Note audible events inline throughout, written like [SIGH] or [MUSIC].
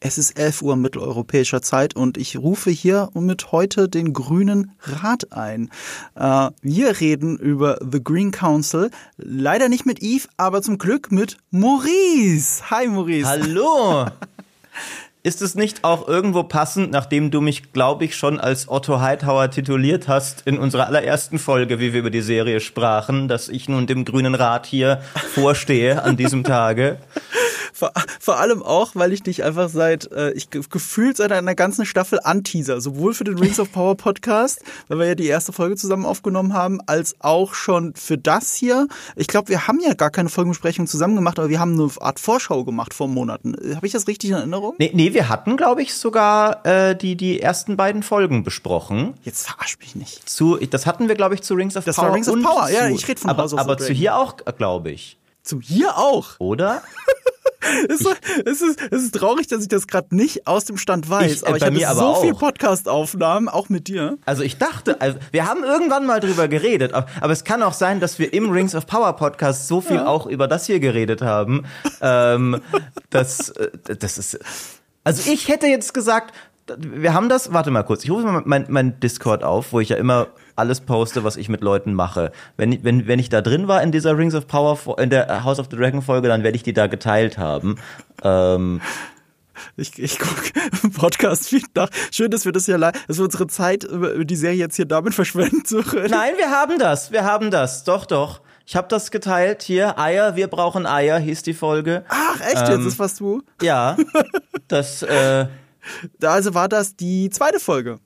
Es ist 11 Uhr mitteleuropäischer Zeit und ich rufe hier mit heute den Grünen Rat ein. Äh, wir reden über The Green Council. Leider nicht mit Yves, aber zum Glück mit Maurice. Hi Maurice. Hallo. [LAUGHS] Ist es nicht auch irgendwo passend, nachdem du mich, glaube ich, schon als Otto Hightower tituliert hast in unserer allerersten Folge, wie wir über die Serie sprachen, dass ich nun dem Grünen Rat hier vorstehe an diesem Tage? [LAUGHS] Vor, vor allem auch, weil ich dich einfach seit, äh, ich gefühlt seit einer ganzen Staffel anteaser, sowohl für den Rings of Power Podcast, [LAUGHS] weil wir ja die erste Folge zusammen aufgenommen haben, als auch schon für das hier. Ich glaube, wir haben ja gar keine Folgenbesprechung zusammen gemacht, aber wir haben eine Art Vorschau gemacht vor Monaten. Habe ich das richtig in Erinnerung? Nee, nee wir hatten, glaube ich, sogar äh, die, die ersten beiden Folgen besprochen. Jetzt verarsch mich nicht. Zu, das hatten wir, glaube ich, zu Rings of das Power. Das war Rings of Power, ja, ich rede von aber, House of Aber zu hier auch, glaube ich. Zu hier auch? Oder? [LAUGHS] es, [LAUGHS] ist, es, ist, es ist traurig, dass ich das gerade nicht aus dem Stand weiß. Ich, äh, aber ich aber so auch. viel Podcast-Aufnahmen, auch mit dir. Also ich dachte, also wir haben irgendwann mal drüber geredet, aber, aber, es kann auch sein, dass wir im Rings of Power Podcast so viel ja. auch über das hier geredet haben. Ähm, [LAUGHS] das, äh, das ist. Also ich hätte jetzt gesagt, wir haben das, warte mal kurz, ich rufe mal mein, mein Discord auf, wo ich ja immer alles poste, was ich mit Leuten mache. Wenn, wenn, wenn ich da drin war in dieser Rings of Power, in der House of the Dragon Folge, dann werde ich die da geteilt haben. Ähm, ich, ich gucke Podcast Feed nach. Schön, dass wir das ja, dass wir unsere Zeit über die Serie jetzt hier damit verschwenden zu können. Nein, wir haben das, wir haben das. Doch, doch. Ich habe das geteilt hier. Eier, wir brauchen Eier, hieß die Folge. Ach, echt? Ähm, jetzt ist was du? Ja. [LAUGHS] Das. Äh, [LAUGHS] also war das die zweite Folge.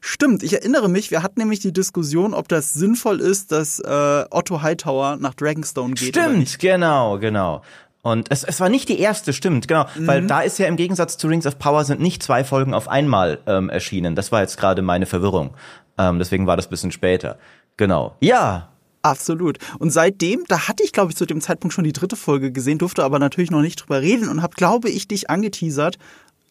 Stimmt, ich erinnere mich, wir hatten nämlich die Diskussion, ob das sinnvoll ist, dass äh, Otto Hightower nach Dragonstone geht. Stimmt, genau, genau. Und es, es war nicht die erste, stimmt, genau. Mhm. Weil da ist ja im Gegensatz zu Rings of Power sind nicht zwei Folgen auf einmal ähm, erschienen. Das war jetzt gerade meine Verwirrung. Ähm, deswegen war das bisschen später. Genau. Ja, Absolut. Und seitdem, da hatte ich, glaube ich, zu dem Zeitpunkt schon die dritte Folge gesehen, durfte aber natürlich noch nicht drüber reden und habe, glaube ich, dich angeteasert,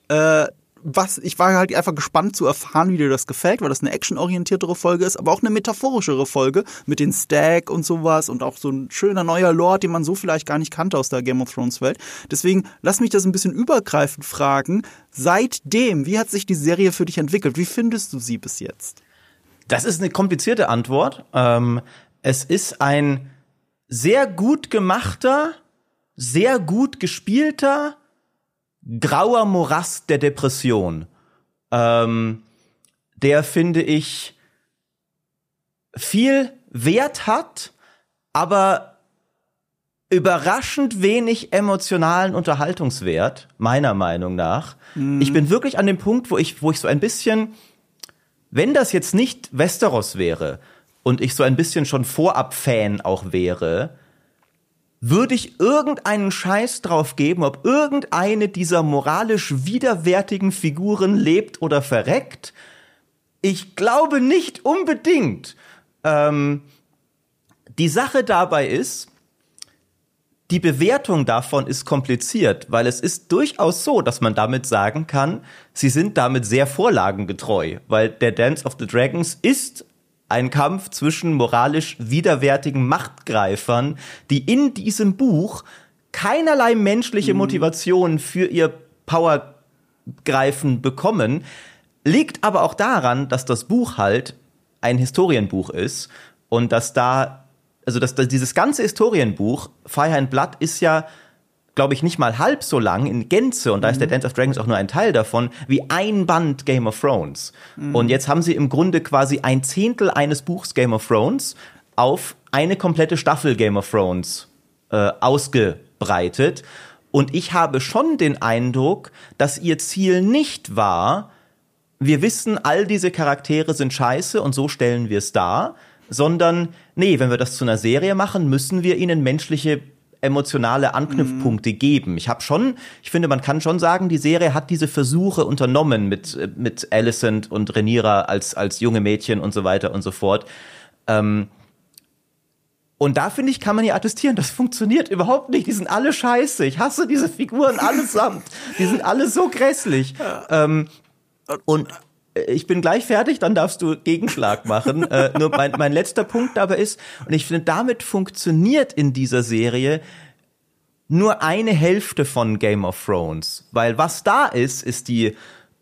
äh, was, ich war halt einfach gespannt zu erfahren, wie dir das gefällt, weil das eine actionorientiertere Folge ist, aber auch eine metaphorischere Folge mit den Stack und sowas und auch so ein schöner neuer Lord, den man so vielleicht gar nicht kannte aus der Game of Thrones Welt. Deswegen lass mich das ein bisschen übergreifend fragen. Seitdem, wie hat sich die Serie für dich entwickelt? Wie findest du sie bis jetzt? Das ist eine komplizierte Antwort. Ähm, es ist ein sehr gut gemachter, sehr gut gespielter, grauer Morast der Depression, ähm, der finde ich viel Wert hat, aber überraschend wenig emotionalen Unterhaltungswert, meiner Meinung nach. Mhm. Ich bin wirklich an dem Punkt, wo ich, wo ich so ein bisschen, wenn das jetzt nicht Westeros wäre und ich so ein bisschen schon Vorab-Fan auch wäre, würde ich irgendeinen Scheiß drauf geben, ob irgendeine dieser moralisch widerwärtigen Figuren lebt oder verreckt? Ich glaube nicht unbedingt. Ähm, die Sache dabei ist, die Bewertung davon ist kompliziert, weil es ist durchaus so, dass man damit sagen kann, sie sind damit sehr vorlagengetreu, weil der Dance of the Dragons ist ein Kampf zwischen moralisch widerwärtigen Machtgreifern, die in diesem Buch keinerlei menschliche mhm. Motivation für ihr Powergreifen bekommen, liegt aber auch daran, dass das Buch halt ein Historienbuch ist und dass da, also dass, dass dieses ganze Historienbuch, Fire and Blood, ist ja glaube ich, nicht mal halb so lang in Gänze, und da ist der mhm. Dance of Dragons auch nur ein Teil davon, wie ein Band Game of Thrones. Mhm. Und jetzt haben sie im Grunde quasi ein Zehntel eines Buchs Game of Thrones auf eine komplette Staffel Game of Thrones äh, ausgebreitet. Und ich habe schon den Eindruck, dass ihr Ziel nicht war, wir wissen, all diese Charaktere sind scheiße und so stellen wir es dar, sondern nee, wenn wir das zu einer Serie machen, müssen wir ihnen menschliche emotionale Anknüpfpunkte mhm. geben. Ich habe schon, ich finde, man kann schon sagen, die Serie hat diese Versuche unternommen mit mit Alicent und Rhaenyra als als junge Mädchen und so weiter und so fort. Ähm, und da finde ich, kann man ja attestieren, das funktioniert überhaupt nicht. Die sind alle scheiße. Ich hasse diese Figuren allesamt. Die sind alle so grässlich. Ähm, und ich bin gleich fertig, dann darfst du Gegenschlag machen. äh, nur mein, mein letzter Punkt dabei ist, und ich finde, damit funktioniert in dieser Serie nur eine Hälfte von Game of Thrones. Weil was da ist, ist die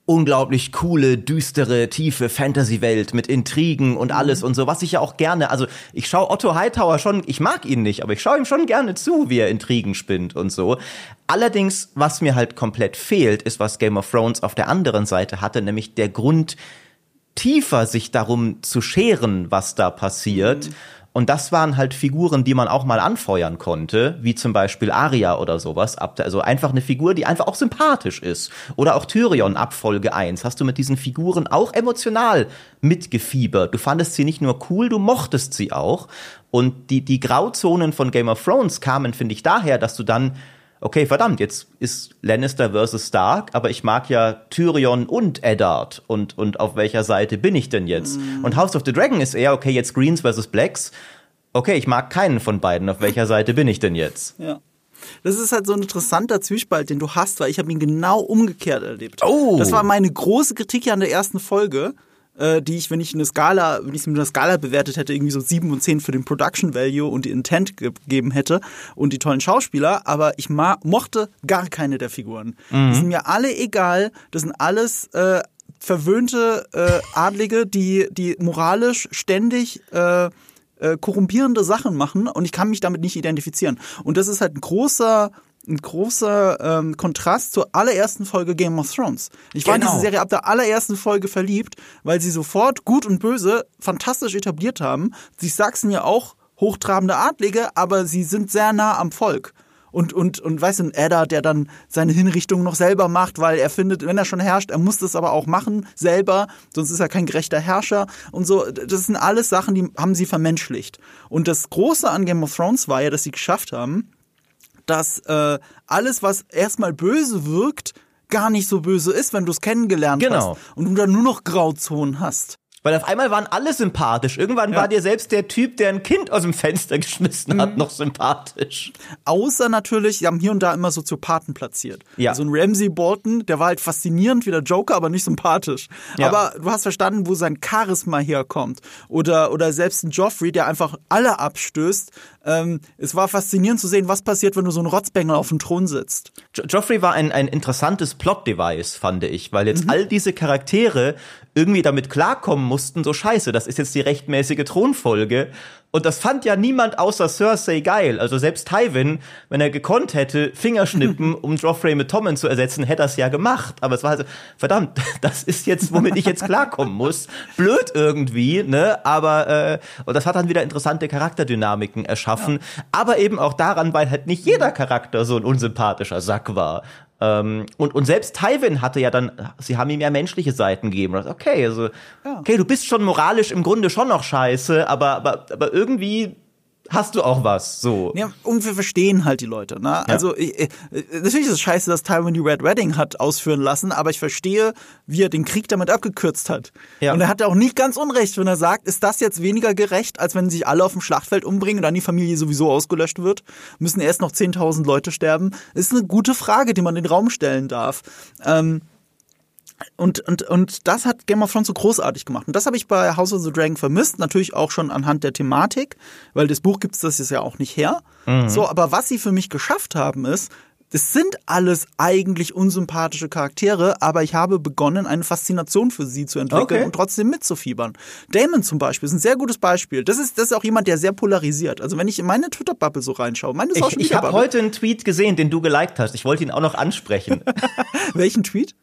unglaublich coole, düstere, tiefe Fantasy-Welt mit Intrigen und alles und so, was ich ja auch gerne, also ich schaue Otto Hightower schon, ich mag ihn nicht, aber ich schaue ihm schon gerne zu, wie er Intrigen spinnt und so. Allerdings, was mir halt komplett fehlt, ist, was Game of Thrones auf der anderen Seite hatte, nämlich der Grund, tiefer sich darum zu scheren, was da passiert. Mhm und das waren halt Figuren, die man auch mal anfeuern konnte, wie zum Beispiel Arya oder sowas. Also einfach eine Figur, die einfach auch sympathisch ist. Oder auch Tyrion ab Folge 1. Hast du mit diesen Figuren auch emotional mitgefiebert. Du fandest sie nicht nur cool, du mochtest sie auch. Und die, die Grauzonen von Game of Thrones kamen, finde ich, daher, dass du dann okay, verdammt, jetzt ist Lannister versus Stark, aber ich mag ja Tyrion und Eddard und, und auf welcher Seite bin ich denn jetzt? Mm. Und House of the Dragon ist eher, okay, jetzt Greens versus Blacks. Okay, ich mag keinen von beiden, auf welcher Seite bin ich denn jetzt? Ja. Das ist halt so ein interessanter Zwiespalt, den du hast, weil ich habe ihn genau umgekehrt erlebt. Oh. Das war meine große Kritik hier an der ersten Folge äh, die ich, wenn ich eine Skala, wenn ich es mit einer Skala bewertet hätte, irgendwie so sieben und zehn für den Production Value und die Intent gegeben hätte und die tollen Schauspieler, aber ich mochte gar keine der Figuren. Mhm. Die sind mir alle egal. Das sind alles äh, verwöhnte äh, Adlige, die, die moralisch ständig äh, äh, korrumpierende Sachen machen und ich kann mich damit nicht identifizieren. Und das ist halt ein großer ein großer ähm, Kontrast zur allerersten Folge Game of Thrones. Ich war genau. in diese Serie ab der allerersten Folge verliebt, weil sie sofort Gut und Böse fantastisch etabliert haben. Sie sagsen ja auch hochtrabende Adlige, aber sie sind sehr nah am Volk. Und, und, und weißt du, ein Eddard, der dann seine Hinrichtung noch selber macht, weil er findet, wenn er schon herrscht, er muss das aber auch machen, selber, sonst ist er kein gerechter Herrscher und so. Das sind alles Sachen, die haben sie vermenschlicht. Und das Große an Game of Thrones war ja, dass sie geschafft haben, dass äh, alles, was erstmal böse wirkt, gar nicht so böse ist, wenn du es kennengelernt genau. hast und du dann nur noch Grauzonen hast. Weil auf einmal waren alle sympathisch. Irgendwann ja. war dir selbst der Typ, der ein Kind aus dem Fenster [LAUGHS] geschmissen hat, mhm. noch sympathisch. Außer natürlich, sie haben hier und da immer Soziopathen platziert. Ja. So also ein Ramsey Bolton, der war halt faszinierend wie der Joker, aber nicht sympathisch. Ja. Aber du hast verstanden, wo sein Charisma herkommt. Oder, oder selbst ein Joffrey, der einfach alle abstößt. Ähm, es war faszinierend zu sehen, was passiert, wenn du so ein Rotzbengel auf dem Thron sitzt. Jo Joffrey war ein, ein interessantes Plot-Device, fand ich, weil jetzt mhm. all diese Charaktere irgendwie damit klarkommen mussten, so scheiße, das ist jetzt die rechtmäßige Thronfolge. Und das fand ja niemand außer Cersei geil. Also selbst Tywin, wenn er gekonnt hätte, Fingerschnippen, [LAUGHS] um Joffrey mit Tommen zu ersetzen, hätte er es ja gemacht. Aber es war halt so, verdammt, [LAUGHS] das ist jetzt, womit ich jetzt klarkommen muss. Blöd irgendwie, ne? Aber, äh, und das hat dann wieder interessante Charakterdynamiken erschaffen. Ja. Aber eben auch daran, weil halt nicht jeder Charakter so ein unsympathischer Sack war. Ähm, und, und selbst Tywin hatte ja dann, sie haben ihm ja menschliche Seiten gegeben. Okay, also, okay, du bist schon moralisch im Grunde schon noch scheiße, aber, aber, aber irgendwie hast du auch was, so. Ja, und wir verstehen halt die Leute, ne? Ja. Also, ich, ich, natürlich ist es scheiße, dass Tywin die Red Wedding hat ausführen lassen, aber ich verstehe, wie er den Krieg damit abgekürzt hat. Ja. Und er hat auch nicht ganz unrecht, wenn er sagt, ist das jetzt weniger gerecht, als wenn sich alle auf dem Schlachtfeld umbringen und dann die Familie sowieso ausgelöscht wird? Müssen erst noch 10.000 Leute sterben? Ist eine gute Frage, die man in den Raum stellen darf. Ähm, und, und, und das hat Game of Thrones so großartig gemacht. Und das habe ich bei House of the Dragon vermisst, natürlich auch schon anhand der Thematik, weil das Buch gibt es das jetzt ja auch nicht her. Mhm. So, aber was sie für mich geschafft haben, ist, das sind alles eigentlich unsympathische Charaktere, aber ich habe begonnen, eine Faszination für sie zu entwickeln okay. und trotzdem mitzufiebern. Damon zum Beispiel ist ein sehr gutes Beispiel. Das ist, das ist auch jemand, der sehr polarisiert. Also wenn ich in meine Twitter-Bubble so reinschaue, meine Social Ich, ich habe heute einen Tweet gesehen, den du geliked hast. Ich wollte ihn auch noch ansprechen. [LAUGHS] [LAUGHS] Welchen Tweet?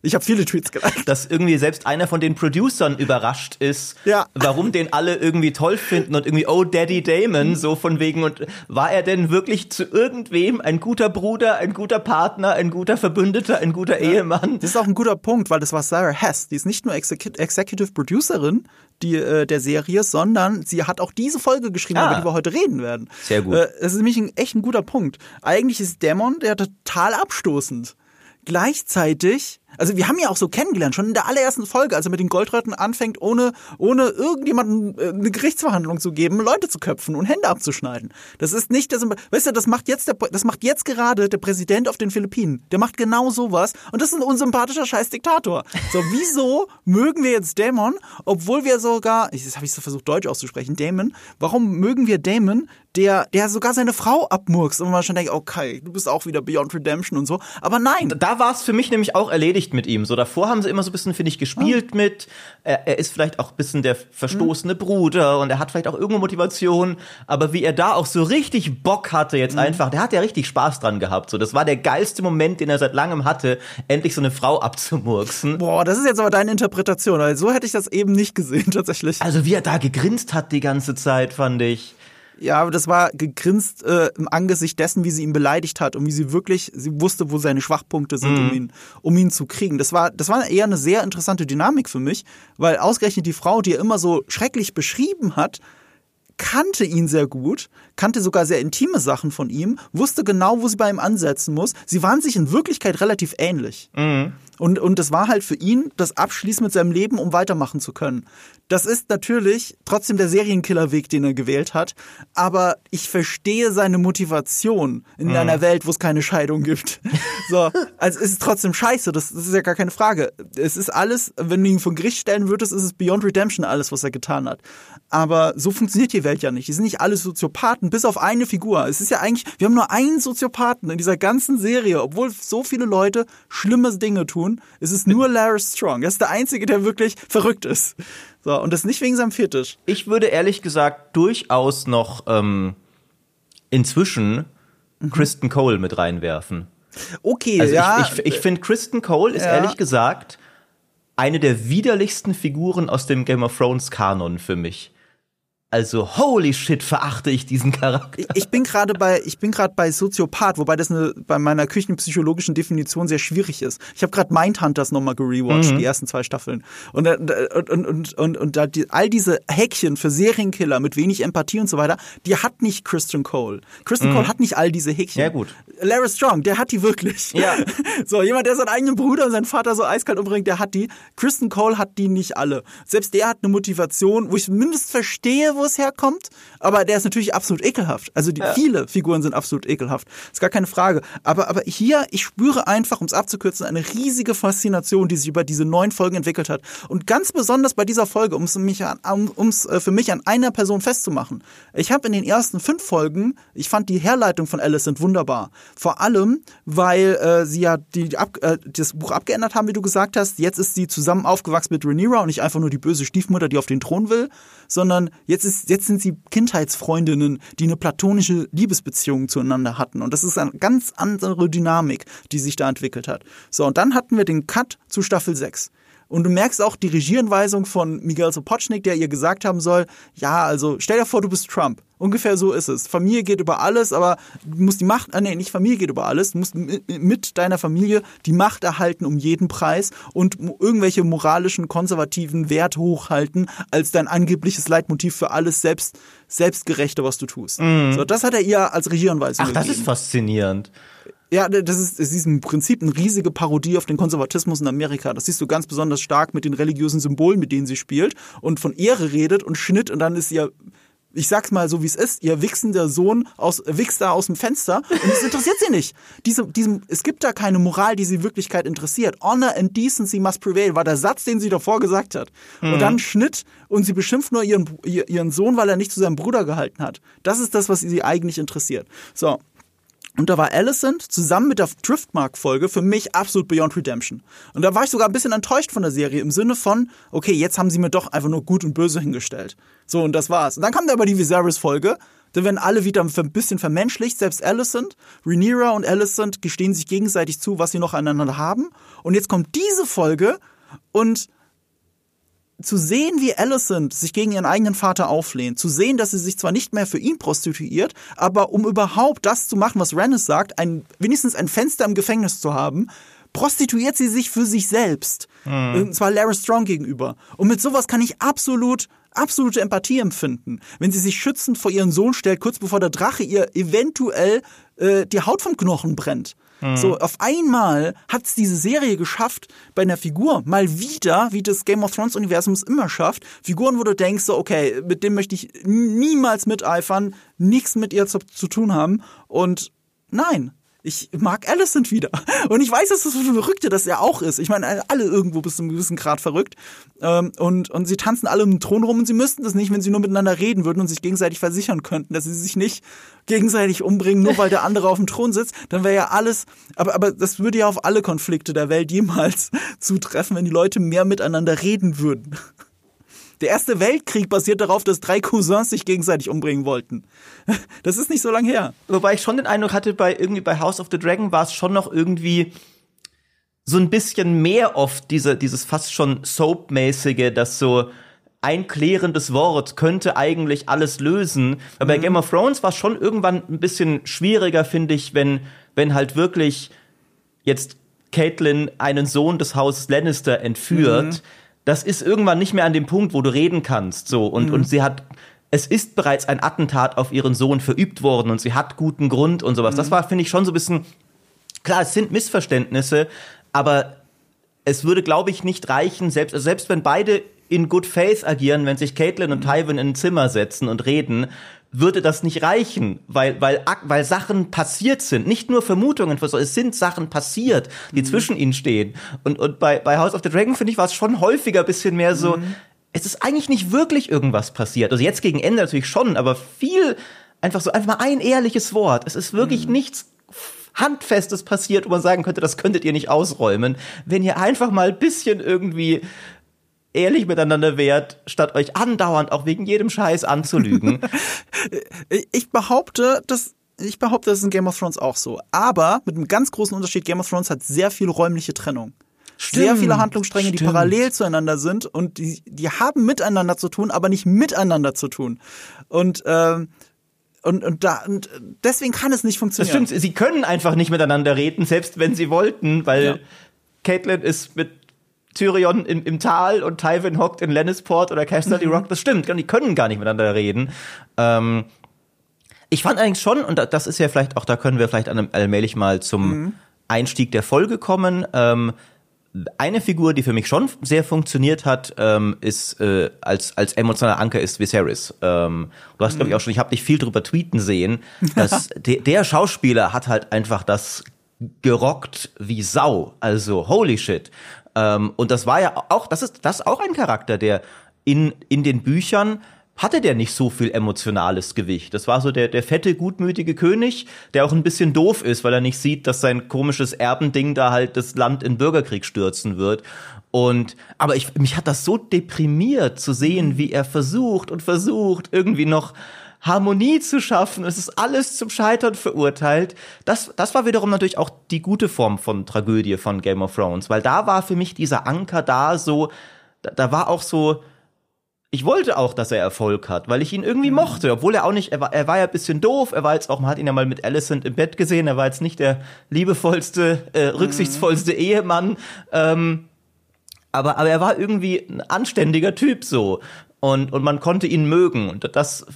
Ich habe viele Tweets geliked. Dass irgendwie selbst einer von den Producern überrascht ist, ja. warum den alle irgendwie toll finden und irgendwie, oh, Daddy Damon, so von wegen, und war er denn wirklich zu irgendwem ein guter Bruder, ein guter Partner, ein guter Verbündeter, ein guter ja. Ehemann? Das ist auch ein guter Punkt, weil das war Sarah Hess. Die ist nicht nur Executive Producerin die, äh, der Serie, sondern sie hat auch diese Folge geschrieben, ah. über die wir heute reden werden. Sehr gut. Äh, das ist nämlich ein, echt ein guter Punkt. Eigentlich ist Damon der total abstoßend. Gleichzeitig Also wir haben ja auch so kennengelernt, schon in der allerersten Folge, als er mit den Goldrötten anfängt, ohne, ohne irgendjemanden äh, eine Gerichtsverhandlung zu geben, Leute zu köpfen und Hände abzuschneiden. Das ist nicht das, weißt du, das macht jetzt der, das macht jetzt gerade der Präsident auf den Philippinen. Der macht genau sowas und das ist ein unsympathischer scheiß Diktator. So, wieso [LAUGHS] mögen wir jetzt Dämon, obwohl wir sogar, das habe ich so versucht deutsch auszusprechen, Damon, warum mögen wir Damon, der, der sogar seine Frau abmurkst und man schon denkt, okay, du bist auch wieder Beyond Redemption und so. Aber nein. Da war es für mich nämlich auch erledigt mit ihm. So davor haben sie immer so ein bisschen, finde ich, gespielt ah. mit. Er, er, ist vielleicht auch ein bisschen der verstoßene mhm. Bruder und er hat vielleicht auch irgendwo Motivation. Aber wie er da auch so richtig Bock hatte jetzt mhm. einfach, der hat ja richtig Spaß dran gehabt. So, das war der geilste Moment, den er seit langem hatte, endlich so eine Frau abzumurksen. Boah, das ist jetzt aber deine Interpretation. Also so hätte ich das eben nicht gesehen, [LAUGHS] tatsächlich. Also wie er da gegrinst hat die ganze Zeit, fand ich. Ja, aber das war gegrinst äh, im Angesicht dessen, wie sie ihn beleidigt hat und wie sie wirklich, sie wusste, wo seine Schwachpunkte sind, mhm. um ihn, um ihn zu kriegen. Das war, das war eher eine sehr interessante Dynamik für mich, weil ausgerechnet die Frau, die er immer so schrecklich beschrieben hat, kannte ihn sehr gut, kannte sogar sehr intime Sachen von ihm, wusste genau, wo sie bei ihm ansetzen muss. Sie waren sich in Wirklichkeit relativ ähnlich. Mhm. Und, und das war halt für ihn das Abschließen mit seinem Leben, um weitermachen zu können. Das ist natürlich trotzdem der Serienkillerweg, den er gewählt hat. Aber ich verstehe seine Motivation in mhm. einer Welt, wo es keine Scheidung gibt. [LAUGHS] So, also es ist trotzdem scheiße, das, das ist ja gar keine Frage. Es ist alles, wenn du ihn vor Gericht stellen würdest, ist es Beyond Redemption alles, was er getan hat. Aber so funktioniert die Welt ja nicht. Die sind nicht alle Soziopathen, bis auf eine Figur. Es ist ja eigentlich, wir haben nur einen Soziopathen in dieser ganzen Serie, obwohl so viele Leute schlimme Dinge tun. Es ist nur Larry Strong. Er ist der Einzige, der wirklich verrückt ist. So, und das nicht wegen seinem Fetisch. Ich würde ehrlich gesagt durchaus noch ähm, inzwischen mhm. Kristen Cole mit reinwerfen. Okay, also ja. Ich, ich, ich finde, Kristen Cole ist ja. ehrlich gesagt eine der widerlichsten Figuren aus dem Game of Thrones Kanon für mich. Also holy shit, verachte ich diesen Charakter. Ich bin gerade bei ich bin gerade bei Soziopath, wobei das eine, bei meiner küchenpsychologischen Definition sehr schwierig ist. Ich habe gerade Mindhunters nochmal gerewatcht, mhm. die ersten zwei Staffeln. Und und und und und, und da die, all diese Häkchen für Serienkiller mit wenig Empathie und so weiter, die hat nicht Christian Cole. Christian mhm. Cole hat nicht all diese Häkchen. Ja gut. Larry Strong, der hat die wirklich. Ja. [LAUGHS] So jemand, der seinen eigenen Bruder und seinen Vater so eiskalt umbringt, der hat die. Kristen Cole hat die nicht alle. Selbst der hat eine Motivation, wo ich mindestens verstehe, wo es herkommt, aber der ist natürlich absolut ekelhaft. Also die, ja. viele Figuren sind absolut ekelhaft. Ist gar keine Frage. Aber, aber hier, ich spüre einfach, um es abzukürzen, eine riesige Faszination, die sich über diese neun Folgen entwickelt hat. Und ganz besonders bei dieser Folge, um es um's äh, für mich an einer Person festzumachen. Ich habe in den ersten fünf Folgen, ich fand die Herleitung von Alicent wunderbar. Vor allem, weil äh, sie ja die, ab, äh, das Buch abgeändert haben, wie du gesagt hast. Jetzt ist sie zusammen aufgewachsen mit Rhaenyra und nicht einfach nur die böse Stiefmutter, die auf den Thron will, sondern jetzt ist jetzt sind sie Kindheitsfreundinnen, die eine platonische Liebesbeziehung zueinander hatten. Und das ist eine ganz andere Dynamik, die sich da entwickelt hat. So, und dann hatten wir den Cut zu Staffel 6. Und du merkst auch die Regieanweisung von Miguel Sopochnik, der ihr gesagt haben soll, ja, also stell dir vor, du bist Trump. Ungefähr so ist es. Familie geht über alles, aber du musst die Macht, ah, nee, nicht Familie geht über alles, du musst mit deiner Familie die Macht erhalten um jeden Preis und irgendwelche moralischen, konservativen Werte hochhalten als dein angebliches Leitmotiv für alles selbst, selbstgerechte, was du tust. Mhm. So, das hat er ihr als Regieranweisung Ach, gegeben. das ist faszinierend. Ja, das ist, das ist im Prinzip eine riesige Parodie auf den Konservatismus in Amerika. Das siehst du ganz besonders stark mit den religiösen Symbolen, mit denen sie spielt und von Ehre redet und Schnitt und dann ist ihr ich sag's mal so wie es ist, ihr wichsender Sohn aus, wichst da aus dem Fenster und es interessiert sie nicht. Diese, diesem, es gibt da keine Moral, die sie in Wirklichkeit interessiert. Honor and decency must prevail war der Satz, den sie davor gesagt hat. Mhm. Und dann Schnitt und sie beschimpft nur ihren, ihren Sohn, weil er nicht zu seinem Bruder gehalten hat. Das ist das, was sie eigentlich interessiert. So. Und da war Alicent zusammen mit der Driftmark-Folge für mich absolut Beyond Redemption. Und da war ich sogar ein bisschen enttäuscht von der Serie im Sinne von, okay, jetzt haben sie mir doch einfach nur gut und böse hingestellt. So, und das war's. Und dann kam da aber die Viserys-Folge. Da werden alle wieder ein bisschen vermenschlicht. Selbst Alicent, Rhaenyra und Alicent gestehen sich gegenseitig zu, was sie noch aneinander haben. Und jetzt kommt diese Folge und zu sehen, wie Alicent sich gegen ihren eigenen Vater auflehnt, zu sehen, dass sie sich zwar nicht mehr für ihn prostituiert, aber um überhaupt das zu machen, was Rennes sagt, ein, wenigstens ein Fenster im Gefängnis zu haben, prostituiert sie sich für sich selbst. Mhm. Und zwar Lara Strong gegenüber. Und mit sowas kann ich absolut, absolute Empathie empfinden. Wenn sie sich schützend vor ihren Sohn stellt, kurz bevor der Drache ihr eventuell äh, die Haut vom Knochen brennt. Mhm. So, auf einmal hat es diese Serie geschafft, bei einer Figur mal wieder, wie das Game of Thrones Universum es immer schafft, Figuren, wo du denkst, so, okay, mit dem möchte ich niemals miteifern, nichts mit ihr zu, zu tun haben. Und nein, ich mag Alicent wieder. [LAUGHS] Und ich weiß, dass das so Verrückte dass er auch ist. Ich meine, alle irgendwo bis zu einem gewissen Grad verrückt. Ähm, und, und sie tanzen alle im Thron rum und sie müssten das nicht, wenn sie nur miteinander reden würden und sich gegenseitig versichern könnten, dass sie sich nicht gegenseitig umbringen, nur weil der andere auf dem Thron sitzt. Dann wäre ja alles, aber, aber das würde ja auf alle Konflikte der Welt jemals [LAUGHS] zutreffen, wenn die Leute mehr miteinander reden würden. Der Erste Weltkrieg basiert darauf, dass drei Cousins sich gegenseitig umbringen wollten. [LAUGHS] Das ist nicht so lang her. Wobei ich schon den Eindruck hatte, bei irgendwie bei House of the Dragon war es schon noch irgendwie so ein bisschen mehr oft diese, dieses fast schon Soap-mäßige, das so ein klärendes Wort könnte eigentlich alles lösen. Aber mhm. bei Game of Thrones war es schon irgendwann ein bisschen schwieriger, finde ich, wenn, wenn halt wirklich jetzt Caitlin einen Sohn des Hauses Lannister entführt. Mhm das ist irgendwann nicht mehr an dem Punkt, wo du reden kannst. So und mhm. und sie hat es ist bereits ein Attentat auf ihren Sohn verübt worden und sie hat guten Grund und sowas. Mhm. Das war finde ich schon so ein bisschen klar, es sind Missverständnisse, aber es würde glaube ich nicht reichen, selbst also selbst wenn beide in good faith agieren, wenn sich Caitlin und mhm. Tywin in ein Zimmer setzen und reden, würde das nicht reichen, weil, weil, weil Sachen passiert sind. Nicht nur Vermutungen, es sind Sachen passiert, die mhm. zwischen ihnen stehen. Und, und bei, bei House of the Dragon, finde ich, war es schon häufiger bisschen mehr so, mhm. es ist eigentlich nicht wirklich irgendwas passiert. Also jetzt gegen Ende natürlich schon, aber viel, einfach so, einfach mal ein ehrliches Wort. Es ist wirklich mhm. nichts Handfestes passiert, wo man sagen könnte, das könntet ihr nicht ausräumen. Wenn ihr einfach mal ein bisschen irgendwie ehrlich miteinander wärt, statt euch andauernd auch wegen jedem Scheiß anzulügen. [LAUGHS] ich behaupte, dass ich behaupte, das ist in Game of Thrones auch so. Aber mit einem ganz großen Unterschied, Game of Thrones hat sehr viel räumliche Trennung. Stimmt, sehr viele Handlungsstränge, stimmt. die parallel zueinander sind und die, die haben miteinander zu tun, aber nicht miteinander zu tun. Und ähm, und, und, da, und deswegen kann es nicht funktionieren. Das stimmt, sie können einfach nicht miteinander reden, selbst wenn sie wollten, weil ja. Caitlin ist mit Tyrion im, im Tal und Tywin hockt in Lannisport oder Casterly mhm. Rock. Das stimmt, die können gar nicht miteinander reden. Ähm, ich fand eigentlich schon, und das ist ja vielleicht auch, da können wir vielleicht allmählich mal zum mhm. Einstieg der Folge kommen. Ähm, eine Figur, die für mich schon sehr funktioniert hat, ähm, ist äh, als als emotionaler Anker ist Viserys. Ähm, du hast mhm. glaube ich auch schon, ich habe dich viel drüber tweeten sehen, [LAUGHS] dass de, der Schauspieler hat halt einfach das gerockt wie Sau. Also holy shit. Ähm, und das war ja auch, das ist das ist auch ein Charakter, der in, in den Büchern hatte der nicht so viel emotionales Gewicht. Das war so der, der fette, gutmütige König, der auch ein bisschen doof ist, weil er nicht sieht, dass sein komisches Erbending da halt das Land in Bürgerkrieg stürzen wird. Und, aber ich, mich hat das so deprimiert zu sehen, wie er versucht und versucht, irgendwie noch Harmonie zu schaffen. Es ist alles zum Scheitern verurteilt. Das, das war wiederum natürlich auch die gute Form von Tragödie von Game of Thrones, weil da war für mich dieser Anker da so, da, da war auch so, ich wollte auch, dass er Erfolg hat, weil ich ihn irgendwie mhm. mochte, obwohl er auch nicht, er war, er war ja ein bisschen doof, er war jetzt auch, man hat ihn ja mal mit Alicent im Bett gesehen, er war jetzt nicht der liebevollste, äh, mhm. rücksichtsvollste. Ehemann, ähm, aber, aber er war irgendwie ein anständiger Typ so und, und man konnte ihn mögen und das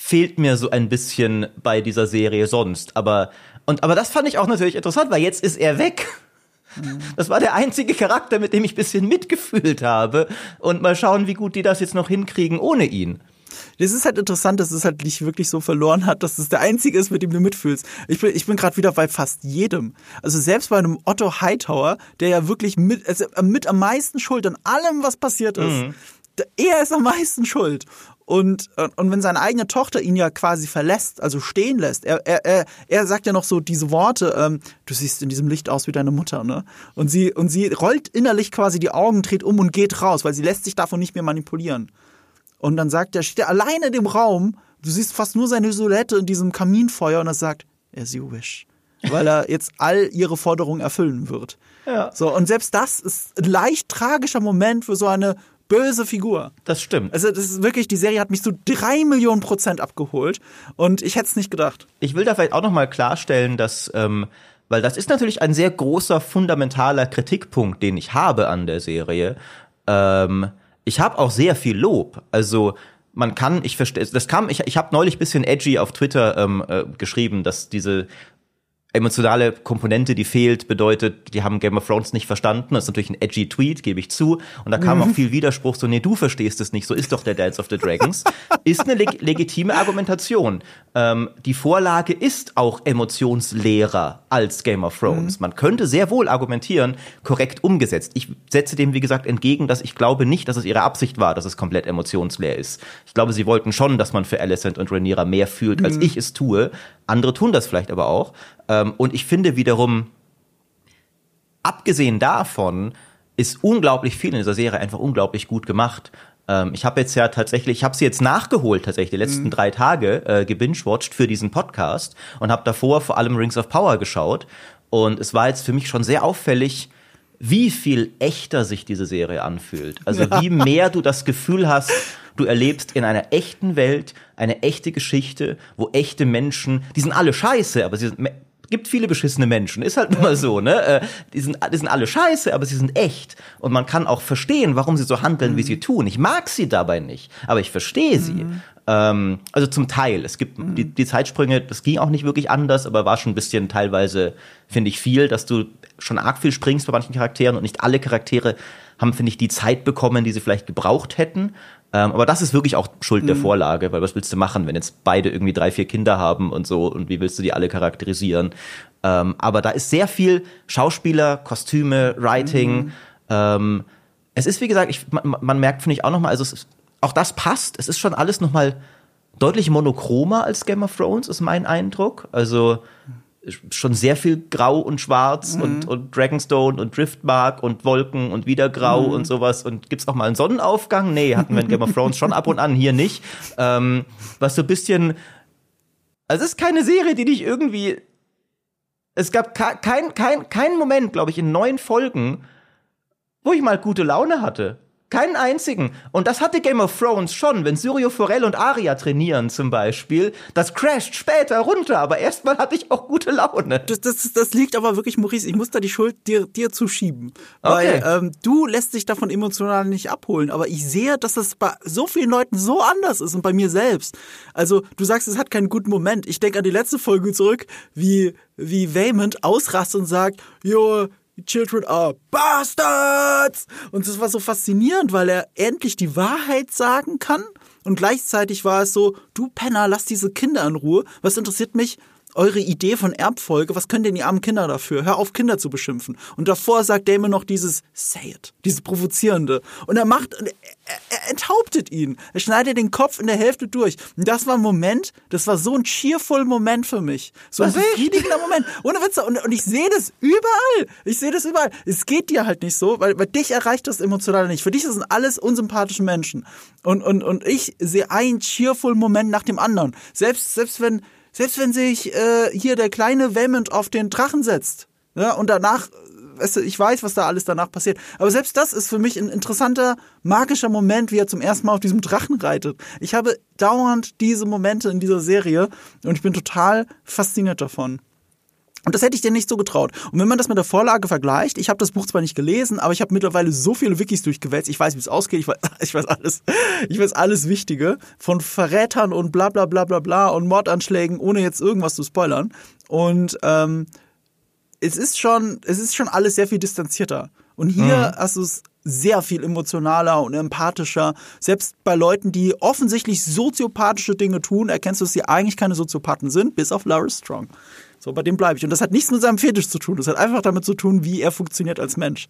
fehlt mir so ein bisschen bei dieser Serie sonst. Aber, und, aber das fand ich auch natürlich interessant, weil jetzt ist er weg. Das war der einzige Charakter, mit dem ich bisschen mitgefühlt habe. Und mal schauen, wie gut die das jetzt noch hinkriegen ohne ihn. Das ist halt interessant, dass es halt nicht wirklich so verloren hat, dass es der einzige ist, mit dem du mitfühlst. Ich bin, ich bin gerade wieder bei fast jedem. Also selbst bei einem Otto Hightower, der ja wirklich mit, also mit am meisten Schuld an allem, was passiert ist. Mhm. Er ist am meisten schuld. Und, und wenn seine eigene Tochter ihn ja quasi verlässt, also stehen lässt, er, er, er, sagt ja noch so diese Worte, ähm, du siehst in diesem Licht aus wie deine Mutter, ne? Und sie, und sie rollt innerlich quasi die Augen, dreht um und geht raus, weil sie lässt sich davon nicht mehr manipulieren. Und dann sagt er, steht er alleine in dem Raum, du siehst fast nur seine Silhouette in diesem Kaminfeuer und er sagt, as you wish. Weil er jetzt all ihre Forderungen erfüllen wird. Ja. So, und selbst das ist ein leicht tragischer Moment für so eine böse Figur. Das stimmt. Also das ist wirklich, die Serie hat mich so drei Millionen Prozent abgeholt und ich hätte es nicht gedacht. Ich will da vielleicht auch nochmal klarstellen, dass, ähm, weil das ist natürlich ein sehr großer, fundamentaler Kritikpunkt, den ich habe an der Serie. Ähm, ich habe auch sehr viel Lob. Also man kann, ich verstehe, das kam, ich, ich habe neulich bisschen edgy auf Twitter ähm, äh, geschrieben, dass diese emotionale Komponente, die fehlt, bedeutet, die haben Game of Thrones nicht verstanden. Das ist natürlich ein edgy Tweet, gebe ich zu. Und da kam auch viel Widerspruch, so, nee, du verstehst es nicht, so ist doch der Dance of the Dragons. [LAUGHS] ist eine leg legitime Argumentation. Ähm, die Vorlage ist auch emotionsleerer als Game of Thrones. Mhm. Man könnte sehr wohl argumentieren, korrekt umgesetzt. Ich setze dem, wie gesagt, entgegen, dass ich glaube nicht, dass es ihre Absicht war, dass es komplett emotionsleer ist. Ich glaube, sie wollten schon, dass man für Alicent und Rhaenyra mehr fühlt, als mhm. ich es tue. Andere tun das vielleicht aber auch. Ähm, und ich finde wiederum, abgesehen davon, ist unglaublich viel in dieser Serie einfach unglaublich gut gemacht. Ähm, ich habe jetzt ja tatsächlich, ich habe sie jetzt nachgeholt tatsächlich die letzten mhm. drei Tage äh, gebingewatcht für diesen Podcast und habe davor vor allem Rings of Power geschaut und es war jetzt für mich schon sehr auffällig, wie viel echter sich diese Serie anfühlt. Also ja. wie mehr du das Gefühl hast, du erlebst in einer echten Welt eine echte Geschichte, wo echte Menschen, die sind alle scheiße, aber sie sind gibt viele beschissene Menschen, ist halt [LAUGHS] immer so, ne? Äh, die sind, die sind alle scheiße, aber sie sind echt. Und man kann auch verstehen, warum sie so handeln, mhm. wie sie tun. Ich mag sie dabei nicht, aber ich verstehe sie. Mhm. Ähm, also zum Teil. Es gibt mhm. die, die Zeitsprünge, das ging auch nicht wirklich anders, aber war schon ein bisschen teilweise, finde ich, viel, dass du schon arg viel springst bei manchen Charakteren und nicht alle Charaktere haben, finde ich, die Zeit bekommen, die sie vielleicht gebraucht hätten. Ähm, aber das ist wirklich auch Schuld mhm. der Vorlage, weil was willst du machen, wenn jetzt beide irgendwie drei, vier Kinder haben und so und wie willst du die alle charakterisieren? Ähm, aber da ist sehr viel Schauspieler, Kostüme, Writing. Mhm. Ähm, es ist, wie gesagt, ich, man, man merkt, finde ich, auch nochmal, also ist, auch das passt. Es ist schon alles nochmal deutlich monochromer als Game of Thrones, ist mein Eindruck. Also schon sehr viel Grau und Schwarz mhm. und, und Dragonstone und Driftmark und Wolken und wieder Grau mhm. und sowas. Und gibt's auch mal einen Sonnenaufgang? Nee, hatten wir in Game of Thrones schon ab und an, hier nicht. Ähm, was so ein bisschen. Also es ist keine Serie, die dich irgendwie. Es gab kein, kein, kein Moment, glaube ich, in neun Folgen, wo ich mal gute Laune hatte. Keinen einzigen. Und das hatte Game of Thrones schon, wenn Syrio Forel und Arya trainieren zum Beispiel. Das crasht später runter, aber erstmal hatte ich auch gute Laune. Das, das, das liegt aber wirklich, Maurice, ich muss da die Schuld dir, dir zuschieben. Okay. Weil ähm, du lässt dich davon emotional nicht abholen. Aber ich sehe, dass das bei so vielen Leuten so anders ist und bei mir selbst. Also du sagst, es hat keinen guten Moment. Ich denke an die letzte Folge zurück, wie, wie Waymond ausrastet und sagt, jo, Children are bastards! Und das war so faszinierend, weil er endlich die Wahrheit sagen kann. Und gleichzeitig war es so, du Penner, lass diese Kinder in Ruhe. Was interessiert mich, eure Idee von Erbfolge, was können denn die armen Kinder dafür? Hör auf, Kinder zu beschimpfen. Und davor sagt Damon noch dieses Say it, dieses Provozierende. Und er macht, er, er enthauptet ihn. Er schneidet den Kopf in der Hälfte durch. Und das war ein Moment, das war so ein cheerful Moment für mich. So ein befriedigender Moment. Ohne Witze. Und, und ich sehe das überall. Ich sehe das überall. Es geht dir halt nicht so, weil bei dich erreicht das emotional nicht. Für dich sind alles unsympathische Menschen. Und, und, und ich sehe einen cheerful Moment nach dem anderen. Selbst, selbst wenn, selbst wenn sich äh, hier der kleine Waymond auf den Drachen setzt ja, und danach, weißt du, ich weiß, was da alles danach passiert, aber selbst das ist für mich ein interessanter, magischer Moment, wie er zum ersten Mal auf diesem Drachen reitet. Ich habe dauernd diese Momente in dieser Serie und ich bin total fasziniert davon. Und das hätte ich dir nicht so getraut. Und wenn man das mit der Vorlage vergleicht, ich habe das Buch zwar nicht gelesen, aber ich habe mittlerweile so viele Wikis durchgewälzt. Ich weiß, wie es ausgeht. Ich weiß, [LAUGHS] ich weiß alles. Ich weiß alles Wichtige von Verrätern und bla bla bla bla bla und Mordanschlägen, ohne jetzt irgendwas zu spoilern. Und ähm, es ist schon, es ist schon alles sehr viel distanzierter. Und hier mhm. hast du es sehr viel emotionaler und empathischer. Selbst bei Leuten, die offensichtlich soziopathische Dinge tun, erkennst du, dass sie eigentlich keine Soziopathen sind, bis auf Lara Strong. So, bei dem bleibe ich. Und das hat nichts mit seinem Fetisch zu tun. Das hat einfach damit zu tun, wie er funktioniert als Mensch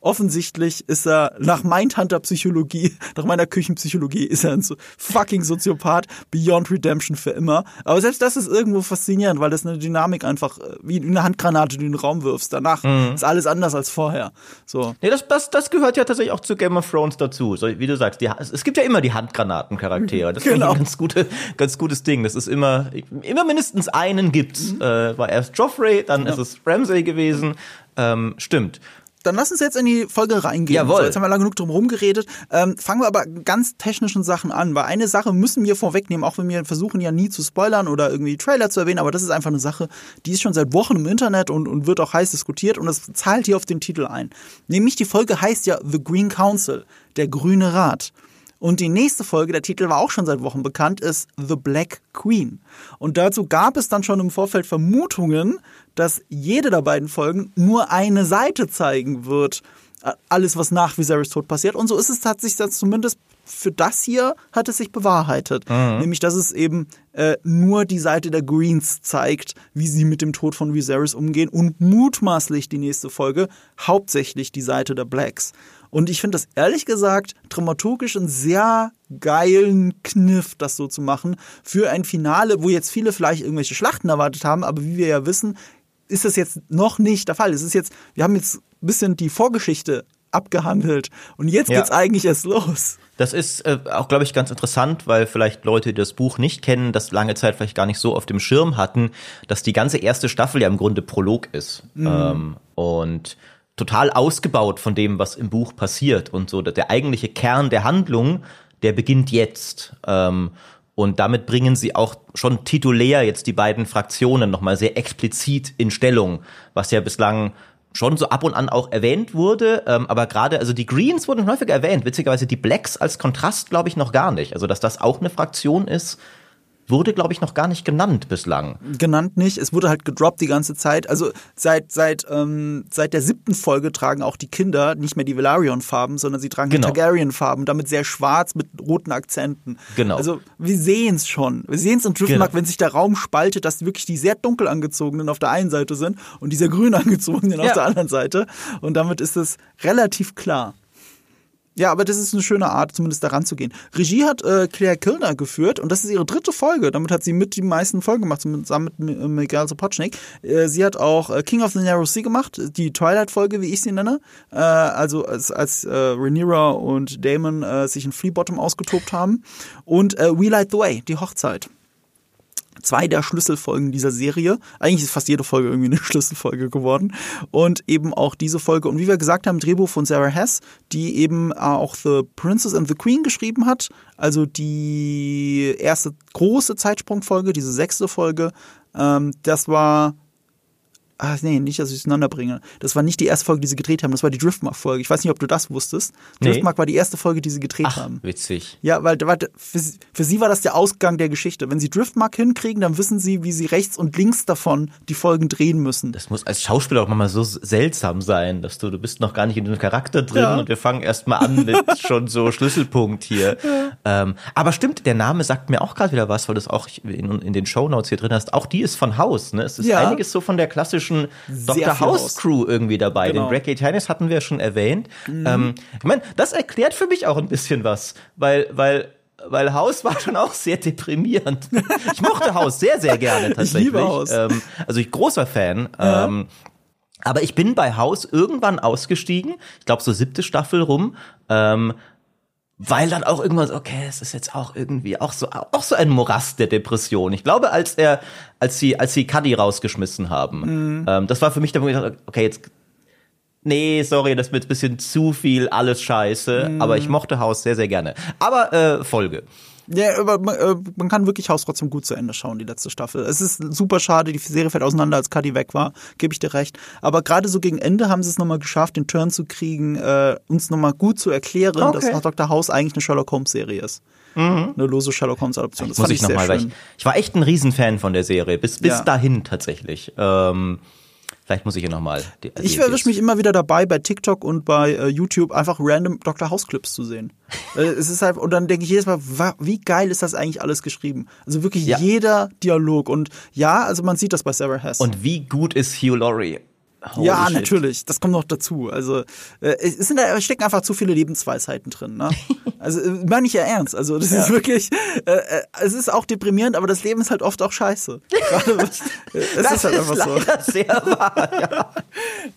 offensichtlich ist er nach Mindhunter-Psychologie, [LAUGHS] nach meiner Küchenpsychologie, ist er ein fucking Soziopath, Beyond Redemption für immer. Aber selbst das ist irgendwo faszinierend, weil das eine Dynamik einfach, äh, wie eine Handgranate, die du in den Raum wirfst. Danach mhm. ist alles anders als vorher. So. Nee, das, das, das gehört ja tatsächlich auch zu Game of Thrones dazu. So, wie du sagst, die, es gibt ja immer die Handgranatencharaktere. Das genau. ist ein ganz, gute, ganz gutes Ding. Das ist immer, immer mindestens einen gibt's. Mhm. Äh, war erst Joffrey, dann ja. ist es Ramsay gewesen. Ähm, stimmt dann lass uns jetzt in die Folge reingehen. Jawohl. So, jetzt haben wir lange genug drum rumgeredet. Ähm, fangen wir aber ganz technischen Sachen an, weil eine Sache müssen wir vorwegnehmen, auch wenn wir versuchen ja nie zu spoilern oder irgendwie Trailer zu erwähnen, aber das ist einfach eine Sache, die ist schon seit Wochen im Internet und, und wird auch heiß diskutiert und das zahlt hier auf den Titel ein. Nämlich die Folge heißt ja The Green Council, der grüne Rat. Und die nächste Folge, der Titel war auch schon seit Wochen bekannt, ist The Black Queen. Und dazu gab es dann schon im Vorfeld Vermutungen, dass jede der beiden Folgen nur eine Seite zeigen wird. Alles, was nach Viserys Tod passiert. Und so ist es tatsächlich zumindest für das hier hat es sich bewahrheitet. Mhm. Nämlich, dass es eben äh, nur die Seite der Greens zeigt, wie sie mit dem Tod von Viserys umgehen und mutmaßlich die nächste Folge hauptsächlich die Seite der Blacks. Und ich finde das ehrlich gesagt dramaturgisch einen sehr geilen Kniff, das so zu machen, für ein Finale, wo jetzt viele vielleicht irgendwelche Schlachten erwartet haben, aber wie wir ja wissen, ist das jetzt noch nicht der Fall. Es ist jetzt, wir haben jetzt ein bisschen die Vorgeschichte abgehandelt und jetzt ja. geht's eigentlich erst los. Das ist äh, auch, glaube ich, ganz interessant, weil vielleicht Leute, die das Buch nicht kennen, das lange Zeit vielleicht gar nicht so auf dem Schirm hatten, dass die ganze erste Staffel ja im Grunde Prolog ist. Mhm. Ähm, und total ausgebaut von dem, was im Buch passiert. Und so der eigentliche Kern der Handlung, der beginnt jetzt. Ähm, und damit bringen sie auch schon titulär jetzt die beiden Fraktionen nochmal sehr explizit in Stellung, was ja bislang schon so ab und an auch erwähnt wurde, ähm, aber gerade, also die Greens wurden häufiger erwähnt, witzigerweise die Blacks als Kontrast glaube ich noch gar nicht. Also dass das auch eine Fraktion ist, wurde, glaube ich, noch gar nicht genannt bislang. Genannt nicht. Es wurde halt gedroppt die ganze Zeit. Also seit, seit, ähm, seit der siebten Folge tragen auch die Kinder nicht mehr die Velaryon-Farben, sondern sie tragen genau. die Targaryen-Farben, damit sehr schwarz mit roten Akzenten. Genau. Also wir sehen es schon. Wir sehen es im Driftmark, genau. wenn sich der Raum spaltet, dass wirklich die sehr dunkel angezogenen auf der einen Seite sind und die sehr grün [LAUGHS] angezogenen ja. auf der anderen Seite. Und damit ist es relativ klar. Ja, aber das ist eine schöne Art, zumindest daran zu gehen. Regie hat äh, Claire Kilner geführt und das ist ihre dritte Folge. Damit hat sie mit die meisten Folgen gemacht, zusammen mit äh, Miguel Sapochnik. Äh, sie hat auch äh, King of the Narrow Sea gemacht, die Twilight-Folge, wie ich sie nenne. Äh, also als, als äh, Rhaenyra und Damon äh, sich in Fleabottom ausgetobt haben. Und äh, We Light the Way, die Hochzeit zwei der Schlüsselfolgen dieser Serie. Eigentlich ist fast jede Folge irgendwie eine [LAUGHS] Schlüsselfolge geworden. Und eben auch diese Folge. Und wie wir gesagt haben, Drehbuch von Sarah Hess, die eben auch The Princess and the Queen geschrieben hat. Also die erste große Zeitsprungfolge, diese sechste Folge. Ähm, das war Ach nee, nicht, dass ich es auseinander bringe. Das war nicht die erste Folge, die sie gedreht haben, das war die Driftmark-Folge. Ich weiß nicht, ob du das wusstest. Nee. Driftmark war die erste Folge, die sie gedreht Ach, haben. witzig. Ja, weil für, für sie war das der Ausgang der Geschichte. Wenn sie Driftmark hinkriegen, dann wissen sie, wie sie rechts und links davon die Folgen drehen müssen. Das muss als Schauspieler auch mal so seltsam sein, dass du, du bist noch gar nicht in dem Charakter drin ja. und wir fangen erst mal an mit [LAUGHS] schon so Schlüsselpunkt hier. Ja. Ähm, aber stimmt, der Name sagt mir auch gerade wieder was, weil du es auch in, in den Shownotes hier drin hast. Auch die ist von Haus, ne? Es ist ja. einiges so von der klassischen klassischen Dr. House Crew irgendwie dabei. Genau. Den Greg Tennis hatten wir schon erwähnt. Mhm. Ähm, ich meine, das erklärt für mich auch ein bisschen was, weil, weil weil Haus [LAUGHS] war schon auch sehr deprimierend. Ich mochte Haus sehr, sehr gerne tatsächlich. [LAUGHS] Ich liebe Haus. Ähm, also ich großer Fan. Ja. Ähm, aber ich bin bei Haus irgendwann ausgestiegen. Ich glaube so siebte Staffel rum. Ähm, weil dann auch irgendwann so, okay, es ist jetzt auch irgendwie auch so auch so ein Morast der Depression. Ich glaube, als er als sie als sie Cuddy rausgeschmissen haben, mhm. ähm, das war für mich der Moment, okay, jetzt nee, sorry, das wird ein bisschen zu viel alles Scheiße, mhm. aber ich mochte Haus sehr sehr gerne. Aber äh, Folge. Ja, aber man, äh, man kann wirklich Haus trotzdem gut zu Ende schauen, die letzte Staffel. Es ist super schade, die Serie fällt auseinander, als Cuddy weg war, gebe ich dir recht. Aber gerade so gegen Ende haben sie es nochmal geschafft, den Turn zu kriegen, äh, uns nochmal gut zu erklären, okay. dass Dr. House eigentlich eine Sherlock Holmes-Serie ist. Mhm. Eine lose Sherlock Holmes-Adoption. Das muss ich, ich nochmal, weil ich, ich war echt ein Riesenfan von der Serie, bis, bis ja. dahin tatsächlich. Ähm Vielleicht muss ich hier nochmal. Ich erwische mich immer wieder dabei, bei TikTok und bei äh, YouTube einfach random Dr. House Clips zu sehen. [LAUGHS] äh, es ist halt, und dann denke ich jedes Mal, wie geil ist das eigentlich alles geschrieben? Also wirklich ja. jeder Dialog. Und ja, also man sieht das bei Sarah Hess. Und wie gut ist Hugh Laurie? Holy ja, shit. natürlich. Das kommt noch dazu. Also äh, es sind da stecken einfach zu viele Lebensweisheiten drin. Ne? [LAUGHS] Also äh, meine ich ja ernst. Also das ja. ist wirklich. Äh, äh, es ist auch deprimierend, aber das Leben ist halt oft auch scheiße. [LAUGHS] Gerade, es das ist halt einfach ist so. sehr wahr. Ja.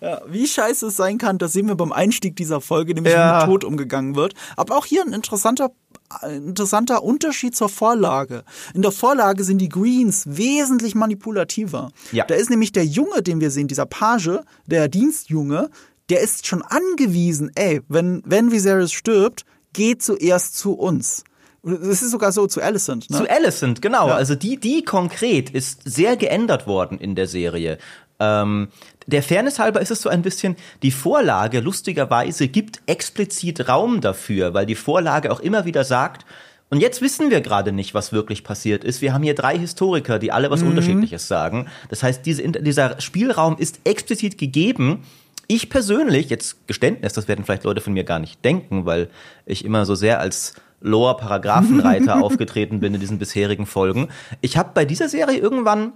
[LAUGHS] ja. Wie scheiße es sein kann, das sehen wir beim Einstieg dieser Folge, nämlich ja. wie mit Tod umgegangen wird. Aber auch hier ein interessanter interessanter Unterschied zur Vorlage. In der Vorlage sind die Greens wesentlich manipulativer. Ja. Da ist nämlich der Junge, den wir sehen, dieser Page, der Dienstjunge, der ist schon angewiesen, ey, wenn, wenn Viserys stirbt, geht zuerst zu uns. Es ist sogar so zu Alicent, ne? Zu Alicent, genau. Ja. Also die, die konkret ist sehr geändert worden in der Serie. Ähm, der Fairness halber ist es so ein bisschen, die Vorlage lustigerweise gibt explizit Raum dafür, weil die Vorlage auch immer wieder sagt, und jetzt wissen wir gerade nicht, was wirklich passiert ist. Wir haben hier drei Historiker, die alle was mhm. Unterschiedliches sagen. Das heißt, diese, dieser Spielraum ist explizit gegeben. Ich persönlich, jetzt Geständnis, das werden vielleicht Leute von mir gar nicht denken, weil ich immer so sehr als Lore-Paragraphenreiter [LAUGHS] aufgetreten bin in diesen bisherigen Folgen. Ich habe bei dieser Serie irgendwann,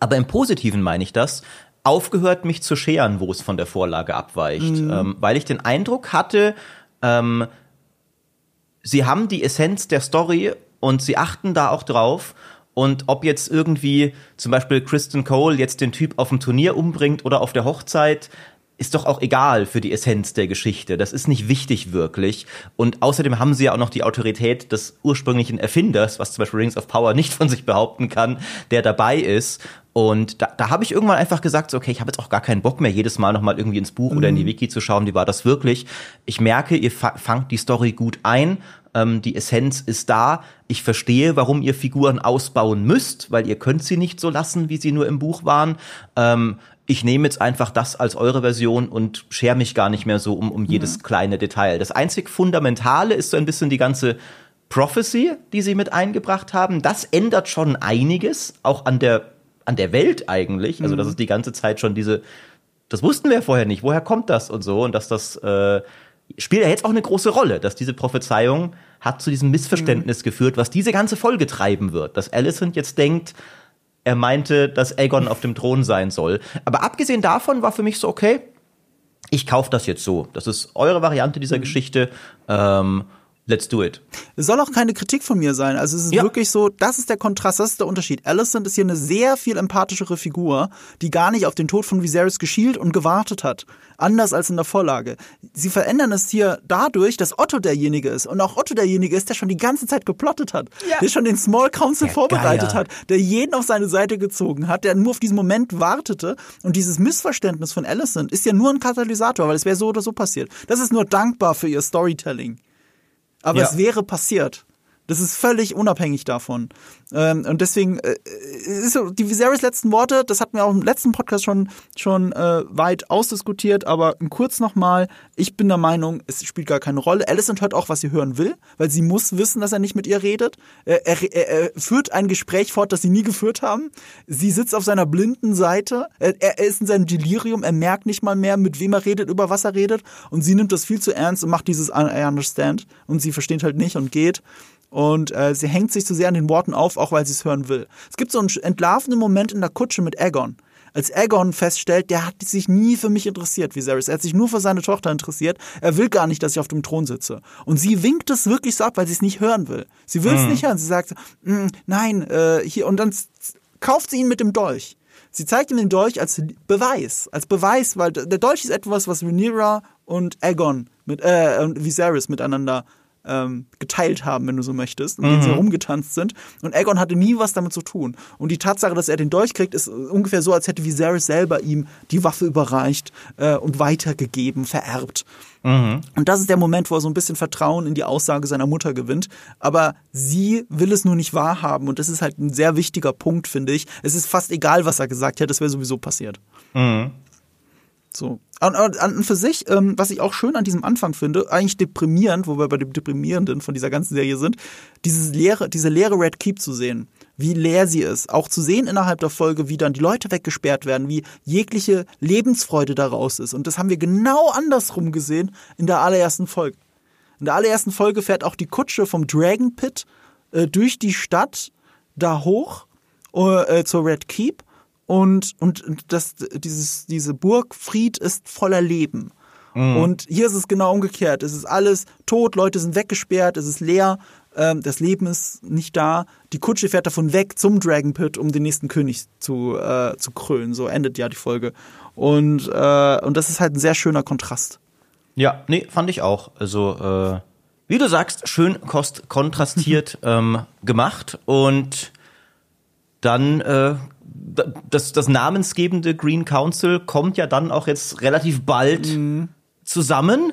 aber im Positiven meine ich das, aufgehört, mich zu scheren, wo es von der Vorlage abweicht, mhm. ähm, weil ich den Eindruck hatte, ähm, sie haben die Essenz der Story und sie achten da auch drauf. Und ob jetzt irgendwie zum Beispiel Kristen Cole jetzt den Typ auf dem Turnier umbringt oder auf der Hochzeit, ist doch auch egal für die Essenz der Geschichte. Das ist nicht wichtig wirklich. Und außerdem haben sie ja auch noch die Autorität des ursprünglichen Erfinders, was zum Beispiel Rings of Power nicht von sich behaupten kann, der dabei ist. Und da, da habe ich irgendwann einfach gesagt, so, okay, ich habe jetzt auch gar keinen Bock mehr, jedes Mal nochmal irgendwie ins Buch mhm. oder in die mhm. Wiki zu schauen, wie war das wirklich. Ich merke, ihr fangt die Story gut ein, ähm, die Essenz ist da. Ich verstehe, warum ihr Figuren ausbauen müsst, weil ihr könnt sie nicht so lassen, wie sie nur im Buch waren. Ähm, ich nehme jetzt einfach das als eure Version und schere mich gar nicht mehr so um, um jedes mhm. kleine Detail. Das einzig Fundamentale ist so ein bisschen die ganze Prophecy, die sie mit eingebracht haben. Das ändert schon einiges, auch an der, an der Welt eigentlich. Also, mhm. dass es die ganze Zeit schon diese, das wussten wir vorher nicht, woher kommt das und so, und dass das äh, spielt ja jetzt auch eine große Rolle, dass diese Prophezeiung hat zu diesem Missverständnis mhm. geführt, was diese ganze Folge treiben wird. Dass Alicent jetzt denkt, er meinte, dass Aegon auf dem Thron sein soll. Aber abgesehen davon war für mich so, okay, ich kaufe das jetzt so. Das ist eure Variante dieser mhm. Geschichte. Ähm, let's do it. Es soll auch keine Kritik von mir sein. Also es ist ja. wirklich so, das ist der Kontrast, das ist der Unterschied. Alicent ist hier eine sehr viel empathischere Figur, die gar nicht auf den Tod von Viserys geschielt und gewartet hat. Anders als in der Vorlage. Sie verändern es hier dadurch, dass Otto derjenige ist. Und auch Otto derjenige ist, der schon die ganze Zeit geplottet hat. Ja. Der schon den Small Council ja, vorbereitet geil. hat. Der jeden auf seine Seite gezogen hat. Der nur auf diesen Moment wartete. Und dieses Missverständnis von Alicent ist ja nur ein Katalysator, weil es wäre so oder so passiert. Das ist nur dankbar für ihr Storytelling. Aber ja. es wäre passiert. Das ist völlig unabhängig davon. Ähm, und deswegen äh, ist so, die Viserys letzten Worte, das hatten wir auch im letzten Podcast schon, schon äh, weit ausdiskutiert, aber kurz nochmal, ich bin der Meinung, es spielt gar keine Rolle. Alicent hört auch, was sie hören will, weil sie muss wissen, dass er nicht mit ihr redet. Er, er, er führt ein Gespräch fort, das sie nie geführt haben. Sie sitzt auf seiner blinden Seite, er, er ist in seinem Delirium, er merkt nicht mal mehr, mit wem er redet, über was er redet und sie nimmt das viel zu ernst und macht dieses I understand und sie versteht halt nicht und geht und äh, sie hängt sich zu sehr an den Worten auf, auch weil sie es hören will. Es gibt so einen entlarvenden Moment in der Kutsche mit Aegon. Als Aegon feststellt, der hat sich nie für mich interessiert, wie Viserys. Er hat sich nur für seine Tochter interessiert. Er will gar nicht, dass ich auf dem Thron sitze. Und sie winkt es wirklich so ab, weil sie es nicht hören will. Sie will es mhm. nicht hören. Sie sagt, mm, nein, äh, hier. Und dann kauft sie ihn mit dem Dolch. Sie zeigt ihm den Dolch als Beweis, als Beweis, weil der Dolch ist etwas, was Rhaenyra und Aegon mit äh, Viserys miteinander ähm, geteilt haben, wenn du so möchtest, denen mhm. sie herumgetanzt sind. Und Aegon hatte nie was damit zu tun. Und die Tatsache, dass er den Dolch kriegt, ist ungefähr so, als hätte Viserys selber ihm die Waffe überreicht äh, und weitergegeben, vererbt. Mhm. Und das ist der Moment, wo er so ein bisschen Vertrauen in die Aussage seiner Mutter gewinnt. Aber sie will es nur nicht wahrhaben. Und das ist halt ein sehr wichtiger Punkt, finde ich. Es ist fast egal, was er gesagt hat, das wäre sowieso passiert. Mhm. So. An, an für sich, ähm, was ich auch schön an diesem Anfang finde, eigentlich deprimierend, wo wir bei dem Deprimierenden von dieser ganzen Serie sind, dieses leere, diese leere Red Keep zu sehen, wie leer sie ist. Auch zu sehen innerhalb der Folge, wie dann die Leute weggesperrt werden, wie jegliche Lebensfreude daraus ist. Und das haben wir genau andersrum gesehen in der allerersten Folge. In der allerersten Folge fährt auch die Kutsche vom Dragon Pit äh, durch die Stadt da hoch äh, zur Red Keep und, und das, dieses, diese Burg Fried ist voller Leben. Mhm. Und hier ist es genau umgekehrt. Es ist alles tot, Leute sind weggesperrt, es ist leer, ähm, das Leben ist nicht da. Die Kutsche fährt davon weg zum Dragon Pit, um den nächsten König zu, äh, zu krönen. So endet ja die Folge. Und, äh, und das ist halt ein sehr schöner Kontrast. Ja, nee, fand ich auch. Also, äh, wie du sagst, schön kost kontrastiert [LAUGHS] ähm, gemacht. Und dann äh, das, das namensgebende Green Council kommt ja dann auch jetzt relativ bald mhm. zusammen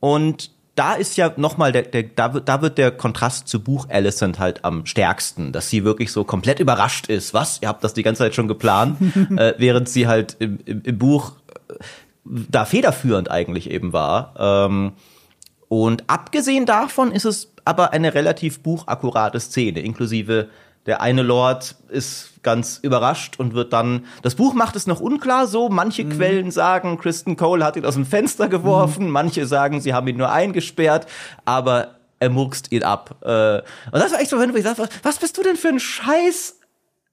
und da ist ja nochmal der, der da wird da wird der Kontrast zu Buch Alicent halt am stärksten, dass sie wirklich so komplett überrascht ist. Was? Ihr habt das die ganze Zeit schon geplant, [LAUGHS] äh, während sie halt im, im, im Buch äh, da federführend eigentlich eben war. Ähm, und abgesehen davon ist es aber eine relativ buchakkurate Szene, inklusive der eine Lord ist ganz überrascht und wird dann. Das Buch macht es noch unklar so. Manche mhm. Quellen sagen, Kristen Cole hat ihn aus dem Fenster geworfen. Mhm. Manche sagen, sie haben ihn nur eingesperrt. Aber er murkst ihn ab. Äh, und das war echt so, wenn du gesagt hast, was bist du denn für ein Scheiß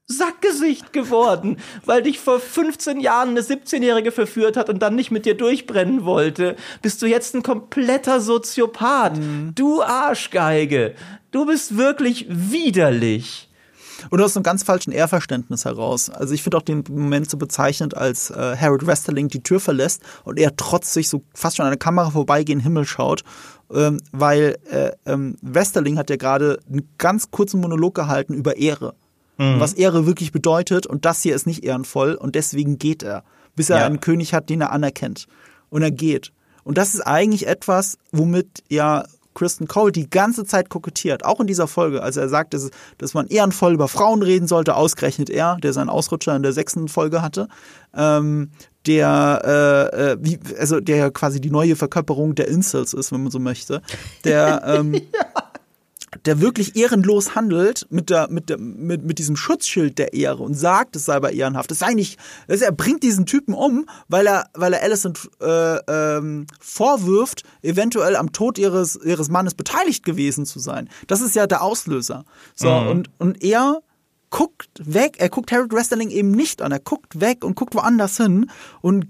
Sackgesicht geworden, weil dich vor 15 Jahren eine 17-Jährige verführt hat und dann nicht mit dir durchbrennen wollte, bist du jetzt ein kompletter Soziopath. Mhm. Du Arschgeige. Du bist wirklich widerlich. Und du hast einen ganz falschen Ehrverständnis heraus. Also ich finde auch den Moment so bezeichnend, als äh, Harold Westerling die Tür verlässt und er trotzig so fast schon an der Kamera vorbeigehen Himmel schaut, ähm, weil äh, ähm, Westerling hat ja gerade einen ganz kurzen Monolog gehalten über Ehre. Mhm. Was Ehre wirklich bedeutet und das hier ist nicht ehrenvoll und deswegen geht er, bis er ja. einen König hat, den er anerkennt. Und er geht. Und das ist eigentlich etwas, womit ja Kristen Cole die ganze Zeit kokettiert, auch in dieser Folge. Also er sagt, dass, dass man ehrenvoll über Frauen reden sollte, ausgerechnet er, der seinen Ausrutscher in der sechsten Folge hatte, ähm, der äh, äh wie, also der quasi die neue Verkörperung der Incels ist, wenn man so möchte. Der [LAUGHS] ähm, ja der wirklich ehrenlos handelt mit der mit der mit, mit diesem Schutzschild der Ehre und sagt, es sei aber ehrenhaft. Das sei nicht, das er bringt diesen Typen um, weil er weil er Alison äh, ähm, vorwirft, eventuell am Tod ihres ihres Mannes beteiligt gewesen zu sein. Das ist ja der Auslöser. So mhm. und und er guckt weg, er guckt Harold Westerling eben nicht an, er guckt weg und guckt woanders hin und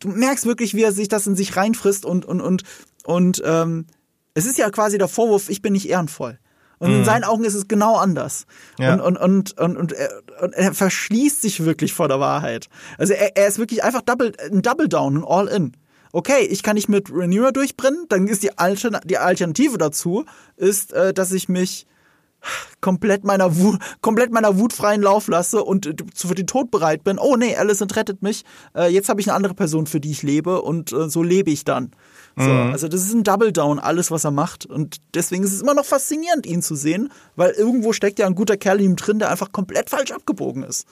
du merkst wirklich, wie er sich das in sich reinfrisst und und und und ähm, es ist ja quasi der Vorwurf, ich bin nicht ehrenvoll. Und mhm. in seinen Augen ist es genau anders. Ja. Und, und, und, und, und, er, und er verschließt sich wirklich vor der Wahrheit. Also er, er ist wirklich einfach double, ein Double Down, ein All In. Okay, ich kann nicht mit Rhaenyra durchbrennen, dann ist die, Altern die Alternative dazu, ist, äh, dass ich mich komplett meiner Wut, komplett meiner Wut freien Lauf lasse und äh, für den Tod bereit bin. Oh nee, Alicent rettet mich. Äh, jetzt habe ich eine andere Person, für die ich lebe und äh, so lebe ich dann. So, mhm. Also das ist ein Double Down, alles, was er macht. Und deswegen ist es immer noch faszinierend, ihn zu sehen, weil irgendwo steckt ja ein guter Kerl in ihm drin, der einfach komplett falsch abgebogen ist.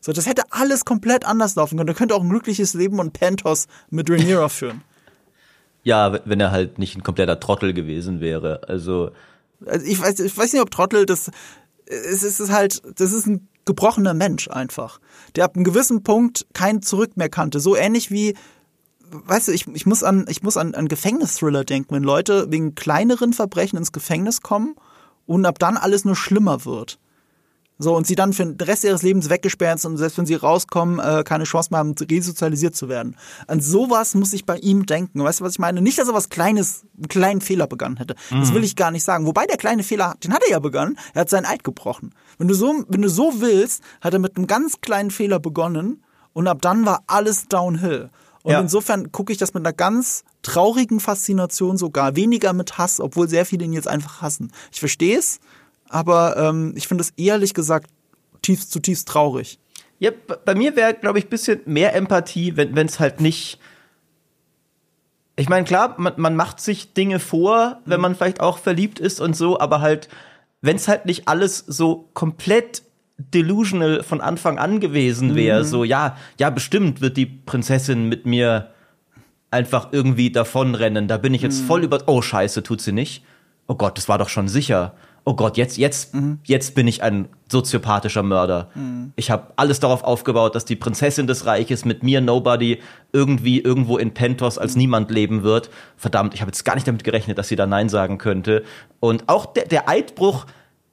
So, das hätte alles komplett anders laufen können. Er könnte auch ein glückliches Leben und Pentos mit Rhaenyra [LAUGHS] führen. Ja, wenn er halt nicht ein kompletter Trottel gewesen wäre. Also, also ich, weiß, ich weiß nicht, ob Trottel das. Es ist halt, das ist ein gebrochener Mensch einfach, der ab einem gewissen Punkt kein Zurück mehr kannte. So ähnlich wie weißt du, ich, ich muss an, ich muss an, an Gefängnisthriller denken, wenn Leute wegen kleineren Verbrechen ins Gefängnis kommen und ab dann alles nur schlimmer wird. So, und sie dann für den Rest ihres Lebens weggesperrt sind und selbst wenn sie rauskommen, äh, keine Chance mehr haben, resozialisiert zu werden. An sowas muss ich bei ihm denken. Weißt du, was ich meine? Nicht, dass er was Kleines, einen kleinen Fehler begangen hätte. Mhm. Das will ich gar nicht sagen. Wobei der kleine Fehler, den hat er ja begangen. Er hat seinen Eid gebrochen. Wenn du so, wenn du so willst, hat er mit einem ganz kleinen Fehler begonnen und ab dann war alles downhill. Und ja. insofern gucke ich das mit einer ganz traurigen Faszination sogar, weniger mit Hass, obwohl sehr viele ihn jetzt einfach hassen. Ich verstehe es, aber ähm, ich finde es ehrlich gesagt tief, zutiefst traurig. Ja, bei mir wäre, glaube ich, ein bisschen mehr Empathie, wenn es halt nicht. Ich meine, klar, man, man macht sich Dinge vor, wenn mhm. man vielleicht auch verliebt ist und so, aber halt, wenn es halt nicht alles so komplett delusional von Anfang an gewesen wäre. Mhm. So, ja, ja, bestimmt wird die Prinzessin mit mir einfach irgendwie davonrennen. Da bin ich jetzt mhm. voll über. Oh, scheiße, tut sie nicht. Oh Gott, das war doch schon sicher. Oh Gott, jetzt, jetzt, mhm. jetzt bin ich ein soziopathischer Mörder. Mhm. Ich habe alles darauf aufgebaut, dass die Prinzessin des Reiches mit mir, Nobody, irgendwie irgendwo in Pentos als niemand leben wird. Verdammt, ich habe jetzt gar nicht damit gerechnet, dass sie da Nein sagen könnte. Und auch der, der Eidbruch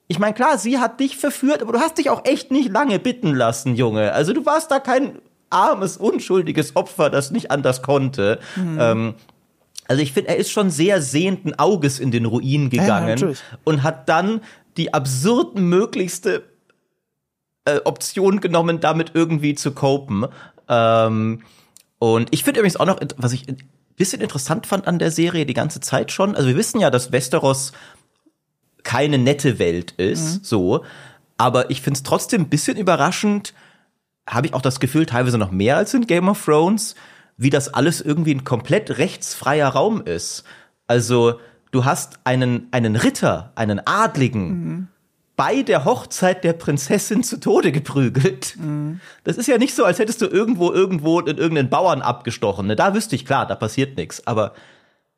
ich meine, klar, sie hat dich verführt, aber du hast dich auch echt nicht lange bitten lassen, Junge. Also du warst da kein armes, unschuldiges Opfer, das nicht anders konnte. Mhm. Ähm, also ich finde, er ist schon sehr sehenden Auges in den Ruin gegangen ja, und hat dann die absurd möglichste äh, Option genommen, damit irgendwie zu copen. Ähm, und ich finde übrigens auch noch, was ich ein bisschen interessant fand an der Serie die ganze Zeit schon, also wir wissen ja, dass Westeros keine nette Welt ist, mhm. so. Aber ich finde es trotzdem ein bisschen überraschend, habe ich auch das Gefühl, teilweise noch mehr als in Game of Thrones, wie das alles irgendwie ein komplett rechtsfreier Raum ist. Also du hast einen, einen Ritter, einen Adligen, mhm. bei der Hochzeit der Prinzessin zu Tode geprügelt. Mhm. Das ist ja nicht so, als hättest du irgendwo irgendwo in irgendeinen Bauern abgestochen. Ne? Da wüsste ich, klar, da passiert nichts. Aber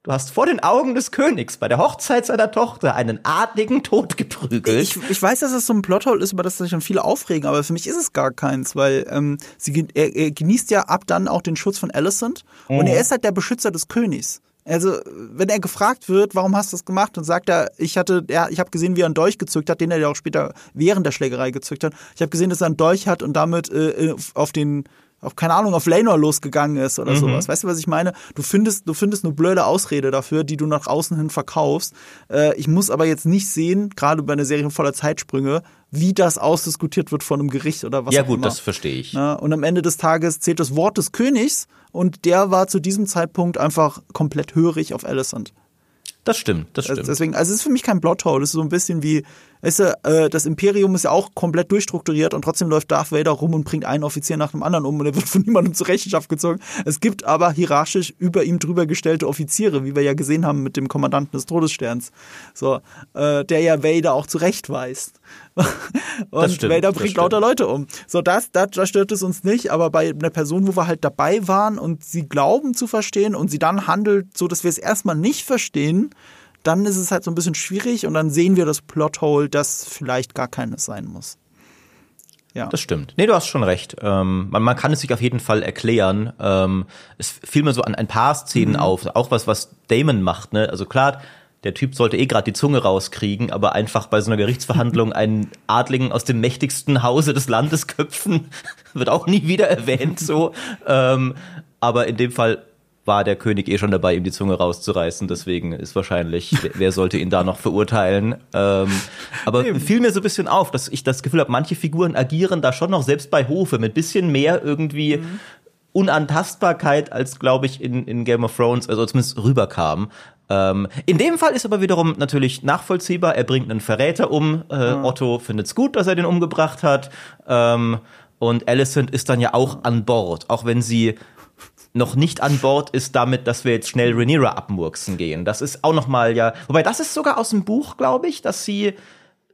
Du hast vor den Augen des Königs bei der Hochzeit seiner Tochter einen Adligen Tod geprügelt. Ich, ich weiß, dass das so ein Plothole ist, über das sich schon viele aufregen, aber für mich ist es gar keins, weil ähm, sie, er, er genießt ja ab dann auch den Schutz von Alicent mhm. und er ist halt der Beschützer des Königs. Also, wenn er gefragt wird, warum hast du das gemacht, und sagt er, ich hatte, ja, ich habe gesehen, wie er einen Dolch gezückt hat, den er ja auch später während der Schlägerei gezückt hat. Ich habe gesehen, dass er einen Dolch hat und damit äh, auf den auf keine Ahnung, auf Lanor losgegangen ist oder mhm. sowas. Weißt du, was ich meine? Du findest, du findest eine blöde Ausrede dafür, die du nach außen hin verkaufst. Äh, ich muss aber jetzt nicht sehen, gerade bei einer Serie voller Zeitsprünge, wie das ausdiskutiert wird von einem Gericht oder was ja, auch gut, immer. das verstehe ich. Ja, und am Ende des Tages zählt das Wort des Königs und der war zu diesem Zeitpunkt einfach komplett hörig auf Alicent. Das stimmt, das stimmt. Deswegen, also es ist für mich kein Plothole, das ist so ein bisschen wie, weißt du, äh, das Imperium ist ja auch komplett durchstrukturiert und trotzdem läuft Darth Vader rum und bringt einen Offizier nach dem anderen um und er wird [LAUGHS] von niemandem zur Rechenschaft gezogen. Es gibt aber hierarchisch über ihm drüber gestellte Offiziere, wie wir ja gesehen haben mit dem Kommandanten des Todessterns, so, äh, der ja Vader auch zurechtweist. [LAUGHS] und stimmt, Vader bringt lauter Leute um. So, das, das, das stört es uns nicht, aber bei einer Person, wo wir halt dabei waren und sie glauben zu verstehen und sie dann handelt, so dass wir es erstmal nicht verstehen, dann ist es halt so ein bisschen schwierig und dann sehen wir das Plothole, das vielleicht gar keines sein muss. Ja. Das stimmt. Nee, du hast schon recht. Ähm, man, man, kann es sich auf jeden Fall erklären. Ähm, es fiel mir so an ein paar Szenen mhm. auf, auch was, was Damon macht. Ne? Also klar, der Typ sollte eh gerade die Zunge rauskriegen, aber einfach bei so einer Gerichtsverhandlung [LAUGHS] einen Adligen aus dem mächtigsten Hause des Landes köpfen, [LAUGHS] wird auch nie wieder erwähnt so. Ähm, aber in dem Fall war der König eh schon dabei, ihm die Zunge rauszureißen. Deswegen ist wahrscheinlich, wer sollte ihn da noch verurteilen? Ähm, aber Eben. fiel mir so ein bisschen auf, dass ich das Gefühl habe, manche Figuren agieren da schon noch selbst bei Hofe mit bisschen mehr irgendwie mhm. Unantastbarkeit, als glaube ich in, in Game of Thrones, also zumindest rüberkam. Ähm, in dem Fall ist aber wiederum natürlich nachvollziehbar. Er bringt einen Verräter um. Äh, mhm. Otto findet es gut, dass er den umgebracht hat. Ähm, und Alicent ist dann ja auch an Bord, auch wenn sie noch nicht an Bord ist damit, dass wir jetzt schnell Rhaenyra abmurksen gehen. Das ist auch noch mal ja, wobei das ist sogar aus dem Buch, glaube ich, dass sie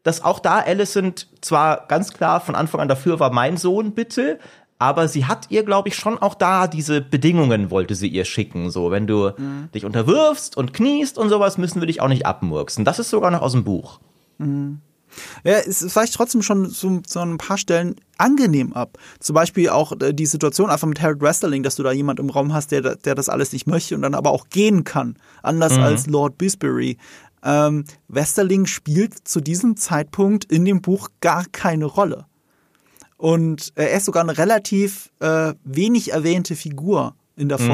dass auch da Alicent zwar ganz klar von Anfang an dafür war, mein Sohn bitte, aber sie hat ihr, glaube ich, schon auch da diese Bedingungen wollte sie ihr schicken. So, wenn du mhm. dich unterwirfst und kniest und sowas, müssen wir dich auch nicht abmurksen. Das ist sogar noch aus dem Buch. Mhm. Ja, es weicht trotzdem schon zu, zu ein paar Stellen angenehm ab. Zum Beispiel auch äh, die Situation einfach mit Harold Westerling, dass du da jemand im Raum hast, der, der das alles nicht möchte und dann aber auch gehen kann. Anders mhm. als Lord Bisbury. Ähm, Westerling spielt zu diesem Zeitpunkt in dem Buch gar keine Rolle. Und er ist sogar eine relativ äh, wenig erwähnte Figur in der mhm.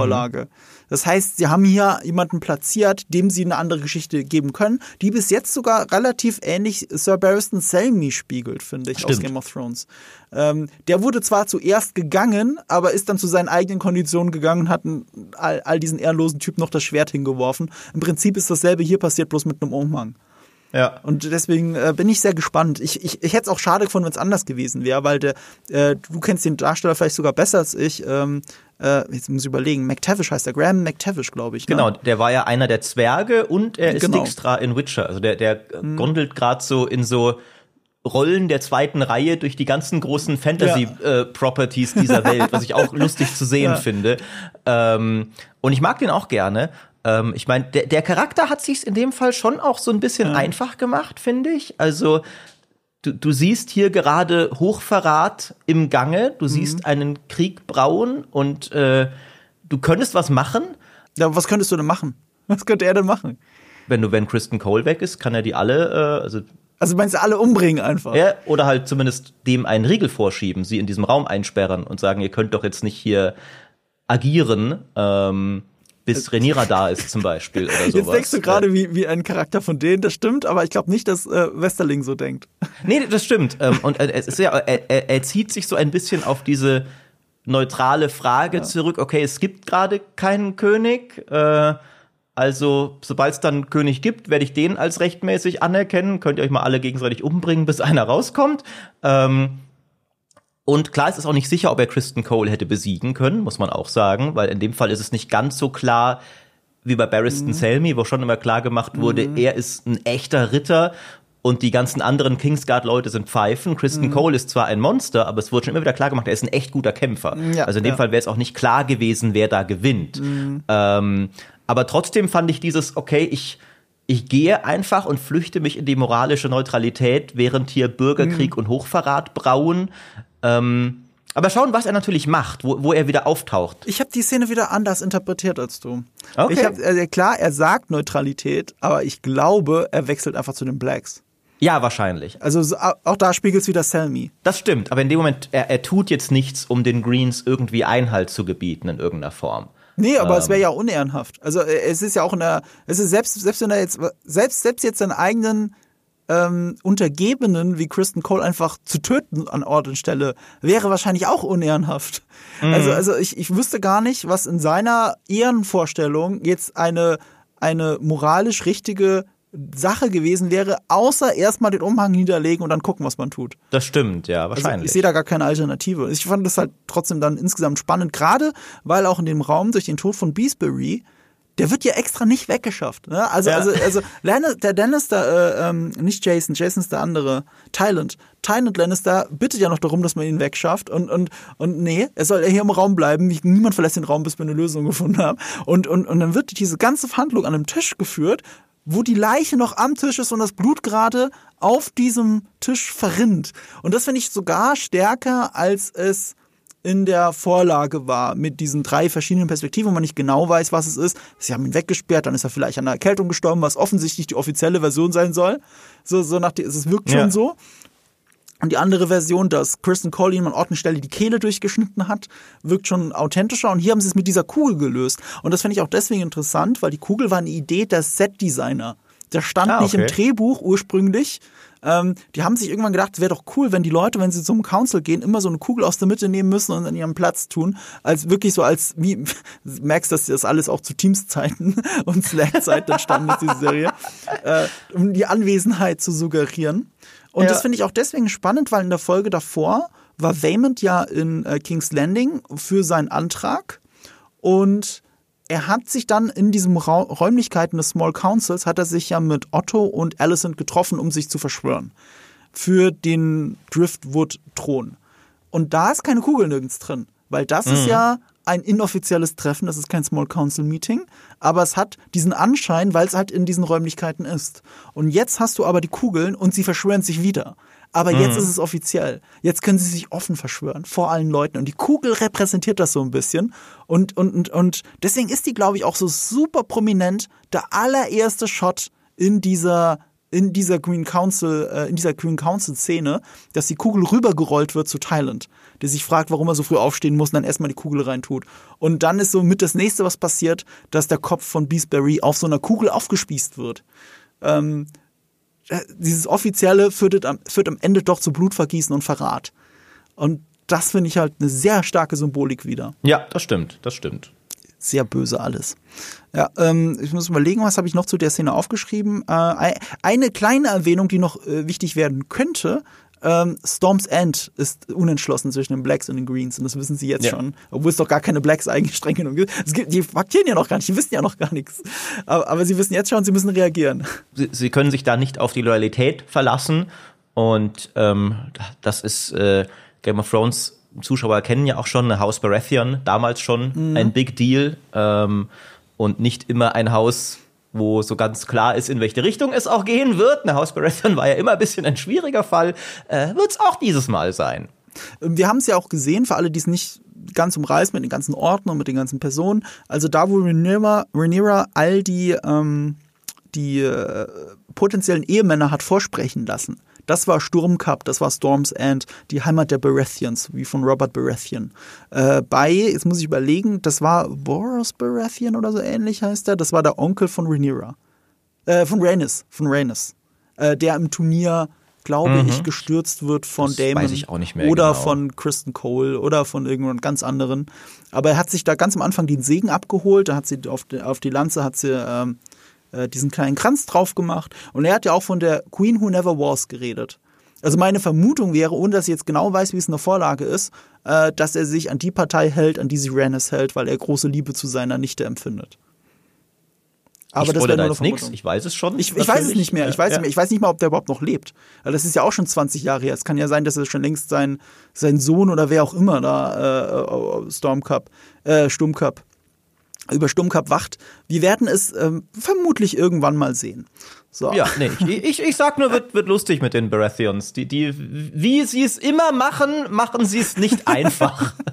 Das heißt, sie haben hier jemanden platziert, dem sie eine andere Geschichte geben können, die bis jetzt sogar relativ ähnlich Sir Barristan Selmy spiegelt, finde ich, Stimmt. aus Game of Thrones. Ähm, der wurde zwar zuerst gegangen, aber ist dann zu seinen eigenen Konditionen gegangen und hat all, all diesen ehrenlosen Typ noch das Schwert hingeworfen. Im Prinzip ist dasselbe hier passiert, bloß mit einem Umhang. Ja. Und deswegen äh, bin ich sehr gespannt. Ich, ich, ich hätte es auch schade gefunden, wenn es anders gewesen wäre, weil der, äh, du kennst den Darsteller vielleicht sogar besser als ich. Ähm, äh, jetzt muss ich überlegen, McTavish heißt der, Graham McTavish, glaube ich. Ne? Genau, der war ja einer der Zwerge und er ist genau. Dijkstra in Witcher. Also der, der hm. gondelt gerade so in so Rollen der zweiten Reihe durch die ganzen großen Fantasy-Properties ja. äh, dieser Welt, was ich auch [LAUGHS] lustig zu sehen ja. finde. Ähm, und ich mag den auch gerne. Ähm, ich meine, der, der Charakter hat sich in dem Fall schon auch so ein bisschen ja. einfach gemacht, finde ich. Also du, du siehst hier gerade Hochverrat im Gange, du mhm. siehst einen Krieg brauen und äh, du könntest was machen. Ja, was könntest du denn machen? [LAUGHS] Was könnte er denn machen? Wenn du, wenn Kristen Cole weg ist, kann er die alle, äh, also also meinst du alle umbringen einfach? Ja, oder halt zumindest dem einen Riegel vorschieben, sie in diesem Raum einsperren und sagen, ihr könnt doch jetzt nicht hier agieren. Ähm, bis Renira da ist zum Beispiel oder [LAUGHS] sowas. Jetzt denkst du gerade wie, wie ein Charakter von denen, das stimmt, aber ich glaube nicht, dass äh, Westerling so denkt. [LAUGHS] Nee, das stimmt. Ähm, und äh, es ist ja, er, er, er zieht sich so ein bisschen auf diese neutrale Frage ja. zurück, okay, es gibt gerade keinen König, äh, also sobald es dann einen König gibt, werde ich den als rechtmäßig anerkennen, könnt ihr euch mal alle gegenseitig umbringen, bis einer rauskommt. Ähm, und klar, es ist auch nicht sicher, ob er Kristen Cole hätte besiegen können, muss man auch sagen, weil in dem Fall ist es nicht ganz so klar, wie bei Barristan mhm. Selmy, wo schon immer klar gemacht wurde, mhm. er ist ein echter Ritter und die ganzen anderen Kingsguard-Leute sind Pfeifen. Kristen mhm. Cole ist zwar ein Monster, aber es wurde schon immer wieder klar gemacht, er ist ein echt guter Kämpfer. Ja, also in dem ja. Fall wäre es auch nicht klar gewesen, wer da gewinnt. Mhm. Ähm, aber trotzdem fand ich dieses, okay, ich, ich gehe einfach und flüchte mich in die moralische Neutralität, während hier Bürgerkrieg mhm. und Hochverrat brauen. Ähm, aber schauen, was er natürlich macht, wo, wo er wieder auftaucht. Ich habe die Szene wieder anders interpretiert als du. Okay. Ich hab, also klar, er sagt Neutralität, aber ich glaube, er wechselt einfach zu den Blacks. Ja, wahrscheinlich. Also auch da spiegelt es wieder Selmy. Das stimmt, aber in dem Moment, er, er tut jetzt nichts, um den Greens irgendwie Einhalt zu gebieten in irgendeiner Form. Nee, aber ähm. es wäre ja unehrenhaft. Also äh, es ist ja auch in der, es ist selbst, selbst wenn er jetzt, selbst, selbst jetzt seinen eigenen ähm, Untergebenen wie Kristen Cole einfach zu töten an Ort und Stelle, wäre wahrscheinlich auch unehrenhaft. Mhm. Also, also ich, ich wüsste gar nicht, was in seiner Ehrenvorstellung jetzt eine, eine moralisch richtige Sache gewesen wäre, außer erstmal den Umhang niederlegen und dann gucken, was man tut. Das stimmt, ja, also wahrscheinlich. Also ich sehe da gar keine Alternative. Ich fand das halt trotzdem dann insgesamt spannend, gerade weil auch in dem Raum durch den Tod von Beesbury der wird ja extra nicht weggeschafft. Ne? Also, ja. also, also der Lannister, äh, ähm, nicht Jason, Jason ist der andere, Thailand. Thailand Lannister bittet ja noch darum, dass man ihn wegschafft und, und, und nee, er soll hier im Raum bleiben. Niemand verlässt den Raum, bis wir eine Lösung gefunden haben. Und, und, und dann wird diese ganze Verhandlung an einem Tisch geführt, wo die Leiche noch am Tisch ist und das Blut gerade auf diesem Tisch verrinnt. Und das finde ich sogar stärker, als es in der Vorlage war, mit diesen drei verschiedenen Perspektiven, wo man nicht genau weiß, was es ist. Sie haben ihn weggesperrt, dann ist er vielleicht an einer Erkältung gestorben, was offensichtlich die offizielle Version sein soll. So, so nach, es wirkt schon ja. so. Und die andere Version, dass Kristen Cole ihm an Ort und Stelle die Kehle durchgeschnitten hat, wirkt schon authentischer. Und hier haben sie es mit dieser Kugel gelöst. Und das finde ich auch deswegen interessant, weil die Kugel war eine Idee der Set-Designer. Der stand ah, okay. nicht im Drehbuch ursprünglich. Ähm, die haben sich irgendwann gedacht, es wäre doch cool, wenn die Leute, wenn sie zum Council gehen, immer so eine Kugel aus der Mitte nehmen müssen und an ihrem Platz tun. Als wirklich so als, wie, [LAUGHS] merkst, dass das alles auch zu Teams-Zeiten [LAUGHS] und Slack-Zeiten entstanden ist, diese Serie, äh, um die Anwesenheit zu suggerieren. Und ja. das finde ich auch deswegen spannend, weil in der Folge davor war Waymond ja in äh, King's Landing für seinen Antrag und er hat sich dann in diesen Ra Räumlichkeiten des Small Councils, hat er sich ja mit Otto und Alicent getroffen, um sich zu verschwören. Für den Driftwood-Thron. Und da ist keine Kugel nirgends drin. Weil das mhm. ist ja ein inoffizielles Treffen, das ist kein Small Council Meeting, aber es hat diesen Anschein, weil es halt in diesen Räumlichkeiten ist. Und jetzt hast du aber die Kugeln und sie verschwören sich wieder. Aber mhm. jetzt ist es offiziell. Jetzt können sie sich offen verschwören vor allen Leuten. Und die Kugel repräsentiert das so ein bisschen. Und, und, und, und deswegen ist die, glaube ich, auch so super prominent. Der allererste Shot in dieser in dieser Green Council, äh, in dieser Green Council Szene, dass die Kugel rübergerollt wird zu Thailand, der sich fragt, warum er so früh aufstehen muss und dann erstmal die Kugel reintut. Und dann ist so mit das nächste, was passiert, dass der Kopf von Beastberry auf so einer Kugel aufgespießt wird. Ähm, äh, dieses Offizielle führt am, führt am Ende doch zu Blutvergießen und Verrat. Und das finde ich halt eine sehr starke Symbolik wieder. Ja, das stimmt, das stimmt. Sehr böse alles. Ja, ähm, ich muss überlegen, was habe ich noch zu der Szene aufgeschrieben. Äh, eine kleine Erwähnung, die noch äh, wichtig werden könnte, ähm, Storm's End ist unentschlossen zwischen den Blacks und den Greens und das wissen sie jetzt ja. schon, obwohl es doch gar keine Blacks eigentlich streng gibt. Es gibt. Die faktieren ja noch gar nicht, die wissen ja noch gar nichts. Aber, aber sie wissen jetzt schon, sie müssen reagieren. Sie, sie, können sich da nicht auf die Loyalität verlassen und ähm, das ist äh, Game of Thrones. Zuschauer kennen ja auch schon Haus Baratheon, damals schon mhm. ein Big Deal ähm, und nicht immer ein Haus wo so ganz klar ist, in welche Richtung es auch gehen wird. Eine House Baratheon war ja immer ein bisschen ein schwieriger Fall. Äh, wird es auch dieses Mal sein. Wir haben es ja auch gesehen, für alle, die es nicht ganz umreißen mit den ganzen Orten und mit den ganzen Personen. Also da, wo Rhaenyra all die, ähm, die äh, potenziellen Ehemänner hat vorsprechen lassen das war Sturmcup, das war Storm's End, die Heimat der Baratheons, wie von Robert Baratheon. Äh, bei, jetzt muss ich überlegen, das war Boros Baratheon oder so ähnlich heißt er, das war der Onkel von Rhaenyra. Äh, von Rhaenys, von Rhaenys. Äh, der im Turnier glaube mhm. ich, gestürzt wird von das Damon. Weiß ich auch nicht mehr oder genau. von Kristen Cole oder von irgendjemand ganz anderen. Aber er hat sich da ganz am Anfang den Segen abgeholt, da hat sie auf die, auf die Lanze hat sie ähm, äh, diesen kleinen Kranz drauf gemacht. Und er hat ja auch von der Queen Who Never Was geredet. Also meine Vermutung wäre, ohne dass ich jetzt genau weiß, wie es in der Vorlage ist, äh, dass er sich an die Partei hält, an die sich Rhaenys hält, weil er große Liebe zu seiner Nichte empfindet. Aber ich das wäre da jetzt nichts, ich weiß es schon. Ich, ich weiß es nicht mehr. Ich weiß, Ja. nicht mehr. ich weiß nicht mal, ob der überhaupt noch lebt. Weil das ist ja auch schon 20 Jahre her. Es kann ja sein, dass er schon längst sein, sein Sohn oder wer auch immer da äh, Stormcup, äh, Sturmcup, über Sturmcup wacht. Wir werden es ähm, vermutlich irgendwann mal sehen. So. Ja, nee, ich, [LAUGHS] ich, ich sag nur, wird, wird lustig mit den Baratheons. Die, die, wie sie es immer machen, machen sie es nicht einfach. [LAUGHS]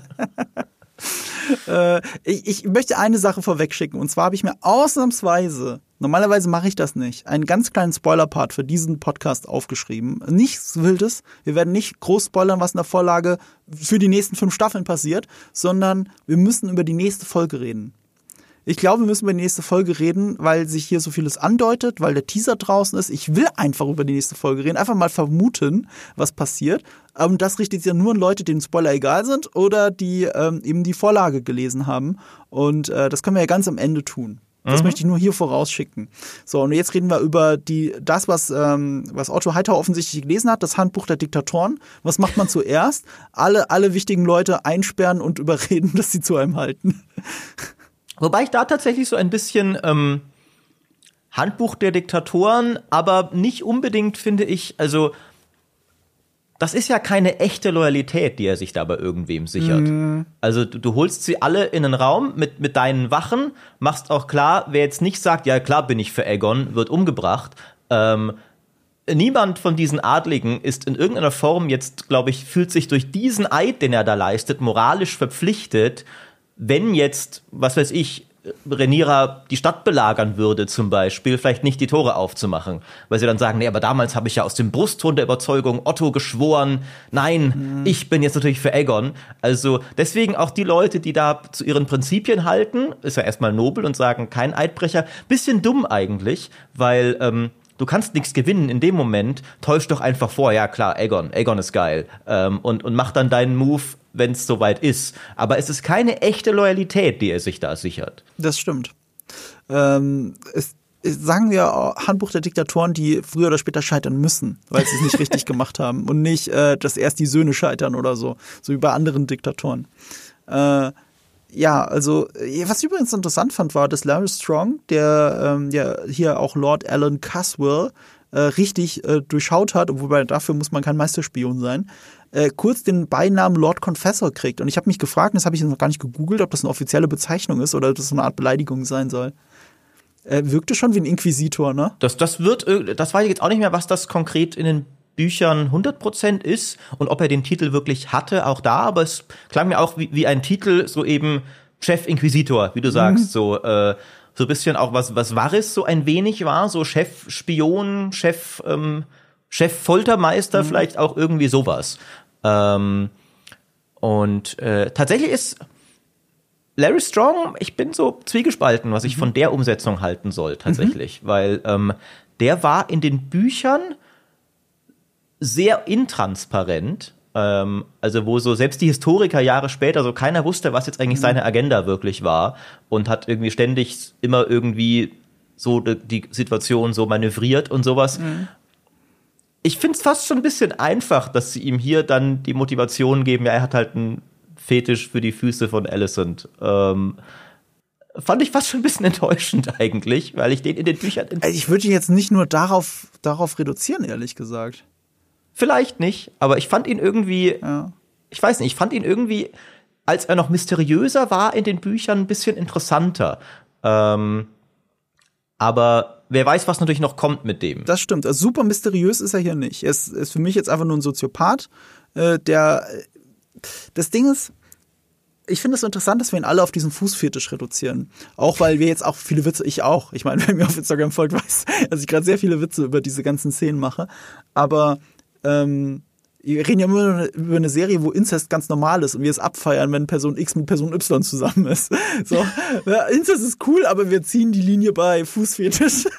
Äh, ich, ich möchte eine Sache vorwegschicken. Und zwar habe ich mir ausnahmsweise, normalerweise mache ich das nicht, einen ganz kleinen Spoiler-Part für diesen Podcast aufgeschrieben. Nichts Wildes. Wir werden nicht groß spoilern, was in der Vorlage für die nächsten fünf Staffeln passiert, sondern wir müssen über die nächste Folge reden. Ich glaube, wir müssen über die nächste Folge reden, weil sich hier so vieles andeutet, weil der Teaser draußen ist. Ich will einfach über die nächste Folge reden, einfach mal vermuten, was passiert. Und das richtet sich ja nur an Leute, denen Spoiler egal sind oder die ähm, eben die Vorlage gelesen haben. Und äh, das können wir ja ganz am Ende tun. Das möchte ich nur hier vorausschicken. So, und jetzt reden wir über die, das, was, ähm, was Otto Heiter offensichtlich gelesen hat, das Handbuch der Diktatoren. Was macht man zuerst? Alle, alle wichtigen Leute einsperren und [LAUGHS] überreden, dass sie zu einem halten. Wobei ich da tatsächlich so ein bisschen ähm, Handbuch der Diktatoren, aber nicht unbedingt finde ich, also das ist ja keine echte Loyalität, die er sich da bei irgendwem sichert. Also du, du holst sie alle in einen Raum mit, mit deinen Wachen, machst auch klar, wer jetzt nicht sagt, ja klar bin ich für Aegon, wird umgebracht. Ähm, niemand von diesen Adligen ist in irgendeiner Form jetzt, glaube ich, fühlt sich durch diesen Eid, den er da leistet, moralisch verpflichtet, wenn jetzt, was weiß ich, Renira die Stadt belagern würde zum Beispiel, vielleicht nicht die Tore aufzumachen, weil sie dann sagen, nee, aber damals habe ich ja aus dem Brustton der Überzeugung Otto geschworen, nein, ich bin jetzt natürlich für Aegon. Also deswegen auch die Leute, die da zu ihren Prinzipien halten, ist ja erstmal nobel und sagen, kein Eidbrecher, bisschen dumm eigentlich, weil ähm, du kannst nichts gewinnen in dem Moment, täusch doch einfach vor, ja klar, Aegon, Aegon ist geil. Ähm, und, und mach dann deinen Move, wenn es soweit ist. Aber es ist keine echte Loyalität, die er sich da sichert. Das stimmt. Ähm, es, sagen wir Handbuch der Diktatoren, die früher oder später scheitern müssen, weil sie es nicht richtig [LAUGHS] gemacht haben und nicht, äh, dass erst die Söhne scheitern oder so, so wie bei anderen Diktatoren. Äh, ja, also äh, was ich übrigens interessant fand, war, dass Larry Strong, der ähm, ja hier auch Lord Alan Caswell äh, richtig äh, durchschaut hat, wobei dafür muss man kein Meisterspion sein, äh, kurz den Beinamen Lord Confessor kriegt. Und ich habe mich gefragt, das habe ich jetzt noch gar nicht gegoogelt, ob das eine offizielle Bezeichnung ist oder ob das so eine Art Beleidigung sein soll. Er wirkte schon wie ein Inquisitor, ne? Das, das wird, irg- das weiß ich jetzt auch nicht mehr, was das konkret in den Büchern 100% ist und ob er den Titel wirklich hatte, auch da, aber es klang mir auch wie, wie ein Titel, so eben Chef Inquisitor, wie du sagst, so, äh, so ein bisschen auch was, was Varys so ein wenig war, so Chef Spion, Chef, ähm, Chef Foltermeister, vielleicht auch irgendwie sowas. Ähm, und äh, tatsächlich ist Larry Strong, ich bin so zwiegespalten, was ich von der Umsetzung halten soll, tatsächlich. Weil ähm, der war in den Büchern sehr intransparent. Ähm, also wo so selbst die Historiker Jahre später so keiner wusste, was jetzt eigentlich seine Agenda wirklich war und hat irgendwie ständig immer irgendwie so die, die Situation so manövriert und sowas. Ich finde es fast schon ein bisschen einfach, dass sie ihm hier dann die Motivation geben, ja, er hat halt einen Fetisch für die Füße von Alicent. Ähm, fand ich fast schon ein bisschen [LAUGHS] enttäuschend eigentlich, weil ich den in den Büchern Also ich würde ihn jetzt nicht nur darauf, darauf reduzieren, ehrlich gesagt. Vielleicht nicht, aber ich fand ihn irgendwie, Ja. ich weiß nicht, ich fand ihn irgendwie, als er noch mysteriöser war in den Büchern, ein bisschen interessanter. Ähm, aber wer weiß, was natürlich noch kommt mit dem. Das stimmt. Also super mysteriös ist er hier nicht. Er ist, ist für mich jetzt einfach nur ein Soziopath, äh, der. Das Ding ist, ich finde es interessant, dass wir ihn alle auf diesen Fußfetisch reduzieren. Auch weil wir jetzt auch viele Witze, ich auch. Ich meine, wer mir auf Instagram folgt, [LAUGHS] weiß, dass ich gerade sehr viele Witze über diese ganzen Szenen mache. Aber ähm, wir reden ja immer über eine Serie, wo Inzest ganz normal ist und wir es abfeiern, wenn Person X mit Person Y zusammen ist. [LAUGHS] So, ja, Inzest ist cool, aber wir ziehen die Linie bei Fußfetisch. [LAUGHS]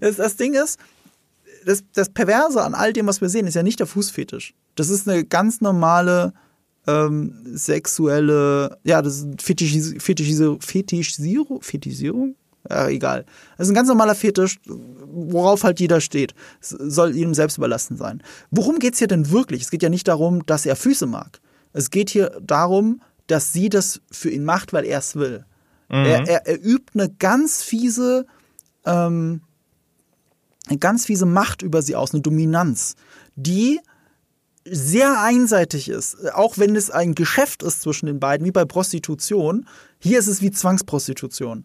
Das, das Ding ist, das, das Perverse an all dem, was wir sehen, ist ja nicht der Fußfetisch. Das ist eine ganz normale ähm, sexuelle, ja, das ist Fetischis Fetischis Fetischisierung, Fetischisierung? Ja, egal. Das ist ein ganz normaler Fetisch, worauf halt jeder steht. Es soll ihm selbst überlassen sein. Worum geht's hier denn wirklich? Es geht ja nicht darum, dass er Füße mag. Es geht hier darum, dass sie das für ihn macht, weil er es will. Er, er, er übt eine ganz fiese ähm, eine ganz fiese Macht über sie aus, eine Dominanz, die sehr einseitig ist, auch wenn es ein Geschäft ist zwischen den beiden, wie bei Prostitution. Hier ist es wie Zwangsprostitution.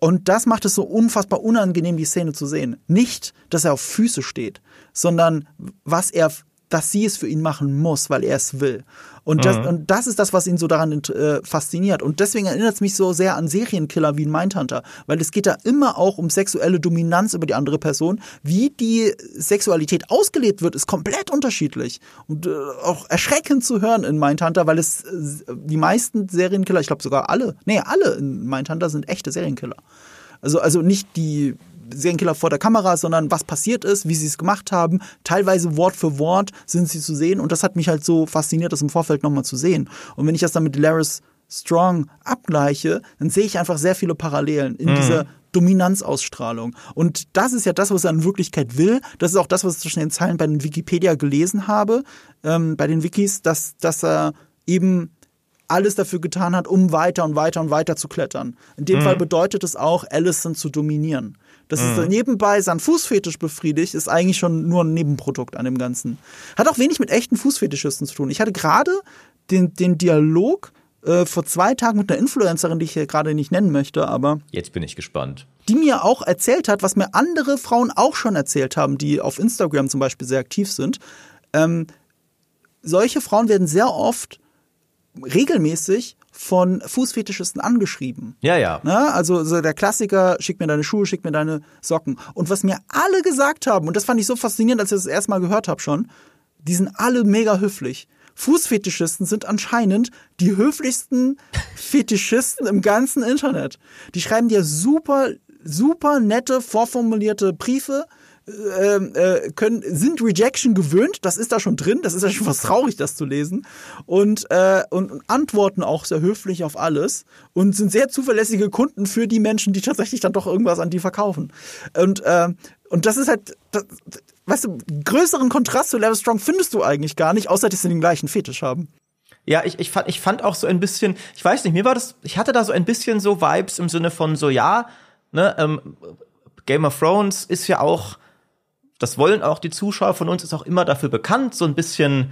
Und das macht es so unfassbar unangenehm, die Szene zu sehen. Nicht, dass er auf Füße steht, sondern was er dass sie es für ihn machen muss, weil er es will. Und das, mhm. und das ist das, was ihn so daran äh, fasziniert. Und deswegen erinnert es mich so sehr an Serienkiller wie in Mindhunter, weil es geht da immer auch um sexuelle Dominanz über die andere Person. Wie die Sexualität ausgelebt wird, ist komplett unterschiedlich. Und äh, auch erschreckend zu hören in Mindhunter, weil es äh, die meisten Serienkiller, ich glaube sogar alle, nee, alle in Mindhunter sind echte Serienkiller. Also, also nicht die Serienkiller vor der Kamera, sondern was passiert ist, wie sie es gemacht haben. Teilweise Wort für Wort sind sie zu sehen und das hat mich halt so fasziniert, das im Vorfeld nochmal zu sehen. Und wenn ich das dann mit Laris Strong abgleiche, dann sehe ich einfach sehr viele Parallelen in mhm. dieser Dominanzausstrahlung. Und das ist ja das, was er in Wirklichkeit will. Das ist auch das, was ich zwischen den Zeilen bei den Wikipedia gelesen habe, ähm, bei den Wikis, dass, dass er eben alles dafür getan hat, um weiter und weiter und weiter zu klettern. In dem mhm. Fall bedeutet es auch, Allison zu dominieren. Dass mhm. es nebenbei seinen Fußfetisch befriedigt, ist eigentlich schon nur ein Nebenprodukt an dem Ganzen. Hat auch wenig mit echten Fußfetischisten zu tun. Ich hatte gerade den, den Dialog äh, vor zwei Tagen mit einer Influencerin, die ich hier gerade nicht nennen möchte, aber. Jetzt bin ich gespannt. Die mir auch erzählt hat, was mir andere Frauen auch schon erzählt haben, die auf Instagram zum Beispiel sehr aktiv sind. Ähm, solche Frauen werden sehr oft regelmäßig von Fußfetischisten angeschrieben. Ja, ja. Na, also so der Klassiker, schick mir deine Schuhe, schick mir deine Socken. Und was mir alle gesagt haben, und das fand ich so faszinierend, als ich das, erste Mal gehört habe schon, die sind alle mega höflich. Fußfetischisten sind anscheinend die höflichsten [LAUGHS] Fetischisten im ganzen Internet. Die schreiben dir super, super nette, vorformulierte Briefe, äh, können, sind Rejection gewöhnt, das ist da schon drin, das ist ja schon fast traurig, das zu lesen. Und, äh, und, und antworten auch sehr höflich auf alles und sind sehr zuverlässige Kunden für die Menschen, die tatsächlich dann doch irgendwas an die verkaufen. Und, äh, und das ist halt, das, weißt du, größeren Kontrast zu Level Strong findest du eigentlich gar nicht, außer dass sie den gleichen Fetisch haben. Ja, ich, ich, fand, ich fand auch so ein bisschen, ich weiß nicht, mir war das, ich hatte da so ein bisschen so Vibes im Sinne von so, ja, ne, ähm, Game of Thrones ist ja auch das wollen auch die Zuschauer von uns, ist auch immer dafür bekannt, so ein bisschen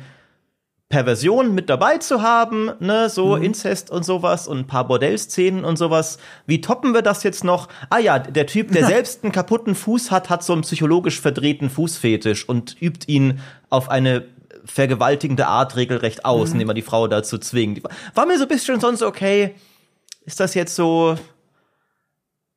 Perversion mit dabei zu haben, ne, so mhm. Inzest und sowas und ein paar Bordellszenen und sowas. Wie toppen wir das jetzt noch? Ah ja, der Typ, der [LAUGHS] selbst einen kaputten Fuß hat, hat so einen psychologisch verdrehten Fußfetisch und übt ihn auf eine vergewaltigende Art regelrecht aus, mhm. indem er die Frau dazu zwingt. War mir so ein bisschen sonst okay. Ist das jetzt so,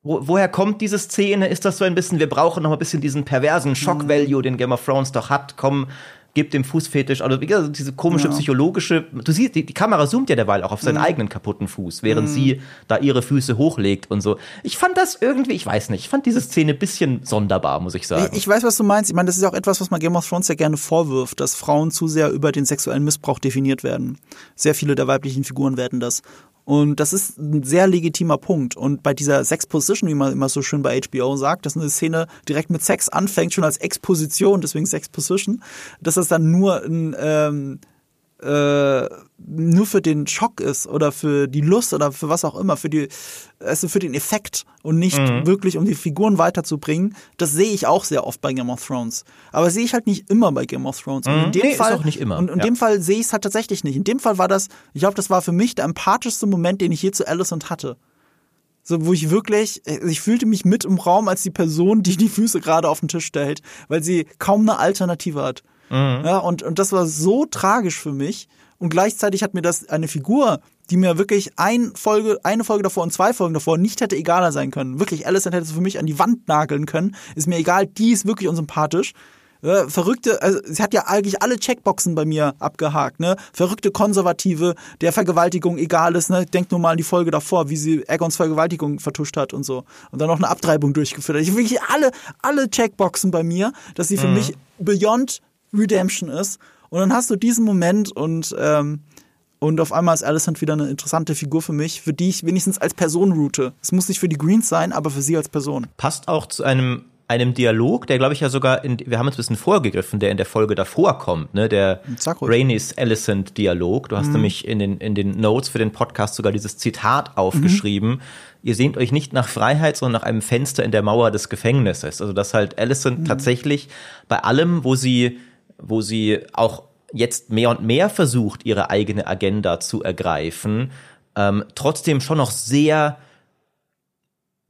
wo, woher kommt diese Szene? Ist das so ein bisschen, wir brauchen noch ein bisschen diesen perversen Shock-Value, den Game of Thrones doch hat, komm, gib dem Fußfetisch, also wie gesagt, diese komische ja. psychologische, du siehst, die, die, Kamera zoomt ja derweil auch auf seinen mhm. eigenen kaputten Fuß, während mhm. sie da ihre Füße hochlegt und so. Ich fand das irgendwie, ich weiß nicht, ich fand diese Szene ein bisschen sonderbar, muss ich sagen. Ich, ich weiß, was du meinst. Ich meine, das ist auch etwas, was man Game of Thrones ja gerne vorwirft, dass Frauen zu sehr über den sexuellen Missbrauch definiert werden. Sehr viele der weiblichen Figuren werden das. Und das ist ein sehr legitimer Punkt. Und bei dieser Sex-Position, wie man immer so schön bei HBO sagt, dass eine Szene direkt mit Sex anfängt, schon als Exposition, deswegen Sex-Position, dass das dann nur ein ähm, äh, nur für den Schock ist oder für die Lust oder für was auch immer, für die, also für den Effekt und nicht mhm. wirklich um die Figuren weiterzubringen, das sehe ich auch sehr oft bei Game of Thrones. Aber sehe ich halt nicht immer bei Game of Thrones. Mhm. Und in dem nee, Fall, ist auch nicht immer. Und in ja. dem Fall sehe ich es halt tatsächlich nicht. In dem Fall war das, ich glaube, das war für mich der empathischste Moment, den ich je zu Alicent hatte. So, wo ich wirklich, ich fühlte mich mit im Raum als die Person, die die Füße gerade auf den Tisch stellt, weil sie kaum eine Alternative hat. Mhm. Ja, und, und das war so tragisch für mich. Und gleichzeitig hat mir das eine Figur, die mir wirklich ein Folge, eine Folge davor und zwei Folgen davor nicht hätte egaler sein können. Wirklich, Alison hätte es für mich an die Wand nageln können. Ist mir egal, die ist wirklich unsympathisch. Äh, verrückte, also sie hat ja eigentlich alle Checkboxen bei mir abgehakt, ne? Verrückte Konservative, der Vergewaltigung egal ist, ne? Denkt nur mal an die Folge davor, wie sie Eggons Vergewaltigung vertuscht hat und so. Und dann noch eine Abtreibung durchgeführt hat. Ich wirklich alle, alle Checkboxen bei mir, dass sie für mhm. mich beyond Redemption ist. Und dann hast du diesen Moment und, ähm, und auf einmal ist Alicent wieder eine interessante Figur für mich, für die ich wenigstens als Person route. Es muss nicht für die Greens sein, aber für sie als Person. Passt auch zu einem einem Dialog, der glaube ich ja sogar, in, wir haben uns ein bisschen vorgegriffen, der in der Folge davor kommt, ne, der Rainis Alicent Dialog. Du hast mhm. nämlich in den, in den Notes für den Podcast sogar dieses Zitat aufgeschrieben. Mhm. Ihr sehnt euch nicht nach Freiheit, sondern nach einem Fenster in der Mauer des Gefängnisses. Also, dass halt Alicent mhm. tatsächlich bei allem, wo sie, wo sie auch jetzt mehr und mehr versucht, ihre eigene Agenda zu ergreifen, ähm, trotzdem schon noch sehr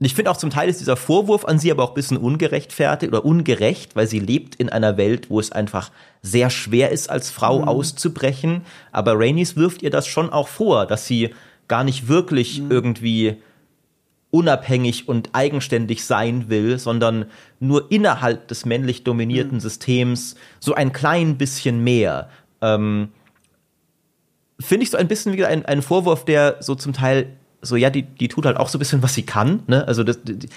ich finde auch zum Teil ist dieser Vorwurf an sie aber auch ein bisschen ungerechtfertigt oder ungerecht, weil sie lebt in einer Welt, wo es einfach sehr schwer ist, als Frau mhm. auszubrechen. Aber Rainis wirft ihr das schon auch vor, dass sie gar nicht wirklich mhm. irgendwie unabhängig und eigenständig sein will, sondern nur innerhalb des männlich dominierten mhm. Systems so ein klein bisschen mehr. Ähm, Finde ich so ein bisschen wie ein, ein Vorwurf, der so zum Teil so, ja, die, die tut halt auch so ein bisschen, was sie kann, ne? Also das, die,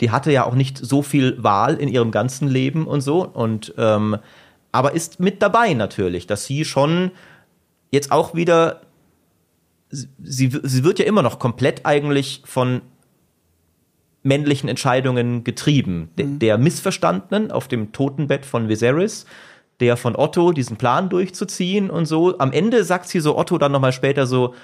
die hatte ja auch nicht so viel Wahl in ihrem ganzen Leben und so. Und ähm, aber ist mit dabei natürlich, dass sie schon jetzt auch wieder sie, sie wird ja immer noch komplett eigentlich von männlichen Entscheidungen getrieben. Mhm. Der Missverstandenen auf dem Totenbett von Viserys, der von Otto diesen Plan durchzuziehen und so. Am Ende sagt sie so Otto dann nochmal später so,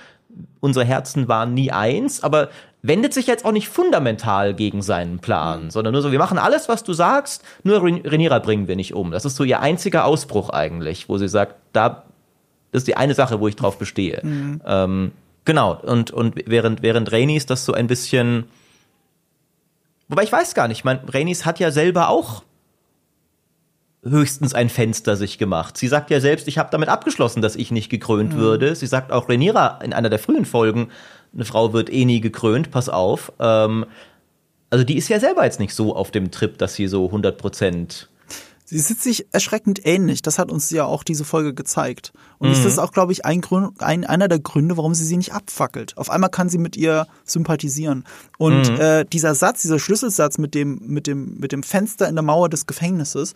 unsere Herzen waren nie eins, aber wendet sich jetzt auch nicht fundamental gegen seinen Plan, mhm. sondern nur so, wir machen alles, was du sagst, nur Renira bringen wir nicht um. Das ist so ihr einziger Ausbruch eigentlich, wo sie sagt, da das ist die eine Sache, wo ich drauf bestehe. Mhm. Ähm, genau, und, und während, während Rainis das so ein bisschen, wobei ich weiß gar nicht, ich meine, Rainis hat ja selber auch höchstens ein Fenster sich gemacht. Sie sagt ja selbst, ich habe damit abgeschlossen, dass ich nicht gekrönt mhm. würde. Sie sagt auch Renira in einer der frühen Folgen, eine Frau wird eh nie gekrönt, pass auf. Ähm, also die ist ja selber jetzt nicht so auf dem Trip, dass sie so 100 Prozent Sie sitzt sich erschreckend ähnlich. Das hat uns ja auch diese Folge gezeigt. Und mhm. das ist auch, glaube ich, ein Grund, ein, einer der Gründe, warum sie sie nicht abfackelt. Auf einmal kann sie mit ihr sympathisieren. Und mhm. äh, dieser Satz, dieser Schlüsselsatz mit dem, mit, dem, mit dem Fenster in der Mauer des Gefängnisses,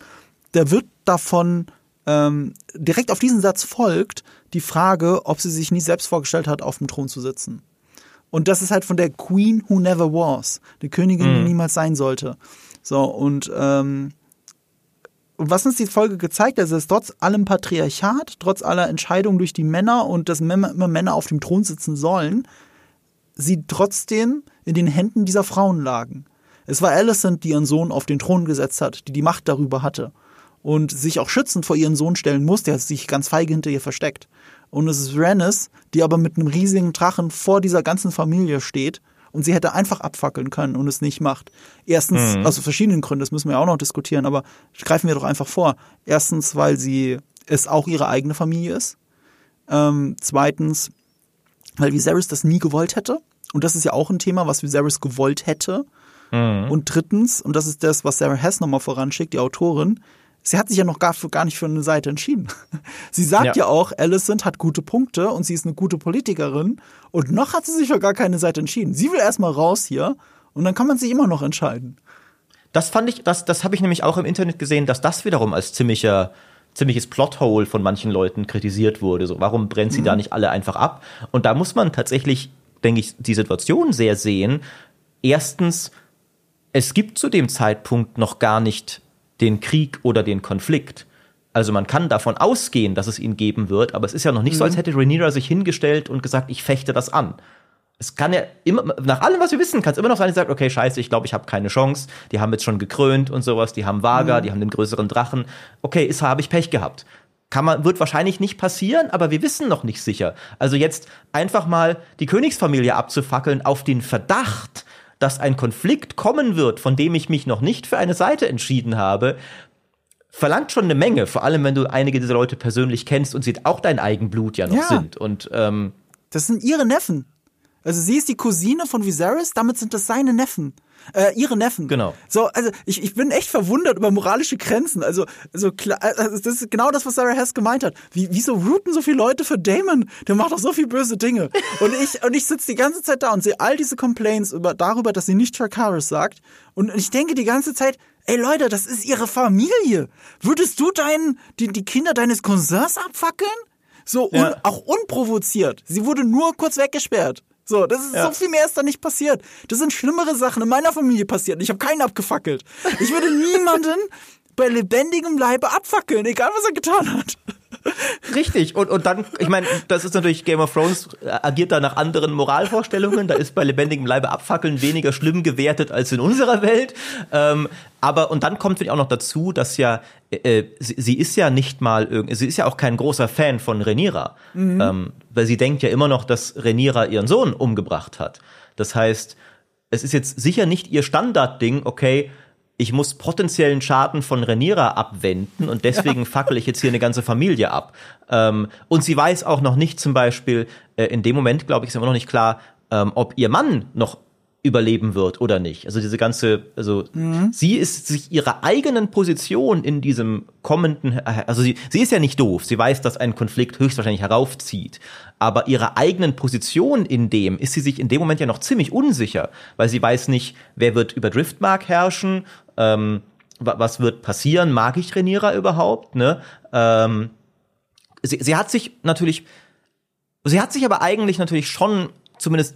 der wird davon ähm, direkt auf diesen Satz folgt die Frage, ob sie sich nie selbst vorgestellt hat, auf dem Thron zu sitzen. Und das ist halt von der Queen who never was, die Königin, die mhm. niemals sein sollte. So, und ähm, was uns die Folge gezeigt hat, ist, dass trotz allem Patriarchat, trotz aller Entscheidungen durch die Männer und dass immer Männer auf dem Thron sitzen sollen, sie trotzdem in den Händen dieser Frauen lagen. Es war Alicent, die ihren Sohn auf den Thron gesetzt hat, die die Macht darüber hatte und sich auch schützend vor ihren Sohn stellen muss, der sich ganz feige hinter ihr versteckt. Und es ist Rhaenys, die aber mit einem riesigen Drachen vor dieser ganzen Familie steht und sie hätte einfach abfackeln können und es nicht macht. Erstens, mhm. aus verschiedenen Gründen, das müssen wir auch noch diskutieren, aber greifen wir doch einfach vor. Erstens, weil sie es auch ihre eigene Familie ist. Ähm, zweitens, weil Viserys das nie gewollt hätte. Und das ist ja auch ein Thema, was Viserys gewollt hätte. Mhm. Und drittens, und das ist das, was Sarah Hess nochmal voranschickt, die Autorin, sie hat sich ja noch gar, gar nicht für eine Seite entschieden. [LAUGHS] Sie sagt ja. ja auch, Alicent hat gute Punkte und sie ist eine gute Politikerin und noch hat sie sich für gar keine Seite entschieden. Sie will erstmal raus hier und dann kann man sich immer noch entscheiden. Das fand ich, das, das habe ich nämlich auch im Internet gesehen, dass das wiederum als ziemlicher ziemliches Plothole von manchen Leuten kritisiert wurde. So, warum brennt sie mhm. da nicht alle einfach ab? Und da muss man tatsächlich, denke ich, die Situation sehr sehen. Erstens, es gibt zu dem Zeitpunkt noch gar nicht den Krieg oder den Konflikt. Also man kann davon ausgehen, dass es ihn geben wird, aber es ist ja noch nicht mhm. so, als hätte Rhaenyra sich hingestellt und gesagt, ich fechte das an. Es kann ja immer, nach allem, was wir wissen, kann es immer noch sein, dass sagt, okay, scheiße, ich glaube, ich habe keine Chance. Die haben jetzt schon gekrönt und sowas, die haben Vaga, mhm. die haben den größeren Drachen. Okay, ist habe ich Pech gehabt. Kann man, wird wahrscheinlich nicht passieren, aber wir wissen noch nicht sicher. Also jetzt einfach mal die Königsfamilie abzufackeln auf den Verdacht, dass ein Konflikt kommen wird, von dem ich mich noch nicht für eine Seite entschieden habe, verlangt schon eine Menge, vor allem wenn du einige dieser Leute persönlich kennst und sie auch dein Eigenblut ja noch ja. sind. Und ähm, das sind ihre Neffen. Also sie ist die Cousine von Viserys, damit sind das seine Neffen. Äh, ihre Neffen. Genau. So, also ich, ich bin echt verwundert über moralische Grenzen. Also, also klar, also das ist genau das, was Sarah Hess gemeint hat. Wie, wieso routen so viele Leute für Damon? Der macht doch so viel böse Dinge. [LAUGHS] Und ich, und ich sitze die ganze Zeit da und sehe all diese Complaints über, darüber, dass sie nicht Dracarys sagt. Und ich denke die ganze Zeit, ey Leute, das ist ihre Familie. Würdest du deinen, die, die Kinder deines Cousins abfackeln? So, ja. un, auch unprovoziert. Sie wurde nur kurz weggesperrt. So, das ist Ja. so viel mehr ist da nicht passiert. Das sind schlimmere Sachen in meiner Familie passiert. Ich habe keinen abgefackelt. Ich würde [LAUGHS] niemanden bei lebendigem Leibe abfackeln, egal was er getan hat. Richtig. Und, und dann, ich meine, das ist natürlich Game of Thrones äh, agiert da nach anderen Moralvorstellungen. Da ist bei lebendigem Leibe abfackeln weniger schlimm gewertet als in unserer Welt. Ähm, aber und dann kommt wirklich auch noch dazu, dass ja äh, sie, sie ist ja nicht mal irgendwie, sie ist ja auch kein großer Fan von Rhaenyra, ähm, weil sie denkt ja immer noch, dass Rhaenyra ihren Sohn umgebracht hat. Das heißt, es ist jetzt sicher nicht ihr Standardding, okay, ich muss potenziellen Schaden von Rhaenyra abwenden und deswegen [LAUGHS] fackel ich jetzt hier eine ganze Familie ab. Ähm, und sie weiß auch noch nicht zum Beispiel, äh, in dem Moment, glaube ich, ist immer noch nicht klar, ähm, ob ihr Mann noch überleben wird oder nicht. Also diese ganze, also sie ist sich ihrer eigenen Position in diesem kommenden, also sie, sie ist ja nicht doof, sie weiß, dass ein Konflikt höchstwahrscheinlich heraufzieht, aber ihrer eigenen Position in dem ist sie sich in dem Moment ja noch ziemlich unsicher, weil sie weiß nicht, wer wird über Driftmark herrschen, ähm, wa- was wird passieren, mag ich Rhaenyra überhaupt, ne? Ähm, sie, sie hat sich natürlich, sie hat sich aber eigentlich natürlich schon zumindest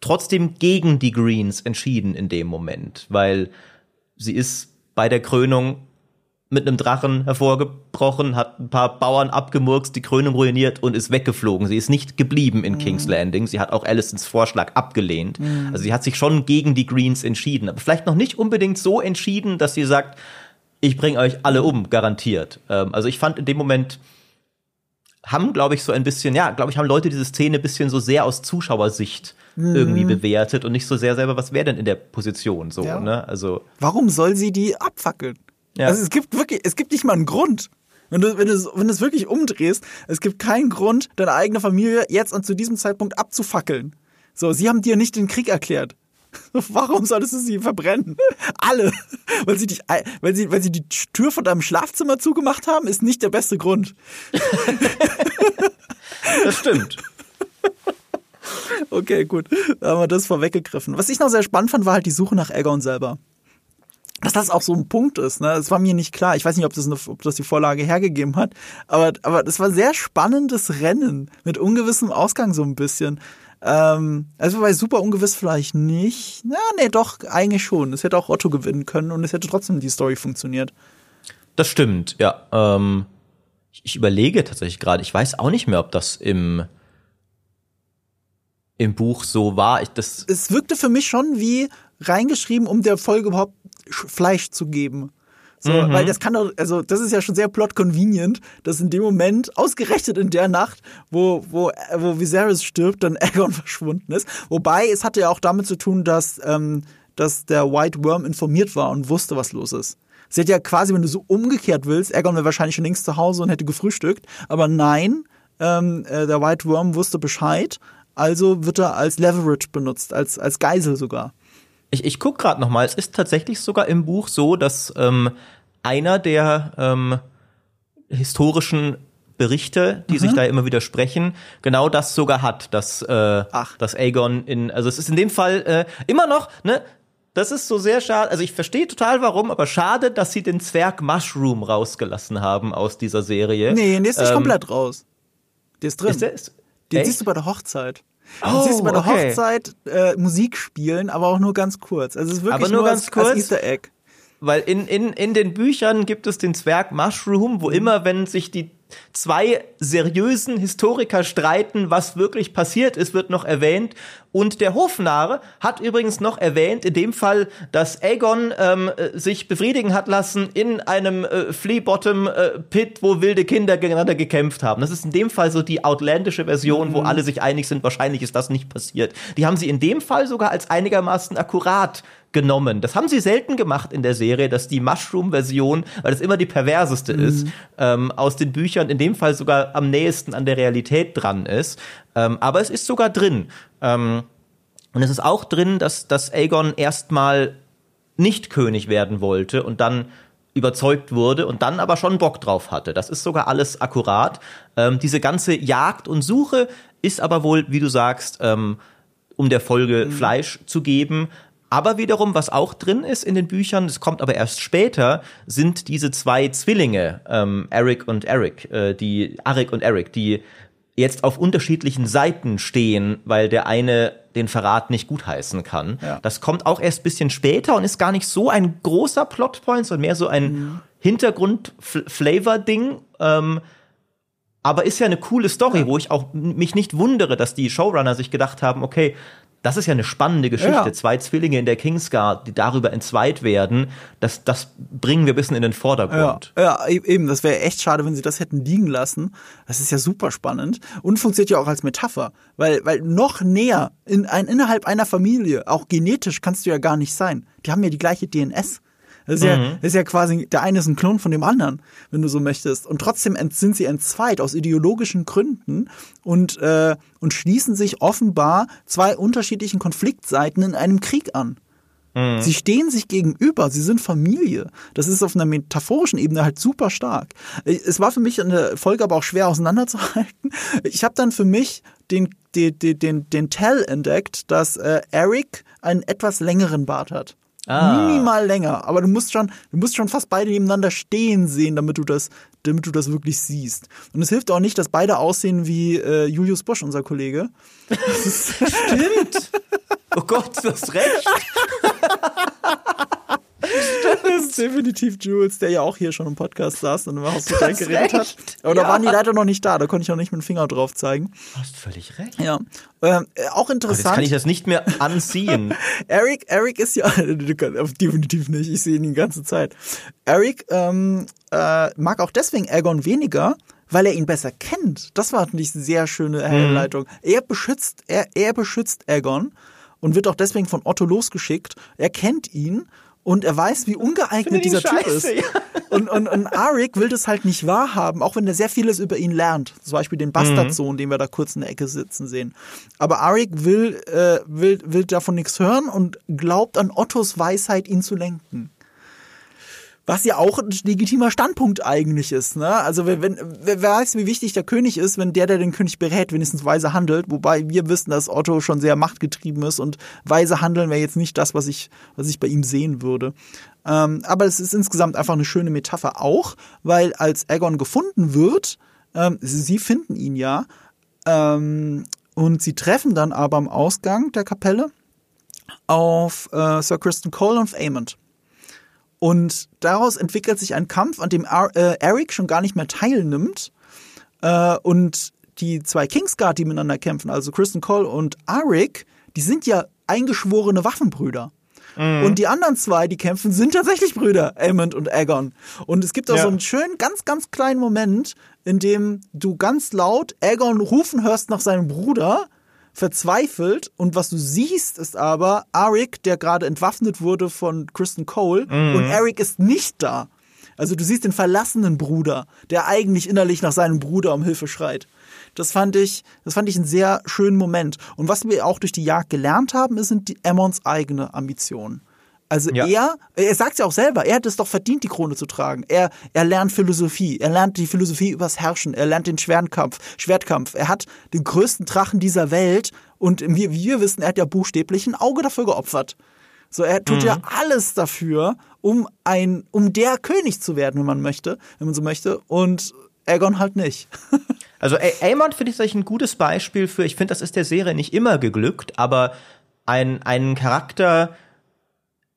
trotzdem gegen die Greens entschieden in dem Moment, weil sie ist bei der Krönung mit einem Drachen hervorgebrochen, hat ein paar Bauern abgemurkst, die Krönung ruiniert und ist weggeflogen. Sie ist nicht geblieben in King's Landing. Sie hat auch Alisons Vorschlag abgelehnt. Also sie hat sich schon gegen die Greens entschieden, aber vielleicht noch nicht unbedingt so entschieden, dass sie sagt, ich bringe euch alle um, garantiert. Ähm, also ich fand in dem Moment haben, glaube ich, so ein bisschen, ja, glaube ich, haben Leute diese Szene ein bisschen so sehr aus Zuschauersicht irgendwie bewertet und nicht so sehr selber, was wäre denn in der Position so, Ja. ne? Also Warum soll sie die abfackeln? Ja. Also es gibt wirklich, es gibt nicht mal einen Grund. Wenn du, wenn du, wenn du es wirklich umdrehst, es gibt keinen Grund, deine eigene Familie jetzt und zu diesem Zeitpunkt abzufackeln. So, sie haben dir nicht den Krieg erklärt. [LAUGHS] Warum solltest du sie verbrennen? [LAUGHS] Alle. Weil sie dich, weil sie, weil sie die Tür von deinem Schlafzimmer zugemacht haben, ist nicht der beste Grund. [LAUGHS] das stimmt. Okay, gut. Da haben wir das vorweggegriffen. Was ich noch sehr spannend fand, war halt die Suche nach Aegon selber. Dass das auch so ein Punkt ist, ne? Das war mir nicht klar. Ich weiß nicht, ob das, eine, ob das die Vorlage hergegeben hat, aber, aber das war sehr spannendes Rennen mit ungewissem Ausgang so ein bisschen. Ähm, also bei super ungewiss vielleicht nicht. Ja, nee, doch, eigentlich schon. Es hätte auch Otto gewinnen können und es hätte trotzdem die Story funktioniert. Das stimmt, ja. Ähm, ich, ich überlege tatsächlich gerade, ich weiß auch nicht mehr, ob das im, im Buch so war. Ich, das, Es wirkte für mich schon wie reingeschrieben, um der Folge überhaupt Sch- Fleisch zu geben. So, weil das kann doch, also das ist ja schon sehr plot convenient, dass in dem Moment, ausgerechnet in der Nacht, wo, wo, wo Viserys stirbt, dann [LAUGHS] Aegon verschwunden ist. Wobei, es hatte ja auch damit zu tun, dass, ähm, dass der White Worm informiert war und wusste, was los ist. Sie hätte ja quasi, wenn du so umgekehrt willst, Aegon wäre wahrscheinlich schon längst zu Hause und hätte gefrühstückt. Aber nein, ähm, äh, der White Worm wusste Bescheid, also wird er als Leverage benutzt, als, als Geisel sogar. Ich ich gucke gerade noch mal. Es ist tatsächlich sogar im Buch so, dass ähm, einer der ähm, historischen Berichte, die sich da immer widersprechen, genau das sogar hat, dass, äh, Ach. dass Aegon in, also es ist in dem Fall äh, immer noch, ne, das ist so sehr schade, also ich verstehe total warum, aber schade, dass sie den Zwerg Mushroom rausgelassen haben aus dieser Serie. Nee, der ist nicht Ähm, komplett raus. Der ist drin. Ist der, ist, Den echt? siehst du bei der Hochzeit. Oh, siehst du bei der okay. Hochzeit äh, Musik spielen, aber auch nur ganz kurz. Also es ist wirklich Aber nur ganz als, kurz? als Easter Egg. Weil in, in, in den Büchern gibt es den Zwerg Mushroom, wo immer, wenn sich die zwei seriösen Historiker streiten, was wirklich passiert ist, wird noch erwähnt. Und der Hofnarr hat übrigens noch erwähnt, in dem Fall, dass Aegon ähm, äh, sich befriedigen hat lassen in einem äh, Flea-Bottom-Pit, wo wilde Kinder gegeneinander gekämpft haben. Das ist in dem Fall so die outlandische Version, wo alle sich einig sind, wahrscheinlich ist das nicht passiert. Die haben sie in dem Fall sogar als einigermaßen akkurat genommen. Das haben sie selten gemacht in der Serie, dass die Mushroom-Version, weil das immer die perverseste ist, ähm, aus den Büchern in dem Fall sogar am nächsten an der Realität dran ist. Ähm, aber es ist sogar drin. Ähm, und es ist auch drin, dass, dass Aegon erstmal nicht König werden wollte und dann überzeugt wurde und dann aber schon Bock drauf hatte. Das ist sogar alles akkurat. Ähm, diese ganze Jagd und Suche ist aber wohl, wie du sagst, ähm, um der Folge Fleisch zu geben. Aber wiederum, was auch drin ist in den Büchern, das kommt aber erst später, sind diese zwei Zwillinge, ähm, Eric und Eric, äh, die Arik und Eric, die jetzt auf unterschiedlichen Seiten stehen, weil der eine den Verrat nicht gutheißen kann. Ja. Das kommt auch erst ein bisschen später und ist gar nicht so ein großer Plotpoint, sondern mehr so ein Mhm. Hintergrund-Flavor-Ding. Ähm, aber ist ja eine coole Story, wo ich auch mich nicht wundere, dass die Showrunner sich gedacht haben, okay, das ist ja eine spannende Geschichte. Ja. Zwei Zwillinge in der Kingsguard, die darüber entzweit werden, das, das bringen wir ein bisschen in den Ja, Vordergrund. ja e- eben. Das wäre echt schade, wenn sie das hätten liegen lassen. Das ist ja super spannend und funktioniert ja auch als Metapher, weil, weil noch näher in ein, innerhalb einer Familie, auch genetisch kannst du ja gar nicht sein. Die haben ja die gleiche DNS. Das ist, ja, das ist ja quasi, der eine ist ein Klon von dem anderen, wenn du so möchtest. Und trotzdem sind sie entzweit aus ideologischen Gründen und, äh, und schließen sich offenbar zwei unterschiedlichen Konfliktseiten in einem Krieg an. Sie stehen sich gegenüber, sie sind Familie. Das ist auf einer metaphorischen Ebene halt super stark. Es war für mich in der Folge aber auch schwer auseinanderzuhalten. Ich habe dann für mich den, den, den, den, den Tell entdeckt, dass äh, Eric einen etwas längeren Bart hat. Ah. Minimal länger, aber du musst schon, du musst schon fast beide nebeneinander stehen sehen, damit du das, damit du das wirklich siehst. Und es hilft auch nicht, dass beide aussehen wie äh, Julius Bosch, unser Kollege. Das [LAUGHS] ist, Stimmt. [LAUGHS] Oh Gott, du hast recht. [LAUGHS] Das ist definitiv Jules, der ja auch hier schon im Podcast saß und im Haus zu hast geredet hat. recht. Aber da Ja. waren die leider noch nicht da, da konnte ich auch nicht mit dem Finger drauf zeigen. Du hast völlig recht. Ja. Ähm, äh, auch Jetzt interessant. kann ich das nicht mehr anziehen. [LAUGHS] Eric, Eric ist ja [LAUGHS] definitiv nicht. Ich sehe ihn die ganze Zeit. Eric ähm, äh, mag auch deswegen Aegon weniger, weil er ihn besser kennt. Das war natürlich eine sehr schöne Herleitung. Er beschützt, er, er beschützt Aegon und wird auch deswegen von Otto losgeschickt. Er kennt ihn und er weiß, wie ungeeignet dieser Typ ist. scheiße, ja. Und, und, und Arik will das halt nicht wahrhaben, auch wenn er sehr vieles über ihn lernt. Zum Beispiel den Bastardsohn, den wir da kurz in der Ecke sitzen sehen. Aber Arik will, äh, will, will davon nichts hören und glaubt an Ottos Weisheit, ihn zu lenken. Was ja auch ein legitimer Standpunkt eigentlich ist. Ne? Also wenn, wenn, wer weiß, wie wichtig der König ist, wenn der, der den König berät, wenigstens weise handelt. Wobei wir wissen, dass Otto schon sehr machtgetrieben ist und weise handeln wäre jetzt nicht das, was ich, was ich bei ihm sehen würde. Ähm, aber es ist insgesamt einfach eine schöne Metapher auch, weil als Aegon gefunden wird, ähm, sie, finden ihn ja, ähm, und sie treffen dann aber am Ausgang der Kapelle auf äh, Sir Kristen Cole und Aemond. Und daraus entwickelt sich ein Kampf, an dem äh, Eric schon gar nicht mehr teilnimmt. Äh, und die zwei Kingsguard, die miteinander kämpfen, also Kristen Cole und Arik, die sind ja eingeschworene Waffenbrüder. Und die anderen zwei, die kämpfen, sind tatsächlich Brüder, Aemond und Aegon. Und es gibt auch Ja. so einen schönen, ganz, ganz kleinen Moment, in dem du ganz laut Aegon rufen hörst nach seinem Bruder, verzweifelt. Und was du siehst, ist aber Arik, der gerade entwaffnet wurde von Kristen Cole. Und Eric ist nicht da. Also du siehst den verlassenen Bruder, der eigentlich innerlich nach seinem Bruder um Hilfe schreit. Das fand ich, das fand ich einen sehr schönen Moment. Und was wir auch durch die Jagd gelernt haben, ist, sind die Ammons eigene Ambitionen. Also Ja. er, er sagt ja auch selber, er hat es doch verdient, die Krone zu tragen. Er, er lernt Philosophie, er lernt die Philosophie übers Herrschen, er lernt den Schwertkampf, Schwertkampf. Er hat den größten Drachen dieser Welt und wir, wie wir wissen, er hat ja buchstäblich ein Auge dafür geopfert. So, er tut ja alles dafür, um ein, um der König zu werden, wenn man möchte, wenn man so möchte. Und Aegon halt nicht. [LAUGHS] Also Aemon finde ich tatsächlich ein gutes Beispiel für, ich finde, das ist der Serie nicht immer geglückt, aber ein, einen Charakter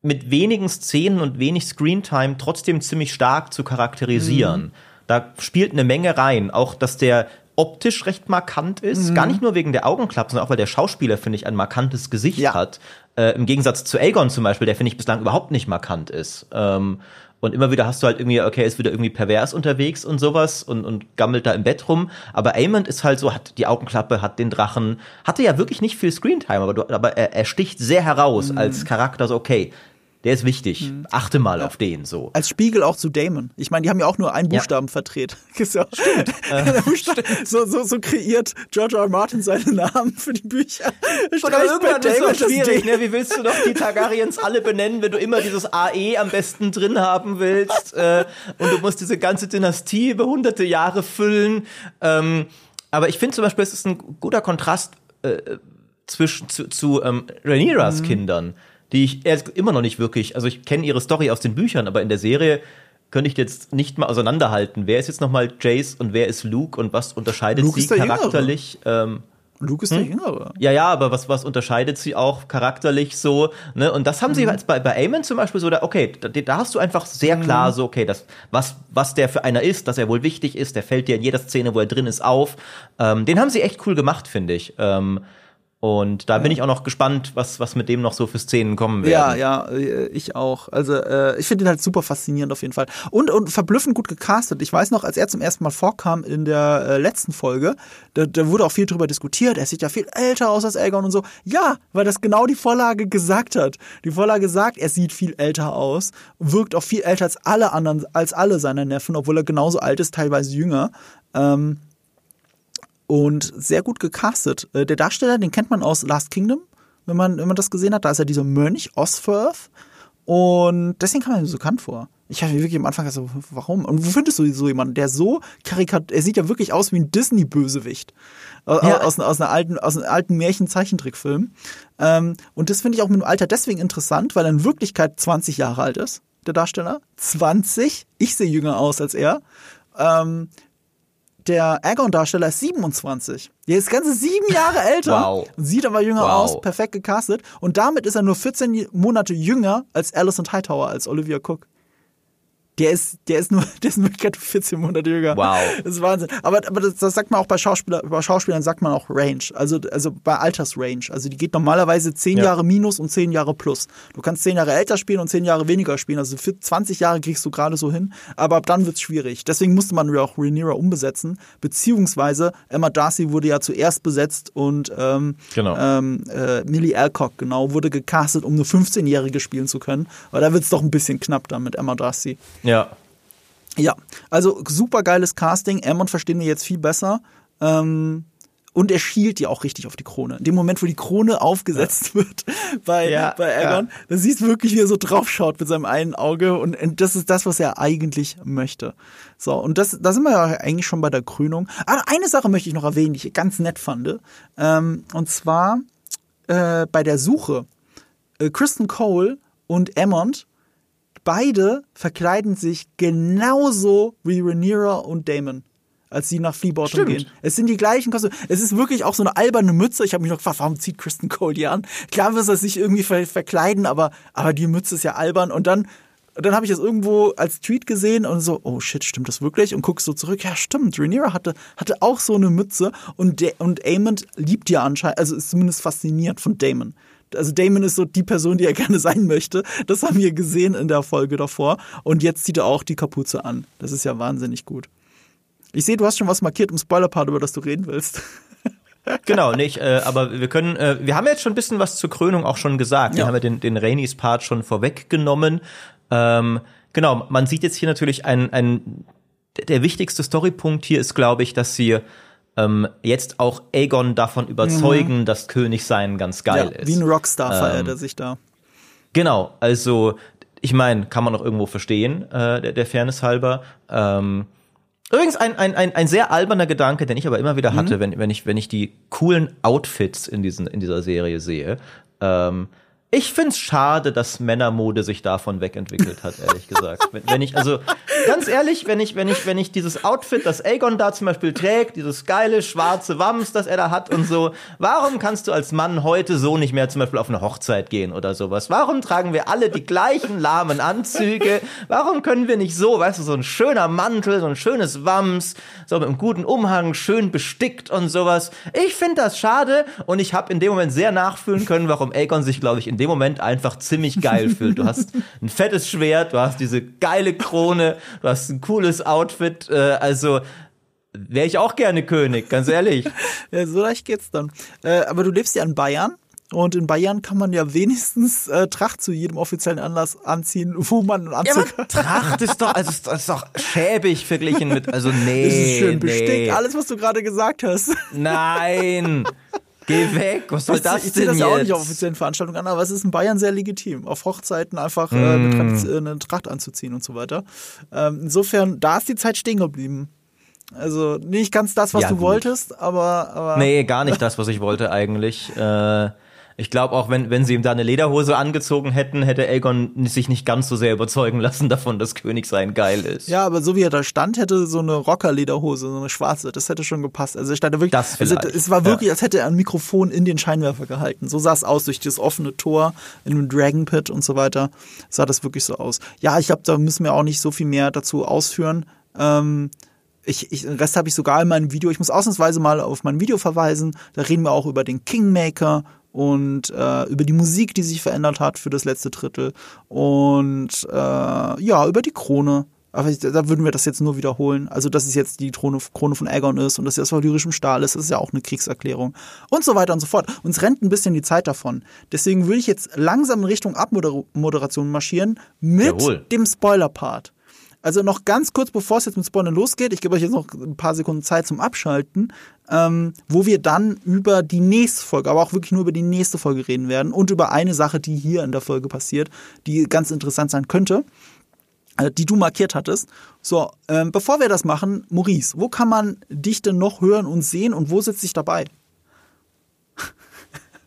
mit wenigen Szenen und wenig Screentime trotzdem ziemlich stark zu charakterisieren. Da spielt eine Menge rein. Auch, dass der optisch recht markant ist. Gar nicht nur wegen der Augenklappen, sondern auch, weil der Schauspieler, finde ich, ein markantes Gesicht Ja. hat. Äh, Im Gegensatz zu Aegon zum Beispiel, der, finde ich, bislang überhaupt nicht markant ist. Ähm, und immer wieder hast du halt irgendwie, okay, ist wieder irgendwie pervers unterwegs und sowas und, und gammelt da im Bett rum. Aber Aemond ist halt so, hat die Augenklappe, hat den Drachen, hatte ja wirklich nicht viel Screentime, aber, du, aber er, er sticht sehr heraus als Charakter, so, okay, der ist wichtig. Achte mal auf den, so. Als Spiegel auch zu Damon. Ich meine, die haben ja auch nur einen Buchstaben verdreht. [LAUGHS] Ja- [LAUGHS] Der Buchstabe- so, so, so kreiert George R. R. Martin seine Namen für die Bücher. [LAUGHS] Bei irgendwann ist Damon das schwierig, ne? Wie willst du doch die Targaryens alle benennen, wenn du immer dieses AE am besten drin haben willst? Äh, und du musst diese ganze Dynastie über hunderte Jahre füllen. Ähm, aber ich finde zum Beispiel, es ist ein guter Kontrast äh, zwischen zu, zu ähm, Rhaenyras Kindern, die ich erst immer noch nicht wirklich, also ich kenne ihre Story aus den Büchern, aber in der Serie könnte ich jetzt nicht mal auseinanderhalten. Wer ist jetzt nochmal Jace und wer ist Luke und was unterscheidet Luke sie charakterlich? Ähm, Luke ist der Jüngere. Ja, ja, aber was, was unterscheidet sie auch charakterlich so, ne? Und das haben sie jetzt bei, bei Eamon zum Beispiel so, da, okay, da, da hast du einfach sehr klar so, okay, das, was, was der für einer ist, dass er wohl wichtig ist, der fällt dir in jeder Szene, wo er drin ist, auf. Ähm, den haben sie echt cool gemacht, finde ich. Ähm, und da bin ich auch noch gespannt, was, was mit dem noch so für Szenen kommen werden. Ja, ja, äh, ich auch. Also äh, ich finde ihn halt super faszinierend auf jeden Fall. Und, und verblüffend gut gecastet. Ich weiß noch, als er zum ersten Mal vorkam in der äh, letzten Folge, da, da wurde auch viel drüber diskutiert. Er sieht ja viel älter aus als Aegon und so. Ja, weil das genau die Vorlage gesagt hat. Die Vorlage sagt, er sieht viel älter aus, wirkt auch viel älter als alle anderen, als alle seine Neffen, obwohl er genauso alt ist, teilweise jünger. Ähm, und sehr gut gecastet. Äh, Der Darsteller, den kennt man aus Last Kingdom, wenn man, wenn man das gesehen hat. Da ist er dieser Mönch Osferth. Und deswegen kam er mir so bekannt vor. Ich habe mir wirklich am Anfang gesagt, so, warum? Und wo findest du so jemanden, der so karikat, er sieht ja wirklich aus wie ein Disney-Bösewicht. Aus, Ja. aus, aus einer alten, aus einem alten Märchen-Zeichentrickfilm. Ähm, und das finde ich auch mit dem Alter deswegen interessant, weil er in Wirklichkeit 20 Jahre alt ist, der Darsteller. 20? Ich sehe jünger aus als er. Ähm, der Aegon-Darsteller ist 27. Der ist ganze sieben Jahre [LAUGHS] älter. Wow. Sieht aber jünger Wow. aus, perfekt gecastet. Und damit ist er nur 14 Monate jünger als Alison Hightower, als Olivia Cook. Der ist, der ist nur, [LAUGHS] der ist in Wirklichkeit 14 Monate jünger. Wow. Das ist Wahnsinn. Aber, aber das, das sagt man auch bei Schauspieler, bei Schauspielern sagt man auch Range. Also, also bei Altersrange. Also die geht normalerweise 10 Ja. Jahre minus und 10 Jahre plus. Du kannst 10 Jahre älter spielen und 10 Jahre weniger spielen. Also für 20 Jahre kriegst du gerade so hin. Aber ab dann wird's schwierig. Deswegen musste man ja auch Rhaenyra umbesetzen. Beziehungsweise Emma Darcy wurde ja zuerst besetzt und ähm, Genau. ähm, äh, Millie Alcock, genau, wurde gecastet, um eine 15-Jährige spielen zu können. Aber da wird's doch ein bisschen knapp dann mit Emma Darcy. Ja. Ja, also super geiles Casting. Aemon verstehen wir jetzt viel besser. Ähm, und er schielt ja auch richtig auf die Krone. In dem Moment, wo die Krone aufgesetzt wird [LAUGHS] bei, Ja, bei Aegon, da siehst du wirklich, wie er so draufschaut mit seinem einen Auge. Und, und das ist das, was er eigentlich möchte. So, und das, da sind wir ja eigentlich schon bei der Krönung. Aber eine Sache möchte ich noch erwähnen, die ich ganz nett fand. Ähm, und zwar äh, bei der Suche. Äh, Kristen Cole und Aemond beide verkleiden sich genauso wie Rhaenyra und Damon, als sie nach Fleabottom gehen. Es sind die gleichen Kostüme. Es ist wirklich auch so eine alberne Mütze. Ich habe mich noch gefragt, warum zieht Kristen Cole die an? Klar wird er sich irgendwie ver verkleiden, aber, aber die Mütze ist ja albern. Und dann, dann habe ich das irgendwo als Tweet gesehen und so, oh shit, stimmt das wirklich? Und guckst so zurück, ja stimmt, Rhaenyra hatte, hatte auch so eine Mütze und, Da- und Aemond liebt ja anscheinend, also ist zumindest fasziniert von Damon. Also Damon ist so die Person, die er [LAUGHS] gerne sein möchte. Das haben wir gesehen in der Folge davor. Und jetzt zieht er auch die Kapuze an. Das ist ja wahnsinnig gut. Ich sehe, du hast schon was markiert im Spoiler-Part, über das du reden willst. [LAUGHS] Genau, nicht, äh, aber wir können, äh, wir haben jetzt schon ein bisschen was zur Krönung auch schon gesagt. Wir Ja. haben ja den, den Rainis Part schon vorweggenommen. Ähm, genau, man sieht jetzt hier natürlich ein, ein der wichtigste Storypunkt hier ist, glaube ich, dass sie ähm, jetzt auch Aegon davon überzeugen, dass Königsein ganz geil ist. Wie ein Rockstar Ähm, verehrt er sich da. Genau, also ich meine, kann man auch irgendwo verstehen, äh, der, der Fairness halber. Ähm, übrigens ein, ein, ein, ein sehr alberner Gedanke, den ich aber immer wieder hatte, wenn, wenn, ich, wenn ich die coolen Outfits in, diesen, in dieser Serie sehe. Ähm, ich find's schade, dass Männermode sich davon wegentwickelt hat, ehrlich gesagt. Wenn, wenn ich, also, ganz ehrlich, wenn ich, wenn ich, wenn ich dieses Outfit, das Aegon da zum Beispiel trägt, dieses geile schwarze Wams, das er da hat und so, warum kannst du als Mann heute so nicht mehr zum Beispiel auf eine Hochzeit gehen oder sowas? Warum tragen wir alle die gleichen lahmen Anzüge? Warum können wir nicht so, weißt du, so ein schöner Mantel, so ein schönes Wams, so mit einem guten Umhang, schön bestickt und sowas? Ich finde das schade und ich habe in dem Moment sehr nachfühlen können, warum Aegon sich, glaube ich, in dem Moment einfach ziemlich geil fühlt. Du hast ein fettes Schwert, du hast diese geile Krone, du hast ein cooles Outfit, äh, also wäre ich auch gerne König, ganz ehrlich. [LAUGHS] Ja, so leicht geht's dann. Äh, aber du lebst ja in Bayern. Und in Bayern kann man ja wenigstens äh, Tracht zu jedem offiziellen Anlass anziehen, wo man einen Ja, Anzug aber Tracht ist doch, also das ist doch schäbig verglichen mit, also [LAUGHS] nee. Das ist schön bestickt. nee. Alles, was du gerade gesagt hast. Nein. Geh weg. Was soll ich das ich sehe denn das ja auch nicht auf offiziellen Veranstaltungen an, aber es ist in Bayern sehr legitim, auf Hochzeiten einfach äh, Mm. eine, äh, eine Tracht anzuziehen und so weiter. Ähm, insofern, da ist die Zeit stehen geblieben. Also nicht ganz das, was Ja, du gut. wolltest, aber, aber Nee, gar nicht das, was ich wollte eigentlich. Äh, Ich glaube auch, wenn, wenn sie ihm da eine Lederhose angezogen hätten, hätte Aegon sich nicht ganz so sehr überzeugen lassen [LAUGHS] davon, dass Königsein geil ist. Ja, aber so wie er da stand, hätte so eine Rocker-Lederhose, so eine schwarze, das hätte schon gepasst. Also er stand da wirklich, Das also es war wirklich, ja. als hätte er ein Mikrofon in den Scheinwerfer gehalten. So sah es aus durch das offene Tor in dem Dragon Pit und so weiter. Sah das wirklich so aus. Ja, ich glaube, da müssen wir auch nicht so viel mehr dazu ausführen. Ähm, ich, ich, den Rest habe ich sogar in meinem Video. Ich muss ausnahmsweise mal auf mein Video verweisen. Da reden wir auch über den Kingmaker und äh, über die Musik, die sich verändert hat für das letzte Drittel. Und äh, ja, über die Krone. Aber da würden wir das jetzt nur wiederholen. Also, dass es jetzt die Krone, Krone von Aegon ist und dass sie aus valyrischem Stahl ist, ist ja auch eine Kriegserklärung. Und so weiter und so fort. Uns rennt ein bisschen die Zeit davon. Deswegen würde ich jetzt langsam in Richtung Abmoderation marschieren mit Jawohl. dem Spoiler-Part. Also noch ganz kurz, bevor es jetzt mit Spoilern losgeht, ich gebe euch jetzt noch ein paar Sekunden Zeit zum Abschalten, ähm, wo wir dann über die nächste Folge, aber auch wirklich nur über die nächste Folge reden werden und über eine Sache, die hier in der Folge passiert, die ganz interessant sein könnte, äh, die du markiert hattest. So, ähm, bevor wir das machen, Maurice, wo kann man dich denn noch hören und sehen und wo sitzt dich dabei?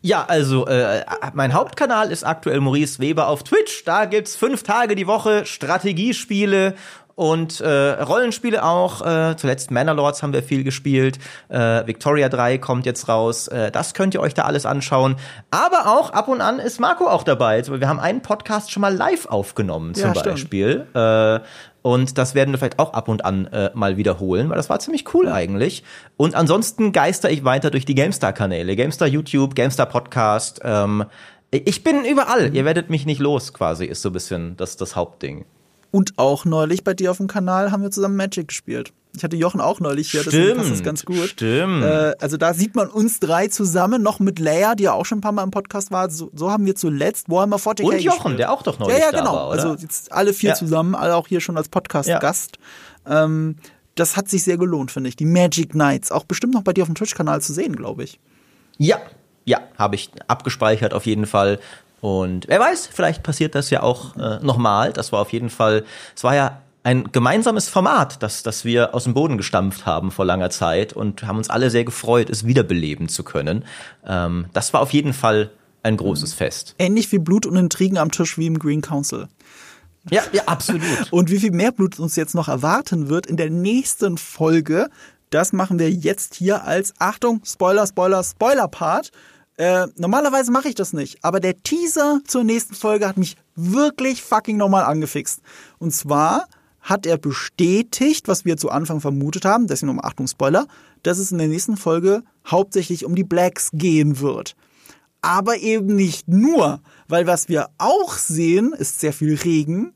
Ja, also äh, mein Hauptkanal ist aktuell Maurice Weber auf Twitch. Da gibt's fünf Tage die Woche Strategiespiele und äh, Rollenspiele auch. Äh, zuletzt Manor haben wir viel gespielt. Äh, Victoria 3 kommt jetzt raus. Äh, das könnt ihr euch da alles anschauen. Aber auch ab und an ist Marco auch dabei. Also, wir haben einen Podcast schon mal live aufgenommen zum Ja. Beispiel. Äh, und das werden wir vielleicht auch ab und an äh, mal wiederholen, weil das war ziemlich cool eigentlich. Und ansonsten geister ich weiter durch die GameStar-Kanäle. GameStar YouTube, GameStar Podcast. Ähm, ich bin überall. Ihr werdet mich nicht los, quasi, ist so ein bisschen das, das Hauptding. Und auch neulich bei dir auf dem Kanal haben wir zusammen Magic gespielt. Ich hatte Jochen auch neulich hier, deswegen passt das ganz gut. Stimmt. Äh, also da sieht man uns drei zusammen, noch mit Leia, die ja auch schon ein paar Mal im Podcast war. So, so haben wir zuletzt Warhammer 40k Und Jochen, gespielt. der auch doch neulich Ja, ja, da genau. war? Also jetzt alle vier Ja. zusammen, alle auch hier schon als Podcast-Gast. Ähm, das hat sich sehr gelohnt, finde ich. Die Magic Nights, auch bestimmt noch bei dir auf dem Twitch-Kanal zu sehen, glaube ich. Ja, ja, habe ich abgespeichert auf jeden Fall. Und wer weiß, vielleicht passiert das ja auch äh, nochmal. Das war auf jeden Fall, es war ja ein gemeinsames Format, das, das wir aus dem Boden gestampft haben vor langer Zeit und haben uns alle sehr gefreut, es wiederbeleben zu können. Ähm, das war auf jeden Fall ein großes Fest. Ähnlich viel Blut und Intrigen am Tisch wie im Green Council. Ja, ja, absolut. [LAUGHS] Und wie viel mehr Blut uns jetzt noch erwarten wird in der nächsten Folge, das machen wir jetzt hier als Achtung, Spoiler, Spoiler, Spoiler-Part. Äh, normalerweise mache ich das nicht, aber der Teaser zur nächsten Folge hat mich wirklich fucking nochmal angefixt. Und zwar hat er bestätigt, was wir zu Anfang vermutet haben, deswegen nochmal Achtung, Spoiler, dass es in der nächsten Folge hauptsächlich um die Blacks gehen wird. Aber eben nicht nur, weil was wir auch sehen, ist sehr viel Regen,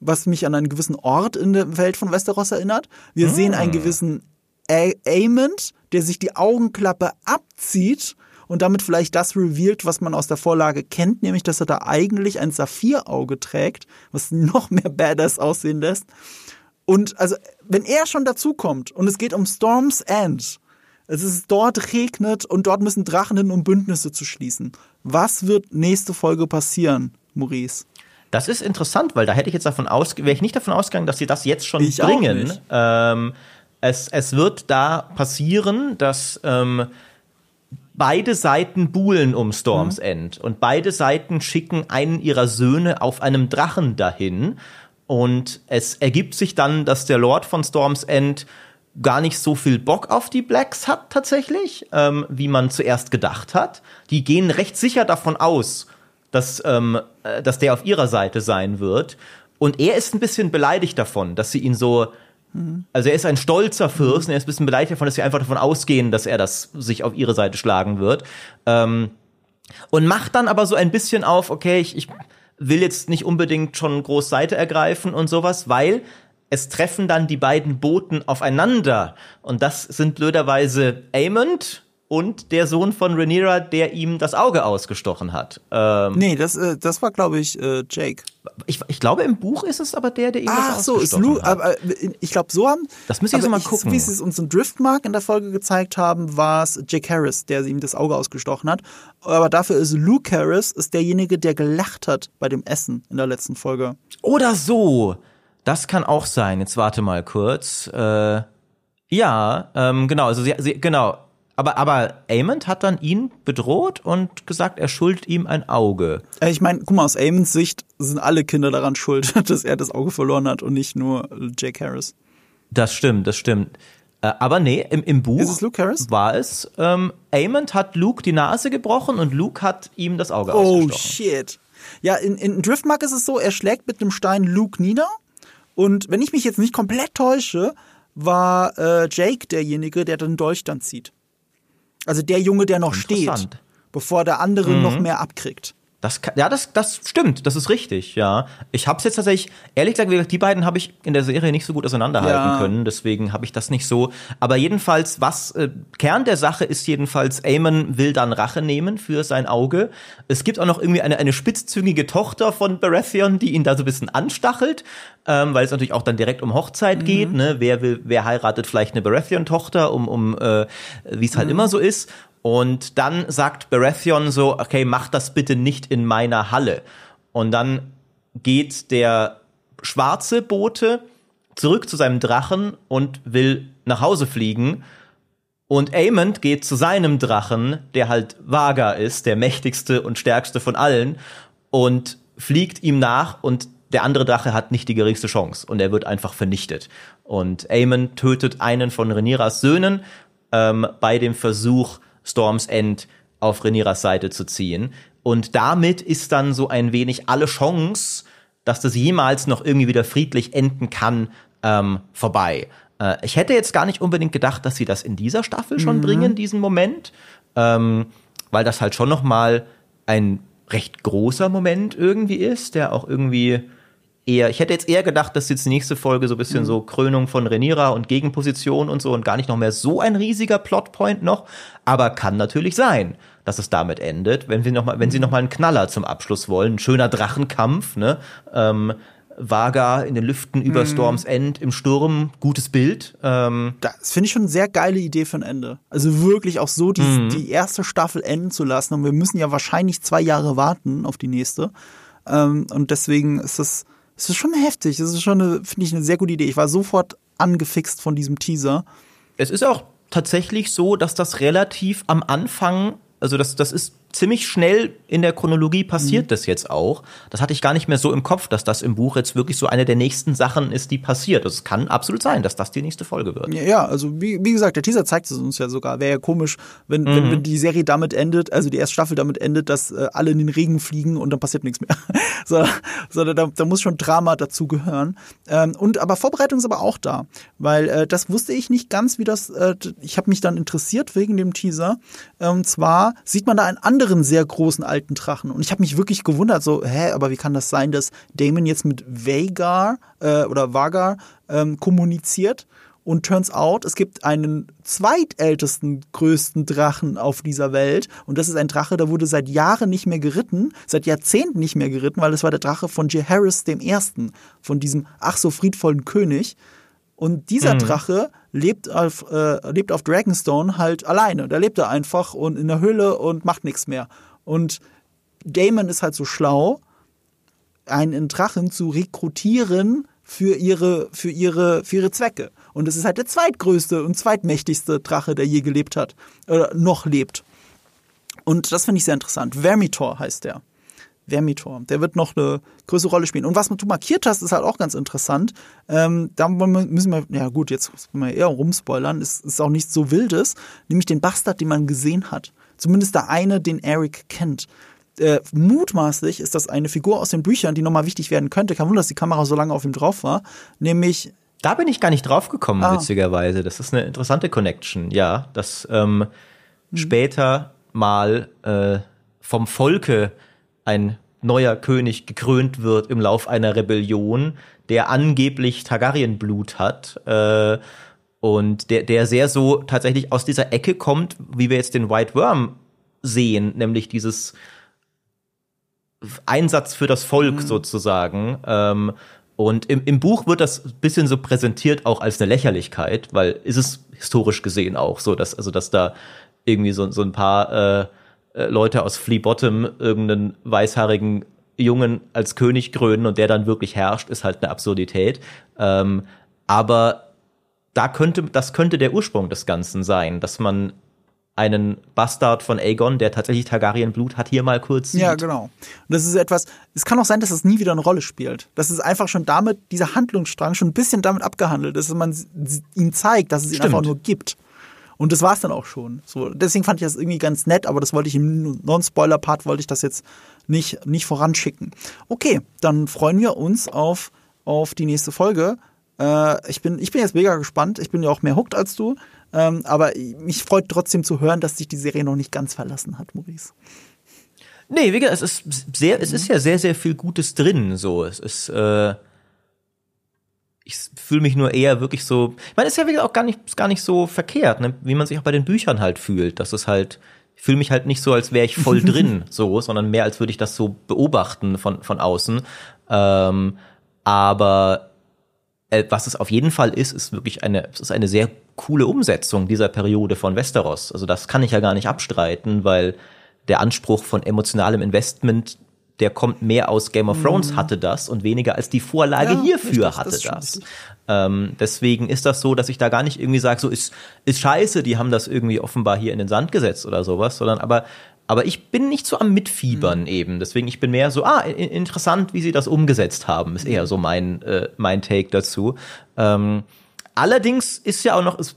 was mich an einen gewissen Ort in der Welt von Westeros erinnert. Wir sehen einen gewissen A Aemond, der sich die Augenklappe abzieht und damit vielleicht das revealed, was man aus der Vorlage kennt, nämlich dass er da eigentlich ein Saphirauge trägt, was [LAUGHS] noch mehr badass aussehen lässt. Und also, wenn er schon dazukommt und es geht um Storm's End, es ist dort regnet und dort müssen Drachen hin, um Bündnisse zu schließen. Was wird nächste Folge passieren, Maurice? Das ist interessant, weil da hätte ich jetzt davon aus, wäre ich nicht davon ausgegangen, dass sie das jetzt schon Ich auch bringen. nicht. Ähm, es, es wird da passieren, dass ähm, beide Seiten buhlen um Storms End und beide Seiten schicken einen ihrer Söhne auf einem Drachen dahin. Und es ergibt sich dann, dass der Lord von Storms End gar nicht so viel Bock auf die Blacks hat tatsächlich, ähm, wie man zuerst gedacht hat. Die gehen recht sicher davon aus, dass, ähm, äh, dass der auf ihrer Seite sein wird. Und er ist ein bisschen beleidigt davon, dass sie ihn so. Also er ist ein stolzer Fürst und er ist ein bisschen beleidigt davon, dass sie einfach davon ausgehen, dass er das sich auf ihre Seite schlagen wird. Ähm, und macht dann aber so ein bisschen auf, okay, ich, ich will jetzt nicht unbedingt schon groß Seite ergreifen und sowas, weil es treffen dann die beiden Boten aufeinander. Und das sind blöderweise Aemond und der Sohn von Rhaenyra, der ihm das Auge ausgestochen hat. Ähm, Nee, das, äh, das war, glaube ich, äh, Jake. ich, ich glaube, im Buch ist es aber der, der ihm Ach das so, ist ausgestochen Lu, hat. aber äh, ich glaube, so haben. Das ihr so aber mal gucken. So wie sie es uns im Driftmark in der Folge gezeigt haben, war es Jake Harris, der ihm das Auge ausgestochen hat. Aber dafür ist Luke Harris ist derjenige, der gelacht hat bei dem Essen in der letzten Folge. Oder so. Das kann auch sein. Jetzt warte mal kurz. Äh, ja, ähm, genau. Also sie, sie, genau. Aber, aber Aemond hat dann ihn bedroht und gesagt, er schuldet ihm ein Auge. Äh, Ich meine, guck mal, aus Aemons Sicht sind alle Kinder daran schuld, [LAUGHS] dass er das Auge verloren hat und nicht nur Jake Harris. Das stimmt, das stimmt. Äh, aber nee, im, im Buch Ist es Luke Harris? war es, ähm, Aemond hat Luke die Nase gebrochen und Luke hat ihm das Auge Oh ausgestochen. shit. Ja, in, in Driftmark ist es so, er schlägt mit einem Stein Luke nieder. Und wenn ich mich jetzt nicht komplett täusche, war äh, Jake derjenige, der den Dolch dann zieht. Also der Junge, der noch steht. Mhm. bevor der andere noch mehr abkriegt. Das, kann- ja, das, das stimmt, das ist richtig, ja. Ich hab's jetzt tatsächlich, ehrlich gesagt, wie gesagt, die beiden habe ich in der Serie nicht so gut auseinanderhalten Ja. können, deswegen habe ich das nicht so. Aber jedenfalls, was äh, Kern der Sache ist jedenfalls, Aemon will dann Rache nehmen für sein Auge. Es gibt auch noch irgendwie eine, eine spitzzüngige Tochter von Baratheon, die ihn da so ein bisschen anstachelt, ähm, weil es natürlich auch dann direkt um Hochzeit geht, ne? Wer will, wer heiratet vielleicht eine Baratheon-Tochter, um, um äh, wie es halt immer so ist. Und dann sagt Baratheon so, okay, mach das bitte nicht in meiner Halle. Und dann geht der schwarze Bote zurück zu seinem Drachen und will nach Hause fliegen. Und Aemond geht zu seinem Drachen, der halt Vaga ist, der mächtigste und stärkste von allen, und fliegt ihm nach und der andere Drache hat nicht die geringste Chance und er wird einfach vernichtet. Und Aemon tötet einen von Rhaenyras Söhnen ähm, bei dem Versuch, Storms End auf Rhaenyras Seite zu ziehen. Und damit ist dann so ein wenig alle Chance, dass das jemals noch irgendwie wieder friedlich enden kann, ähm, vorbei. Äh, ich hätte jetzt gar nicht unbedingt gedacht, dass sie das in dieser Staffel schon bringen, diesen Moment, ähm, weil das halt schon noch mal ein recht großer Moment irgendwie ist, der auch irgendwie eher, ich hätte jetzt eher gedacht, dass jetzt die nächste Folge so ein bisschen so Krönung von Renira und Gegenposition und so und gar nicht noch mehr so ein riesiger Plotpoint noch, aber kann natürlich sein, dass es damit endet, wenn wir noch mal, wenn sie noch mal einen Knaller zum Abschluss wollen, ein schöner Drachenkampf, ne, ähm, Vaga in den Lüften über Storms End im Sturm, gutes Bild, ähm, Das finde ich schon eine sehr geile Idee für ein Ende. Also wirklich auch so die, Mhm. die erste Staffel enden zu lassen. Und wir müssen ja wahrscheinlich zwei Jahre warten auf die nächste. Ähm, und deswegen ist das, ist das schon heftig. Das ist schon, finde ich, eine sehr gute Idee. Ich war sofort angefixt von diesem Teaser. Es ist auch tatsächlich so, dass das relativ am Anfang, also das, das ist ziemlich schnell in der Chronologie passiert das jetzt auch. Das hatte ich gar nicht mehr so im Kopf, dass das im Buch jetzt wirklich so eine der nächsten Sachen ist, die passiert. Es kann absolut sein, dass das die nächste Folge wird. Ja, also wie, wie gesagt, der Teaser zeigt es uns ja sogar. Wäre ja komisch, wenn, wenn, wenn die Serie damit endet, also die erste Staffel damit endet, dass äh, alle in den Regen fliegen und dann passiert nichts mehr. [LAUGHS] so, sondern da, da muss schon Drama dazu gehören. Ähm, und aber Vorbereitung ist aber auch da, weil äh, das wusste ich nicht ganz, wie das. Äh, ich habe mich dann interessiert wegen dem Teaser. Und zwar sieht man da einen anderen sehr großen alten Drachen und ich habe mich wirklich gewundert, so hä, aber wie kann das sein, dass Damon jetzt mit Vagar äh, oder Vagar ähm, kommuniziert? Und turns out, es gibt einen zweitältesten, größten Drachen auf dieser Welt. Und das ist ein Drache, der wurde seit Jahren nicht mehr geritten, seit Jahrzehnten nicht mehr geritten, weil das war der Drache von J. Harris dem Ersten, von diesem ach so friedvollen König. Und dieser Drache lebt auf, äh, lebt auf Dragonstone halt alleine. Da lebt er einfach und in der Höhle und macht nichts mehr. Und Damon ist halt so schlau, einen Drachen zu rekrutieren für ihre, für ihre, für ihre Zwecke. Und es ist halt der zweitgrößte und zweitmächtigste Drache, der je gelebt hat, oder noch lebt. Und das finde ich sehr interessant. Vermitor heißt der. Vermitor. Der wird noch eine größere Rolle spielen. Und was du markiert hast, ist halt auch ganz interessant. Ähm, da müssen wir, ja gut, jetzt müssen wir eher rumspoilern. Es ist auch nichts so Wildes. Nämlich den Bastard, den man gesehen hat. Zumindest der eine, den Eric kennt. Äh, mutmaßlich ist das eine Figur aus den Büchern, die nochmal wichtig werden könnte. Kein Wunder, dass die Kamera so lange auf ihm drauf war. Nämlich Da bin ich gar nicht drauf gekommen, Ah. witzigerweise. Das ist eine interessante Connection, ja, dass ähm, später mal äh, vom Volke ein neuer König gekrönt wird im Lauf einer Rebellion, der angeblich Targaryen-Blut hat äh, und der, der sehr so tatsächlich aus dieser Ecke kommt, wie wir jetzt den White Worm sehen, nämlich dieses Einsatz für das Volk sozusagen. Ähm, und im, im Buch wird das ein bisschen so präsentiert auch als eine Lächerlichkeit, weil ist es historisch gesehen auch so, dass, also, dass da irgendwie so, so ein paar äh, äh, Leute aus Flea Bottom irgendeinen weißhaarigen Jungen als König krönen und der dann wirklich herrscht, ist halt eine Absurdität. Ähm, aber da könnte, das könnte der Ursprung des Ganzen sein, dass man einen Bastard von Aegon, der tatsächlich Targaryen-Blut hat, hier mal kurz sieht. Ja, genau. Und das ist etwas, es kann auch sein, dass es nie wieder eine Rolle spielt. Dass es einfach schon damit, dieser Handlungsstrang schon ein bisschen damit abgehandelt ist, dass man ihm zeigt, dass es ihn Stimmt. einfach nur gibt. Und das war es dann auch schon. So, deswegen fand ich das irgendwie ganz nett, aber das wollte ich im Non-Spoiler-Part, wollte ich das jetzt nicht, nicht voranschicken. Okay, dann freuen wir uns auf, auf die nächste Folge. Äh, ich, bin, ich bin jetzt mega gespannt. Ich bin ja auch mehr hooked als du. Ähm, aber mich freut trotzdem zu hören, dass sich die Serie noch nicht ganz verlassen hat, Maurice. Nee, wie gesagt, es ist sehr, es ist ja sehr, sehr viel Gutes drin. So, es ist, äh, ich fühle mich nur eher wirklich so. Ich meine, ist ja wirklich auch gar nicht, gar nicht so verkehrt, ne? wie man sich auch bei den Büchern halt fühlt. Das ist halt, ich fühle mich halt nicht so, als wäre ich voll [LAUGHS] drin, so, sondern mehr, als würde ich das so beobachten von, von außen. Ähm, aber äh, was es auf jeden Fall ist, ist wirklich eine, es ist eine sehr coole Umsetzung dieser Periode von Westeros. Also das kann ich ja gar nicht abstreiten, weil der Anspruch von emotionalem Investment, der kommt mehr aus Game of Thrones hatte das und weniger als die Vorlage Ja, hierfür richtig, hatte das das. Ähm, deswegen ist das so, dass ich da gar nicht irgendwie sage, so ist, ist scheiße, die haben das irgendwie offenbar hier in den Sand gesetzt oder sowas, sondern aber aber ich bin nicht so am Mitfiebern eben. Deswegen, ich bin mehr so, ah, interessant, wie sie das umgesetzt haben, ist eher so mein, äh, mein Take dazu. Ähm, allerdings ist ja auch noch, es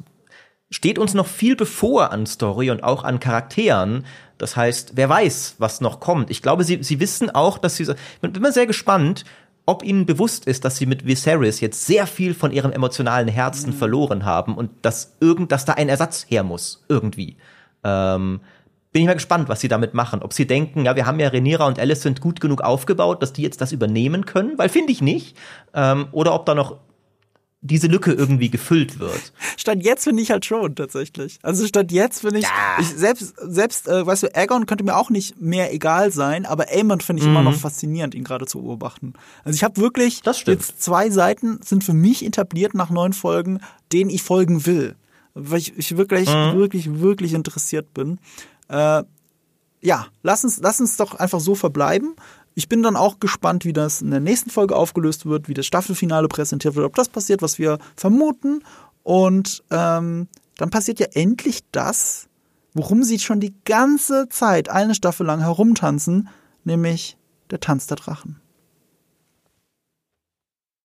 steht uns noch viel bevor an Story und auch an Charakteren. Das heißt, wer weiß, was noch kommt. Ich glaube, sie, sie wissen auch, dass sie, ich bin immer sehr gespannt, ob ihnen bewusst ist, dass sie mit Viserys jetzt sehr viel von ihrem emotionalen Herzen verloren haben und dass irgend, dass da ein Ersatz her muss, irgendwie. Ähm, bin ich mal gespannt, was sie damit machen. Ob sie denken, ja, wir haben ja Rhaenyra und Alicent gut genug aufgebaut, dass die jetzt das übernehmen können, weil finde ich nicht. Ähm, oder ob da noch diese Lücke irgendwie gefüllt wird. Stand jetzt finde ich halt schon tatsächlich. Also stand jetzt finde ich, ich selbst selbst äh, weißt du, Aegon könnte mir auch nicht mehr egal sein, aber Aemon finde ich immer noch faszinierend, ihn gerade zu beobachten. Also ich habe wirklich Mhm. Das stimmt. jetzt zwei Seiten sind für mich etabliert nach neun Folgen, denen ich folgen will, weil ich, ich wirklich Mhm. wirklich wirklich interessiert bin. Äh, ja, lass uns, lass uns doch einfach so verbleiben. Ich bin dann auch gespannt, wie das in der nächsten Folge aufgelöst wird, wie das Staffelfinale präsentiert wird, ob das passiert, was wir vermuten. Und ähm, dann passiert ja endlich das, worum sie schon die ganze Zeit, eine Staffel lang herumtanzen, nämlich der Tanz der Drachen.